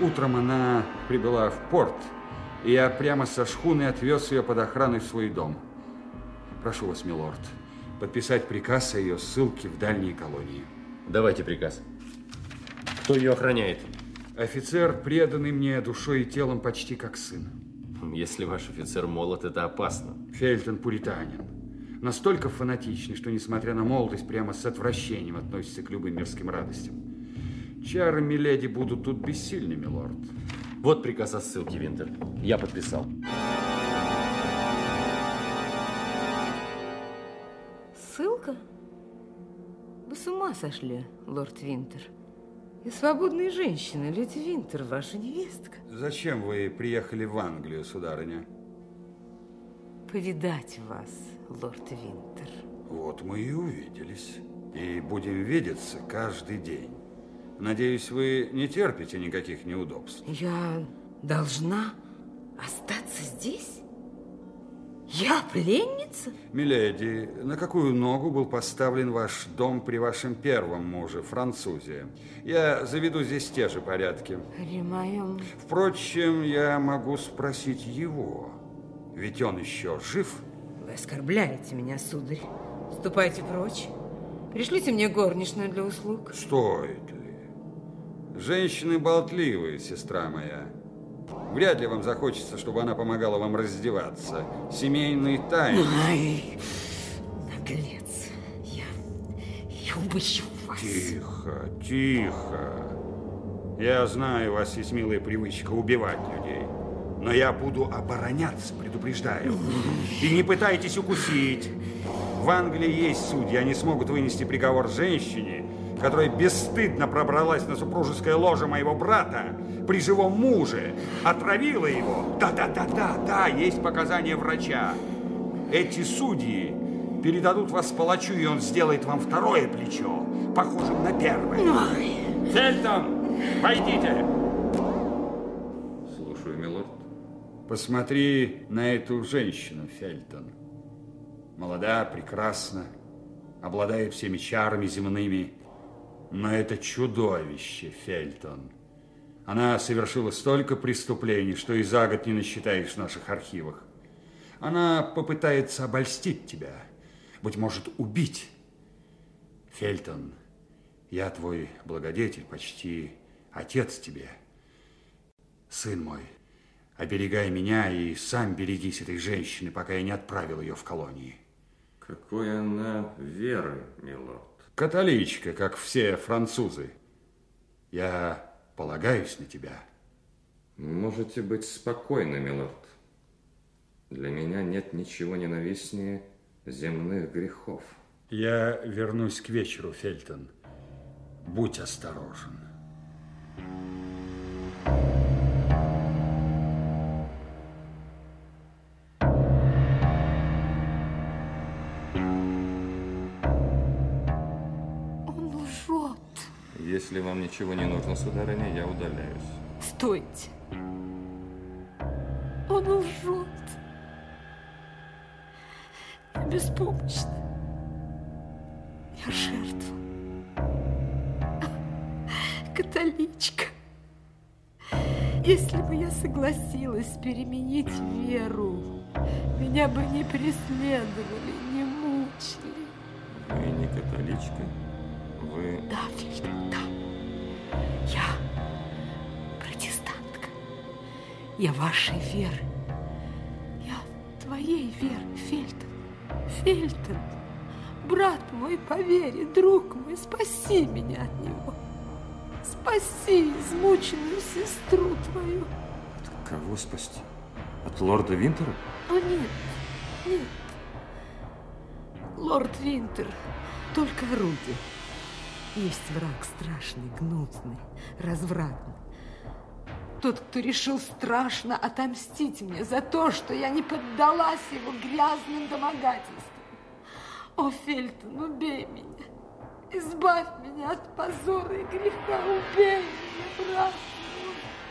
Утром она прибыла в порт, и я прямо со шхуны отвез ее под охраной в свой дом. Прошу вас, милорд, подписать приказ о ее ссылке в дальние колонии. Давайте приказ. Кто ее охраняет? Офицер, преданный мне душой и телом почти как сын. Если ваш офицер молод, это опасно. Фельтон пуританин. Настолько фанатичный, что, несмотря на молодость, прямо с отвращением относится к любым мирским радостям. Чары Миледи будут тут бессильны, милорд. Вот приказ о ссылке, Винтер. Я подписал. Ссылка? Вы с ума сошли, лорд Винтер. Я свободная женщина, леди Винтер, ваша невестка. Зачем вы приехали в Англию, сударыня? Повидать вас, лорд Винтер. Вот мы и увиделись. И будем видеться каждый день. Надеюсь, вы не терпите никаких неудобств. Я должна остаться здесь? Я пленница? Миледи, на какую ногу был поставлен ваш дом при вашем первом муже, французе? Я заведу здесь те же порядки. При моем... Впрочем, я могу спросить его. Ведь он еще жив? Вы оскорбляете меня, сударь. Ступайте прочь. Пришлите мне горничную для услуг. Стоит ли? Женщины болтливые, сестра моя. Вряд ли вам захочется, чтобы она помогала вам раздеваться. Семейные тайны. Ай, наглец. Я, я убью вас. Тихо, тихо. Я знаю, у вас есть милая привычка убивать людей. Но я буду обороняться, предупреждаю. И не пытайтесь укусить. В Англии есть судьи, они смогут вынести приговор женщине, которая бесстыдно пробралась на супружеское ложе моего брата при живом муже, отравила его. Да-да-да-да-да, есть показания врача. Эти судьи передадут вас палачу, и он сделает вам второе плечо, похожим на первое. Ой. Фельтон, войдите. Слушаю, милорд. Посмотри на эту женщину, Фельтон. Молода, прекрасна, обладает всеми чарами земными, но это чудовище, Фельтон. Она совершила столько преступлений, что и за год не насчитаешь в наших архивах. Она попытается обольстить тебя, быть может, убить. Фельтон, я твой благодетель, почти отец тебе. Сын мой, оберегай меня и сам берегись этой женщины, пока я не отправил ее в колонии. Какой она веры, милорд. Католичка, как все французы. Я полагаюсь на тебя. Можете быть спокойны, милорд. Для меня нет ничего ненавистнее земных грехов. Я вернусь к вечеру, Фельтон. Будь осторожен. Он Если вам ничего не нужно, сударыня, я удаляюсь. Стойте. Он лжет. Я беспомощна. Я жертва. Католичка. Если бы я согласилась переменить веру, меня бы не преследовали, не мучили. Вы не католичка? Вы... Да, да. Я протестантка. Я вашей веры. Я твоей веры, Фельтон. Фельтон, брат мой по вере, друг мой, спаси меня от него. Спаси измученную сестру твою. Кого спасти? От лорда Винтера? О, нет, нет. Лорд Винтер, только орудие. Есть враг страшный, гнусный, развратный. Тот, кто решил страшно отомстить мне за то, что я не поддалась его грязным домогательствам. О, Фельтон, убей меня. Избавь меня от позора и греха. Убей меня, брат.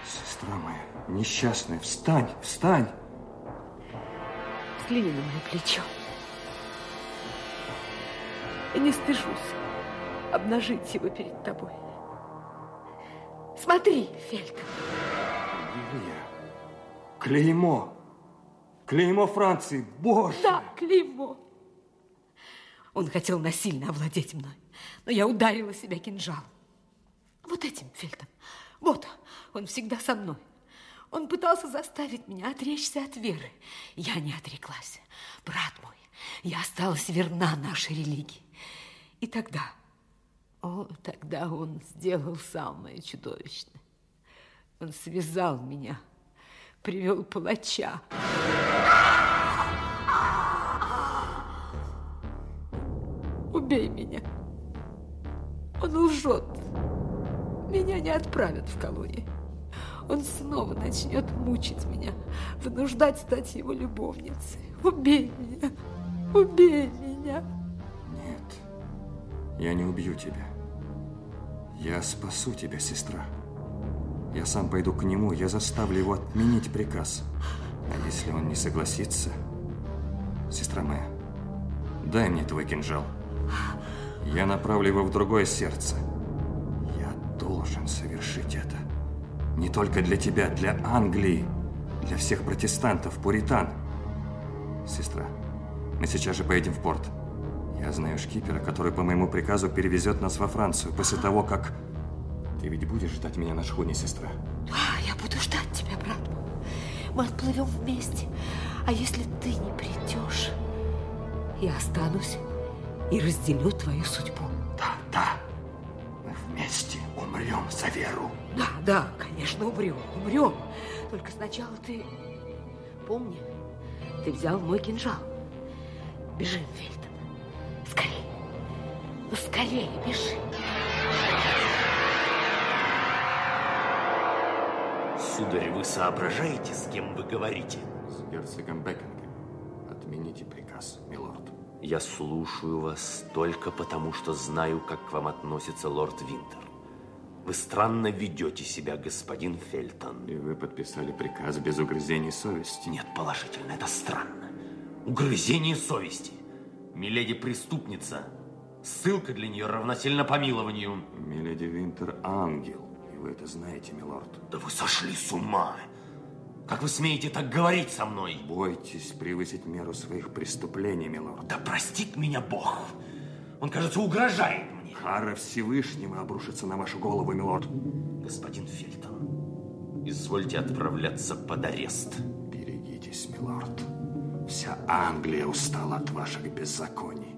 Сестра моя, несчастная, встань, встань. Взгляни на мое плечо. Я не стыжусь обнажить его перед тобой. Смотри, Фельтон. Лилия, клеймо, клеймо Франции, боже! Да, клеймо. Он хотел насильно овладеть мной, но я ударила себя кинжалом. Вот этим, Фельтон, вот, он всегда со мной. Он пытался заставить меня отречься от веры. Я не отреклась. Брат мой, я осталась верна нашей религии. И тогда, о, тогда он сделал самое чудовищное. Он связал меня, привел палача. Убей меня. Он лжет. Меня не отправят в колонию. Он снова начнет мучить меня, вынуждать стать его любовницей. Убей меня. Убей меня. Я не убью тебя. Я спасу тебя, сестра. Я сам пойду к нему, я заставлю его отменить приказ. А если он не согласится... Сестра моя, дай мне твой кинжал. Я направлю его в другое сердце. Я должен совершить это. Не только для тебя, для Англии, для всех протестантов, пуритан. Сестра, мы сейчас же поедем в порт. Я знаю шкипера, который по моему приказу перевезет нас во Францию после того, как... Ты ведь будешь ждать меня на шхуне, сестра? А, я буду ждать тебя, брат. Мы отплывем вместе. А если ты не придешь, я останусь и разделю твою судьбу. Да, да. Мы вместе умрем за веру. Да, да, конечно, умрем, умрем. Только сначала ты... Помни, ты взял мой кинжал. Бежим, Фельтон. Скорее. Ну, скорее, бежи. Сударь, вы соображаете, с кем вы говорите? С герцогом Бекингем. Отмените приказ, милорд. Я слушаю вас только потому, что знаю, как к вам относится лорд Винтер. Вы странно ведете себя, господин Фельтон. И вы подписали приказ без угрызений совести? Нет, положительно, это странно. Угрызение совести. Миледи преступница. Ссылка для нее равносильно помилованию. Миледи Винтер ангел. И вы это знаете, милорд. Да вы сошли с ума. Как вы смеете так говорить со мной? Бойтесь превысить меру своих преступлений, милорд. Да простит меня Бог. Он, кажется, угрожает мне. Кара Всевышнего обрушится на вашу голову, милорд. Господин Фельтон, извольте отправляться под арест. Берегитесь, милорд. Вся Англия устала от ваших беззаконий.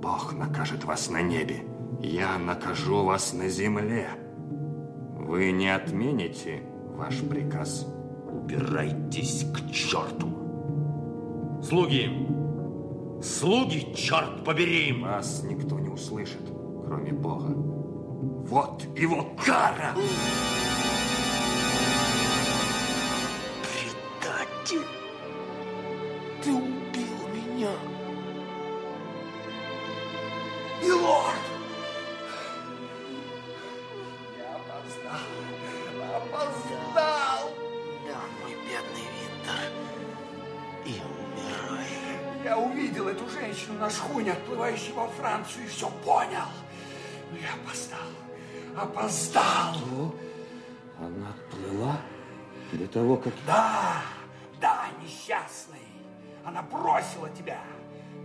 Бог накажет вас на небе. Я накажу вас на земле. Вы не отмените ваш приказ? Убирайтесь к черту. Слуги! Слуги, черт побери! Вас никто не услышит, кроме Бога. Вот его кара! Предатель! На шхуне, отплывающей во Францию, и все понял. Но я опоздал. Опоздал! Что? Она отплыла до того, как... Да, да, несчастный. Она бросила тебя.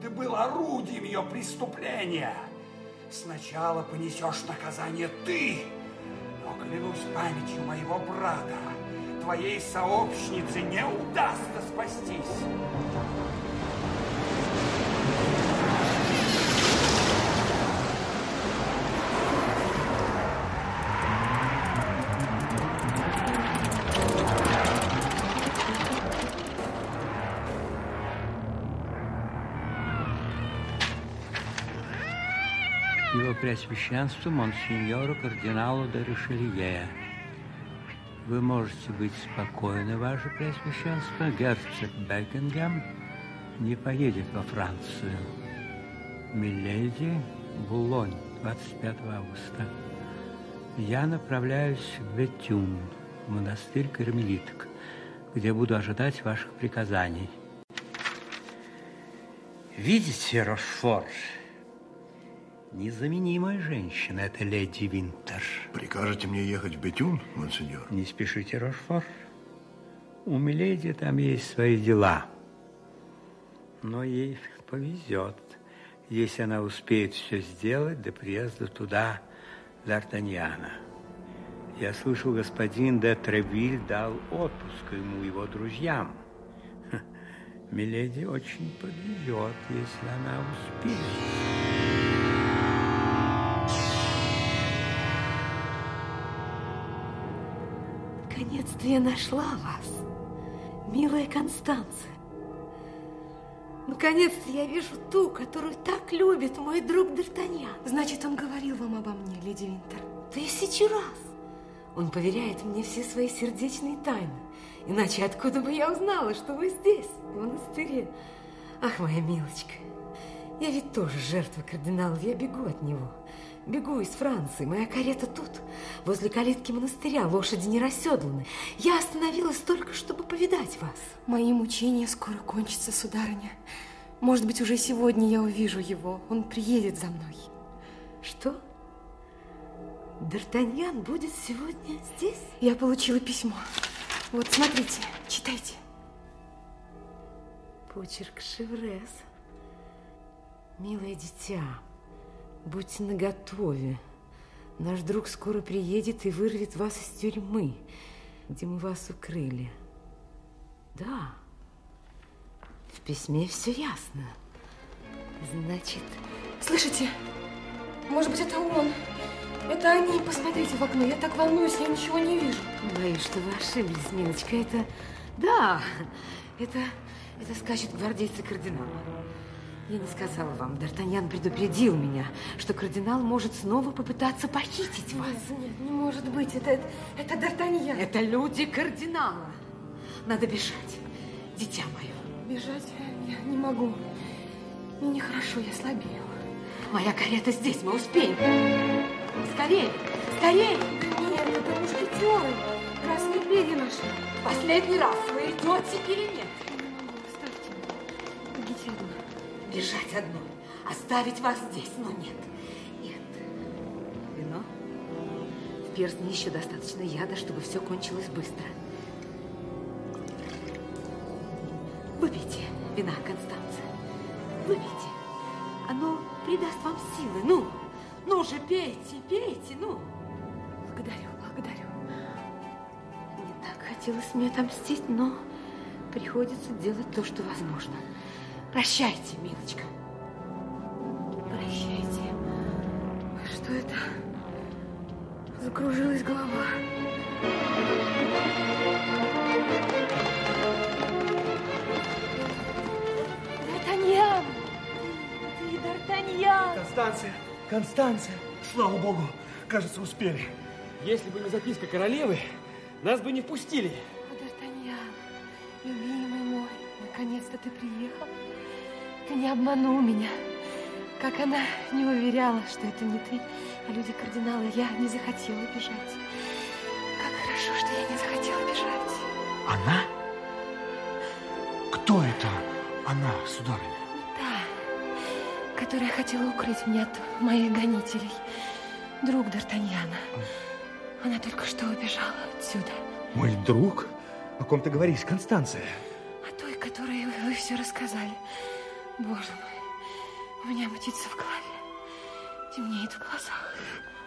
Ты был орудием ее преступления. Сначала понесешь наказание ты. Но клянусь памятью моего брата, твоей сообщнице не удастся спастись. Преосвященству монсеньору кардиналу де. Вы можете быть спокойны, ваше преосвященство. Герцог Бекингем не поедет во Францию. Миледи, Булонь, 25 августа. Я направляюсь в Бетюн, монастырь кармелиток, где буду ожидать ваших приказаний. Видите, Рошфор, незаменимая женщина, это леди Винтер. Прикажете мне ехать в Бетюн, монсеньор? Не спешите, Рошфор. У Миледи там есть свои дела. Но ей повезет, если она успеет все сделать до приезда туда Д'Артаньяна. Я слышал, господин де Тревиль дал отпуск ему и его друзьям. Ха, Миледи очень повезет, если она успеет. Наконец-то я нашла вас, милая Констанция. Наконец-то я вижу ту, которую так любит мой друг Д'Артаньян. Значит, он говорил вам обо мне, леди Винтер? Тысячу раз. Он поверяет мне все свои сердечные тайны. Иначе откуда бы я узнала, что вы здесь, в монастыре? Ах, моя милочка, я ведь тоже жертва кардинала, я бегу от него. Бегу из Франции, моя карета тут, возле калитки монастыря, лошади не расседланы. Я остановилась только, чтобы повидать вас. Мои мучения скоро кончатся, сударыня. Может быть, уже сегодня я увижу его. Он приедет за мной. Что? Д'Артаньян будет сегодня здесь? Я получила письмо. Вот, смотрите, читайте. Почерк Шеврес. Милое дитя, будьте наготове. Наш друг скоро приедет и вырвет вас из тюрьмы, где мы вас укрыли. Да, в письме все ясно. Значит... Слышите? Может быть, это он? Это они. Посмотрите в окно. Я так волнуюсь, я ничего не вижу. Боюсь, что вы ошиблись, милочка. Это... Да, это... Это скачет гвардейцы кардинала. Я не сказала вам, Д'Артаньян предупредил меня, что кардинал может снова попытаться похитить вас. Нет, нет, не может быть. Это, это, это Д'Артаньян. Это люди кардинала. Надо бежать, дитя мое. Бежать я не могу. Мне нехорошо, я слабею. Моя карета здесь, мы успеем. Скорее, скорее. Нет, это мушкетеры. Красные перья наши. Последний раз вы идете или нет? Оставьте. Бегите одна. Бежать одной. Оставить вас здесь, но нет. Нет. Вино? В перстне еще достаточно яда, чтобы все кончилось быстро. Выпейте вина, Констанция. Выпейте. Оно придаст вам силы. Ну, ну же, пейте, пейте, ну. Благодарю, благодарю. Не так хотелось мне отомстить, но приходится делать то, что возможно. Прощайте, милочка. Прощайте. Что это? Закружилась голова. Д'Артаньян! Ты Д'Артаньян! Констанция! Констанция! Слава богу! Кажется, успели. Если бы не записка королевы, нас бы не впустили. О, Д'Артаньян, любимый мой, наконец-то ты приехал. Ты не обманул меня. Как она не уверяла, что это не ты, а люди кардинала, я не захотела бежать. Как хорошо, что я не захотела бежать. Она? Кто это она, сударыня? Та, которая хотела укрыть меня от моих гонителей. Друг Д'Артаньяна. Она только что убежала отсюда. Мой друг? О ком ты говоришь, Констанция? О той, которой вы, вы все рассказали. Боже мой, у меня мутится в голове. Темнеет в глазах.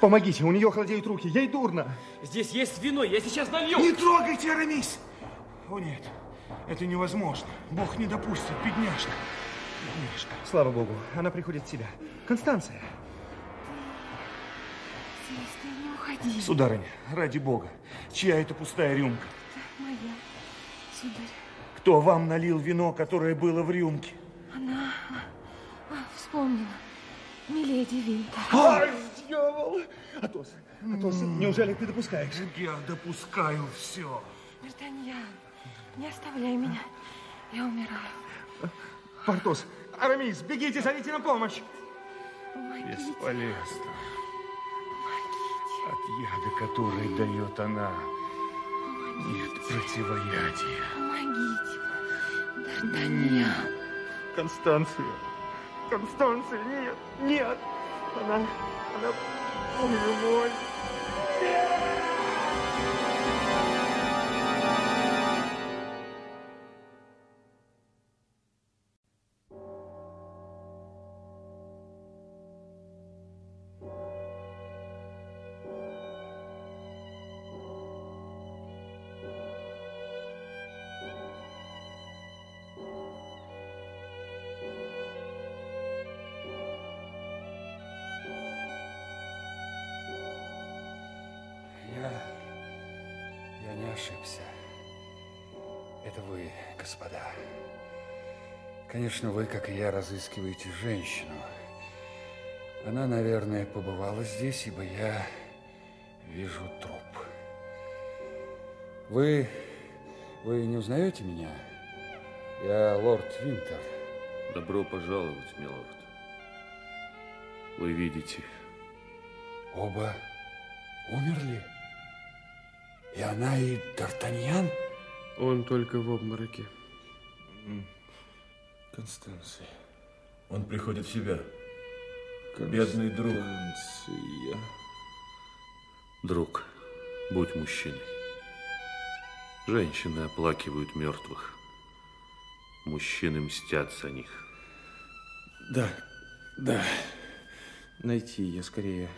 Помогите, у нее холодеют руки, ей дурно. Здесь есть вино, я сейчас налью. Не трогайте, Арамис! О нет, это невозможно. Бог не допустит, бедняжка. Бедняжка. Слава богу, она приходит в себя. Констанция. Здесь ты не уходи. Сударыня, ради бога, чья это пустая рюмка? Моя, сударь. Кто вам налил вино, которое было в рюмке? Она вспомнила. Миледи. леди Винтер. Ай, дьявол! Атос, Атос, неужели ты допускаешь? Я допускаю все. Д'Артаньян, не оставляй меня. Я умираю. Портос, Арамис, бегите, зовите на помощь. Бесполезно. От яда, который дает она, нет противоядия. Помогите, Д'Артаньян. Констанция. Констанция, нет, нет. Она, она, боже мой. Я... Конечно, вы, как и я, разыскиваете женщину. Она, наверное, побывала здесь, ибо я вижу труп. Вы... вы не узнаете меня? Я лорд Винтер. Добро пожаловать, милорд. Вы видите, Оба умерли? И она, и Д'Артаньян? Он только в обмороке. Констанция. Он приходит в себя. Бедный друг. Констанция. Друг, будь мужчиной. Женщины оплакивают мертвых. Мужчины мстят за них. Да, да. Найти ее скорее.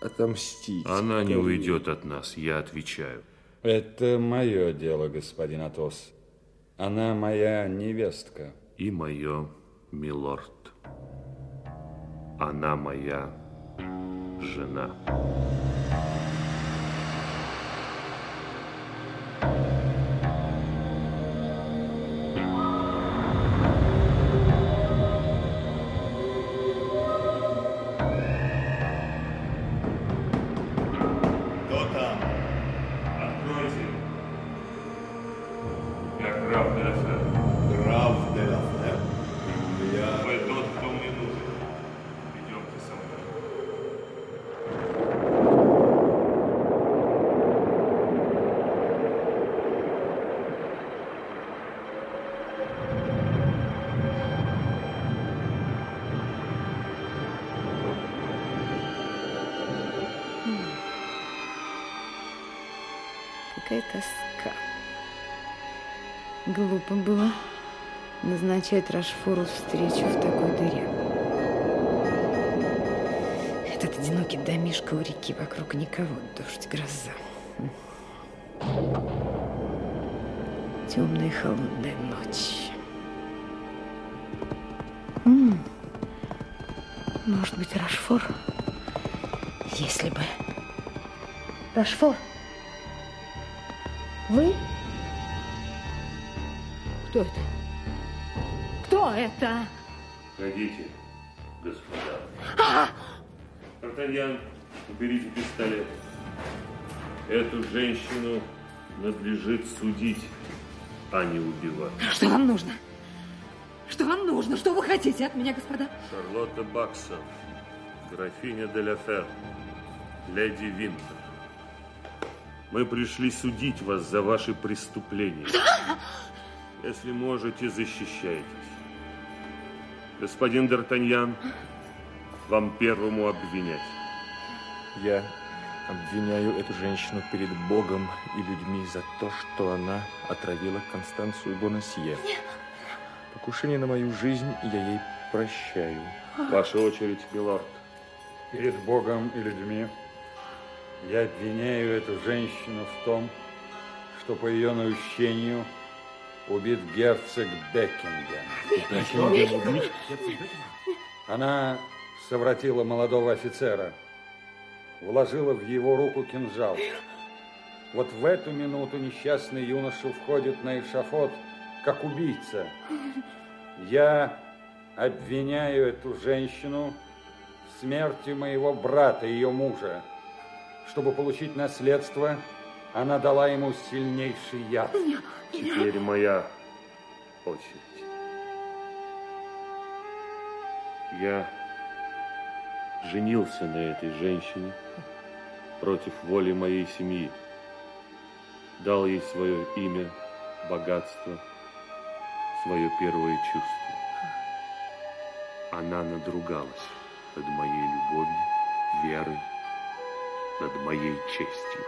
Отомстить. Она не Ко- уйдет от нас, я отвечаю. Это мое дело, господин Атос. Она моя невестка. И мое, милорд. Она моя жена. Назначать Рашфору встречу в такой дыре. Этот одинокий домишко у реки, вокруг никого, дождь, гроза. Темная холодная ночь. М, Может быть, Рашфор? Если бы. Рашфор? Вы? Это? Ходите, господа. А! Д'Артаньян, уберите пистолет. Эту женщину надлежит судить, а не убивать. Что вам нужно? Что вам нужно? Что вы хотите от меня, господа? Шарлотта Баксон, графиня де ля Фер, леди Винтер. Мы пришли судить вас за ваши преступления. Если можете, защищайтесь. Господин Д'Артаньян, вам первому обвинять. Я обвиняю эту женщину перед Богом и людьми за то, что она отравила Констанцию Бонасье. Покушение на мою жизнь я ей прощаю. Ваша очередь, милорд. Перед Богом и людьми я обвиняю эту женщину в том, что по ее наущению убит герцог Бекингем. Она совратила молодого офицера, вложила в его руку кинжал. Вот в эту минуту несчастный юноша входит на эшафот, как убийца. Я обвиняю эту женщину смерти моего брата, ее мужа. Чтобы получить наследство, она дала ему сильнейший яд. Теперь моя очередь. Я женился на этой женщине против воли моей семьи. Дал ей свое имя, богатство, свое первое чувство. Она надругалась над моей любовью, верой, над моей честью,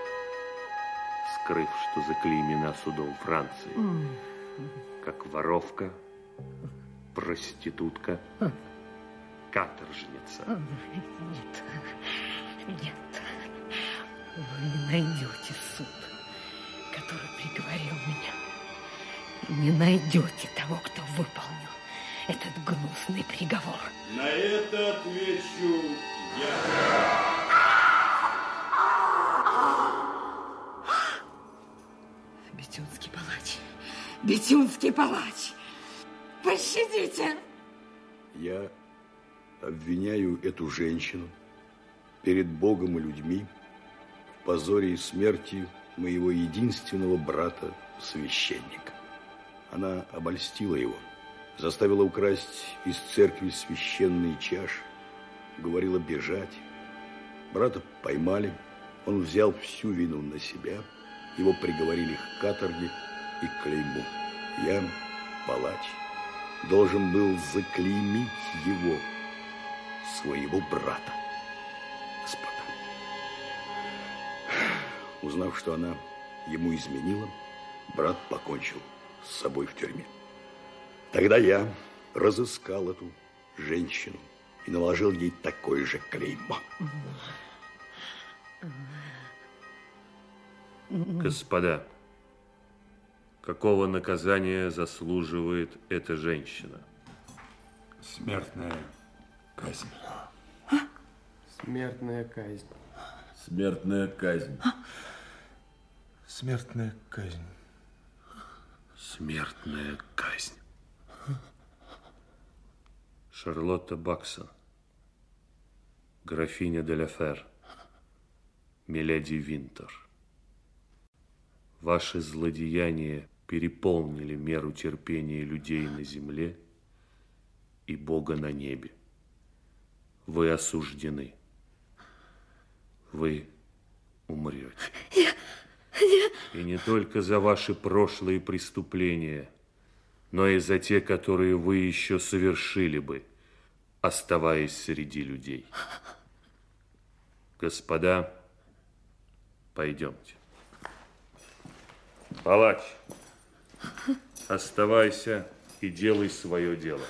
скрыв, что заклеймена судом Франции, как воровка, проститутка, каторжница. Нет, нет. Вы не найдете суд, который приговорил меня. Не найдете того, кто выполнил этот гнусный приговор. На это отвечу я. Бетюнский палач. Бетюнский палач. Пощадите. Я обвиняю эту женщину перед Богом и людьми в позоре и смерти моего единственного брата, священника. Она обольстила его, заставила украсть из церкви священные чаши, говорила бежать. Брата поймали, он взял всю вину на себя, его приговорили к каторге и к клейму. Я, палач, должен был заклеймить его, своего брата. Господа. Узнав, что она ему изменила, брат покончил с собой в тюрьме. Тогда я разыскал эту женщину и наложил ей такое же клеймо. Господа, какого наказания заслуживает эта женщина? Смертная казнь. Смертная казнь. Смертная казнь. Смертная казнь. Смертная казнь. Шарлотта Баксон, графиня де ла Фер, миледи Винтер. Ваши злодеяния переполнили меру терпения людей на земле и Бога на небе. Вы осуждены. Вы умрете. Я, я... И не только за ваши прошлые преступления, но и за те, которые вы еще совершили бы, оставаясь среди людей. Господа, пойдемте. Палач, оставайся и делай свое дело.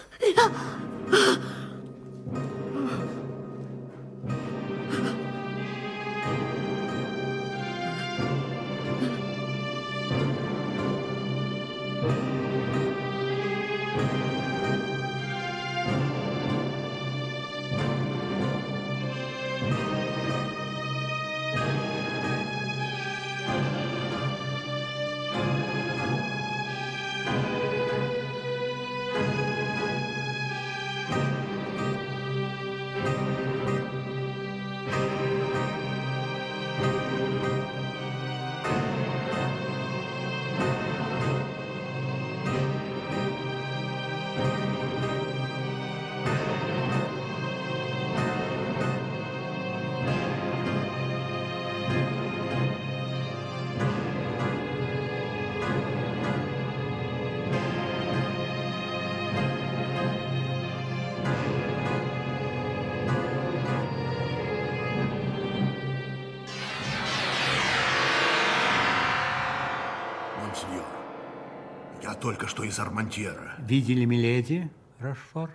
Только что из Армантьера. Видели миледи, Рашфор?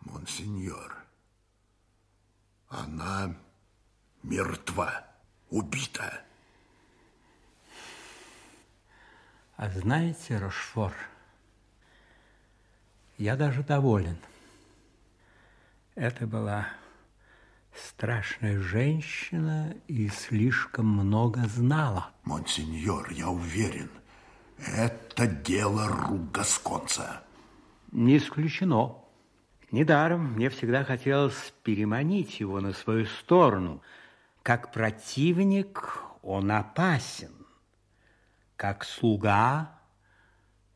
Монсеньор, она мертва, убита. А знаете, Рошфор, я даже доволен. Это была страшная женщина и слишком много знала. Монсеньор, я уверен, это дело рук гасконца. Не исключено. Недаром мне всегда хотелось переманить его на свою сторону. Как противник он опасен. Как слуга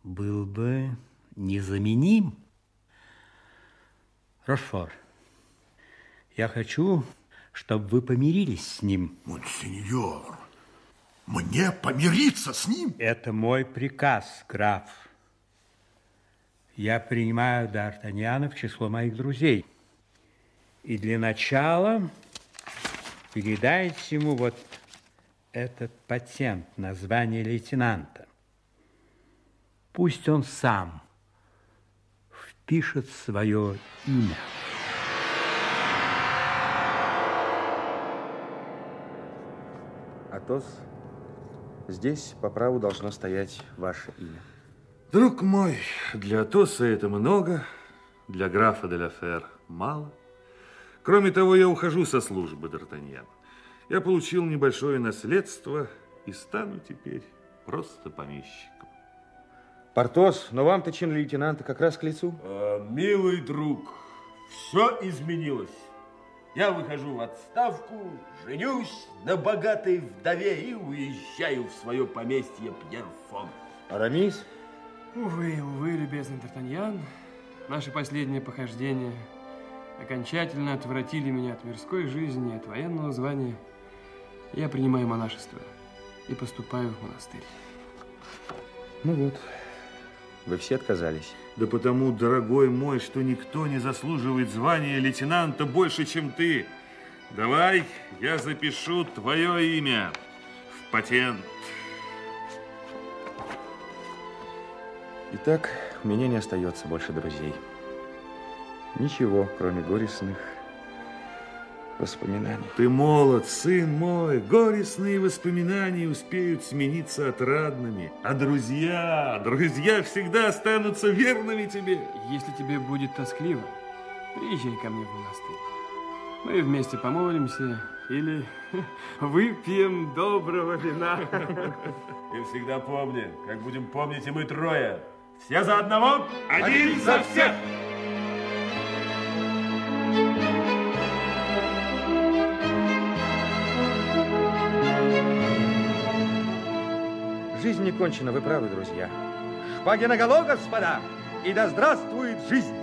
был бы незаменим. Рошфор, я хочу, чтобы вы помирились с ним. Монсеньор, мне помириться с ним? Это мой приказ, граф. Я принимаю Д'Артаньяна в число моих друзей. И для начала передайте ему вот этот патент на звание лейтенанта. Пусть он сам впишет свое имя. Атос, здесь по праву должно стоять ваше имя. Друг мой, для Атоса это много, для графа де ла Фер мало. Кроме того, я ухожу со службы, Д'Артаньян. Я получил небольшое наследство и стану теперь просто помещиком. Портос, но вам-то чин лейтенанта как раз к лицу. А, милый друг, все изменилось. Я выхожу в отставку, женюсь на богатой вдове и уезжаю в свое поместье Пьерфон. Арамис? Увы, увы, любезный Д'Артаньян, наши последние похождения окончательно отвратили меня от мирской жизни, от военного звания. Я принимаю монашество и поступаю в монастырь. Ну вот, вы все отказались. Да потому, дорогой мой, что никто не заслуживает звания лейтенанта больше, чем ты. Давай я запишу твое имя в патент. Итак, у меня не остается больше друзей. Ничего, кроме горестных воспоминаний. Ты молод, сын мой. Горестные воспоминания успеют смениться отрадными. А друзья, друзья всегда останутся верными тебе. Если тебе будет тоскливо, приезжай ко мне в монастырь. Мы вместе помолимся или (laughs) выпьем доброго вина. (laughs) И всегда помни, как будем помнить и мы трое. Все за одного, один за всех! Не кончена, вы правы, друзья. Шпаги наголо, господа, и да здравствует жизнь!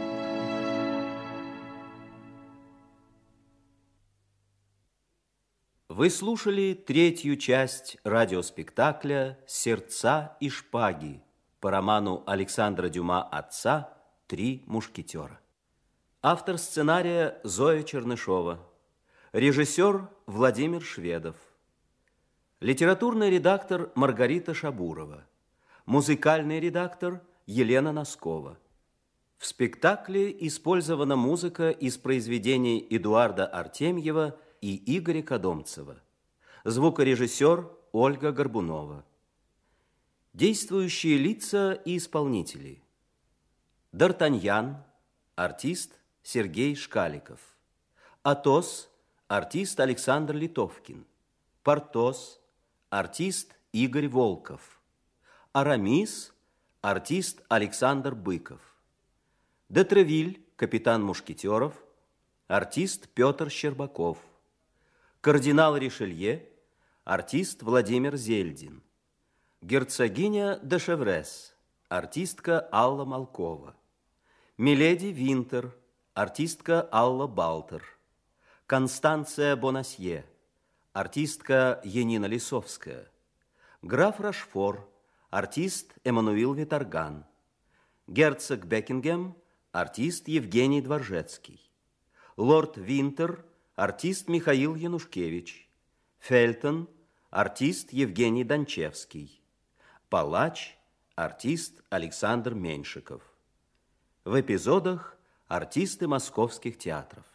Вы слушали третью часть радиоспектакля «Сердца и шпаги» по роману Александра Дюма «Отца. Три мушкетера». Автор сценария Зоя Чернышова. Режиссер Владимир Шведов. Литературный редактор Маргарита Шабурова. Музыкальный редактор Елена Носкова. В спектакле использована музыка из произведений Эдуарда Артемьева и Игоря Кодомцева. Звукорежиссер Ольга Горбунова. Действующие лица и исполнители. Д'Артаньян, артист Сергей Шкаликов. Атос, артист Александр Литовкин. Портос, артист Игорь Волков. Арамис, артист Александр Быков. Детревиль, капитан Мушкетеров, артист Петр Щербаков. Кардинал Ришелье, артист Владимир Зельдин. Герцогиня де Шеврес, артистка Алла Малкова. Миледи Винтер, артистка Алла Балтер. Констанция Бонасье, артистка Енина Лисовская. Граф Рашфор, артист Эммануил Виторган. Герцог Бекингем, артист Евгений Дворжецкий. Лорд Винтер, артист Михаил Янушкевич. Фельтон, артист Евгений Дончевский. Палач, артист Александр Меньшиков. В эпизодах артисты московских театров.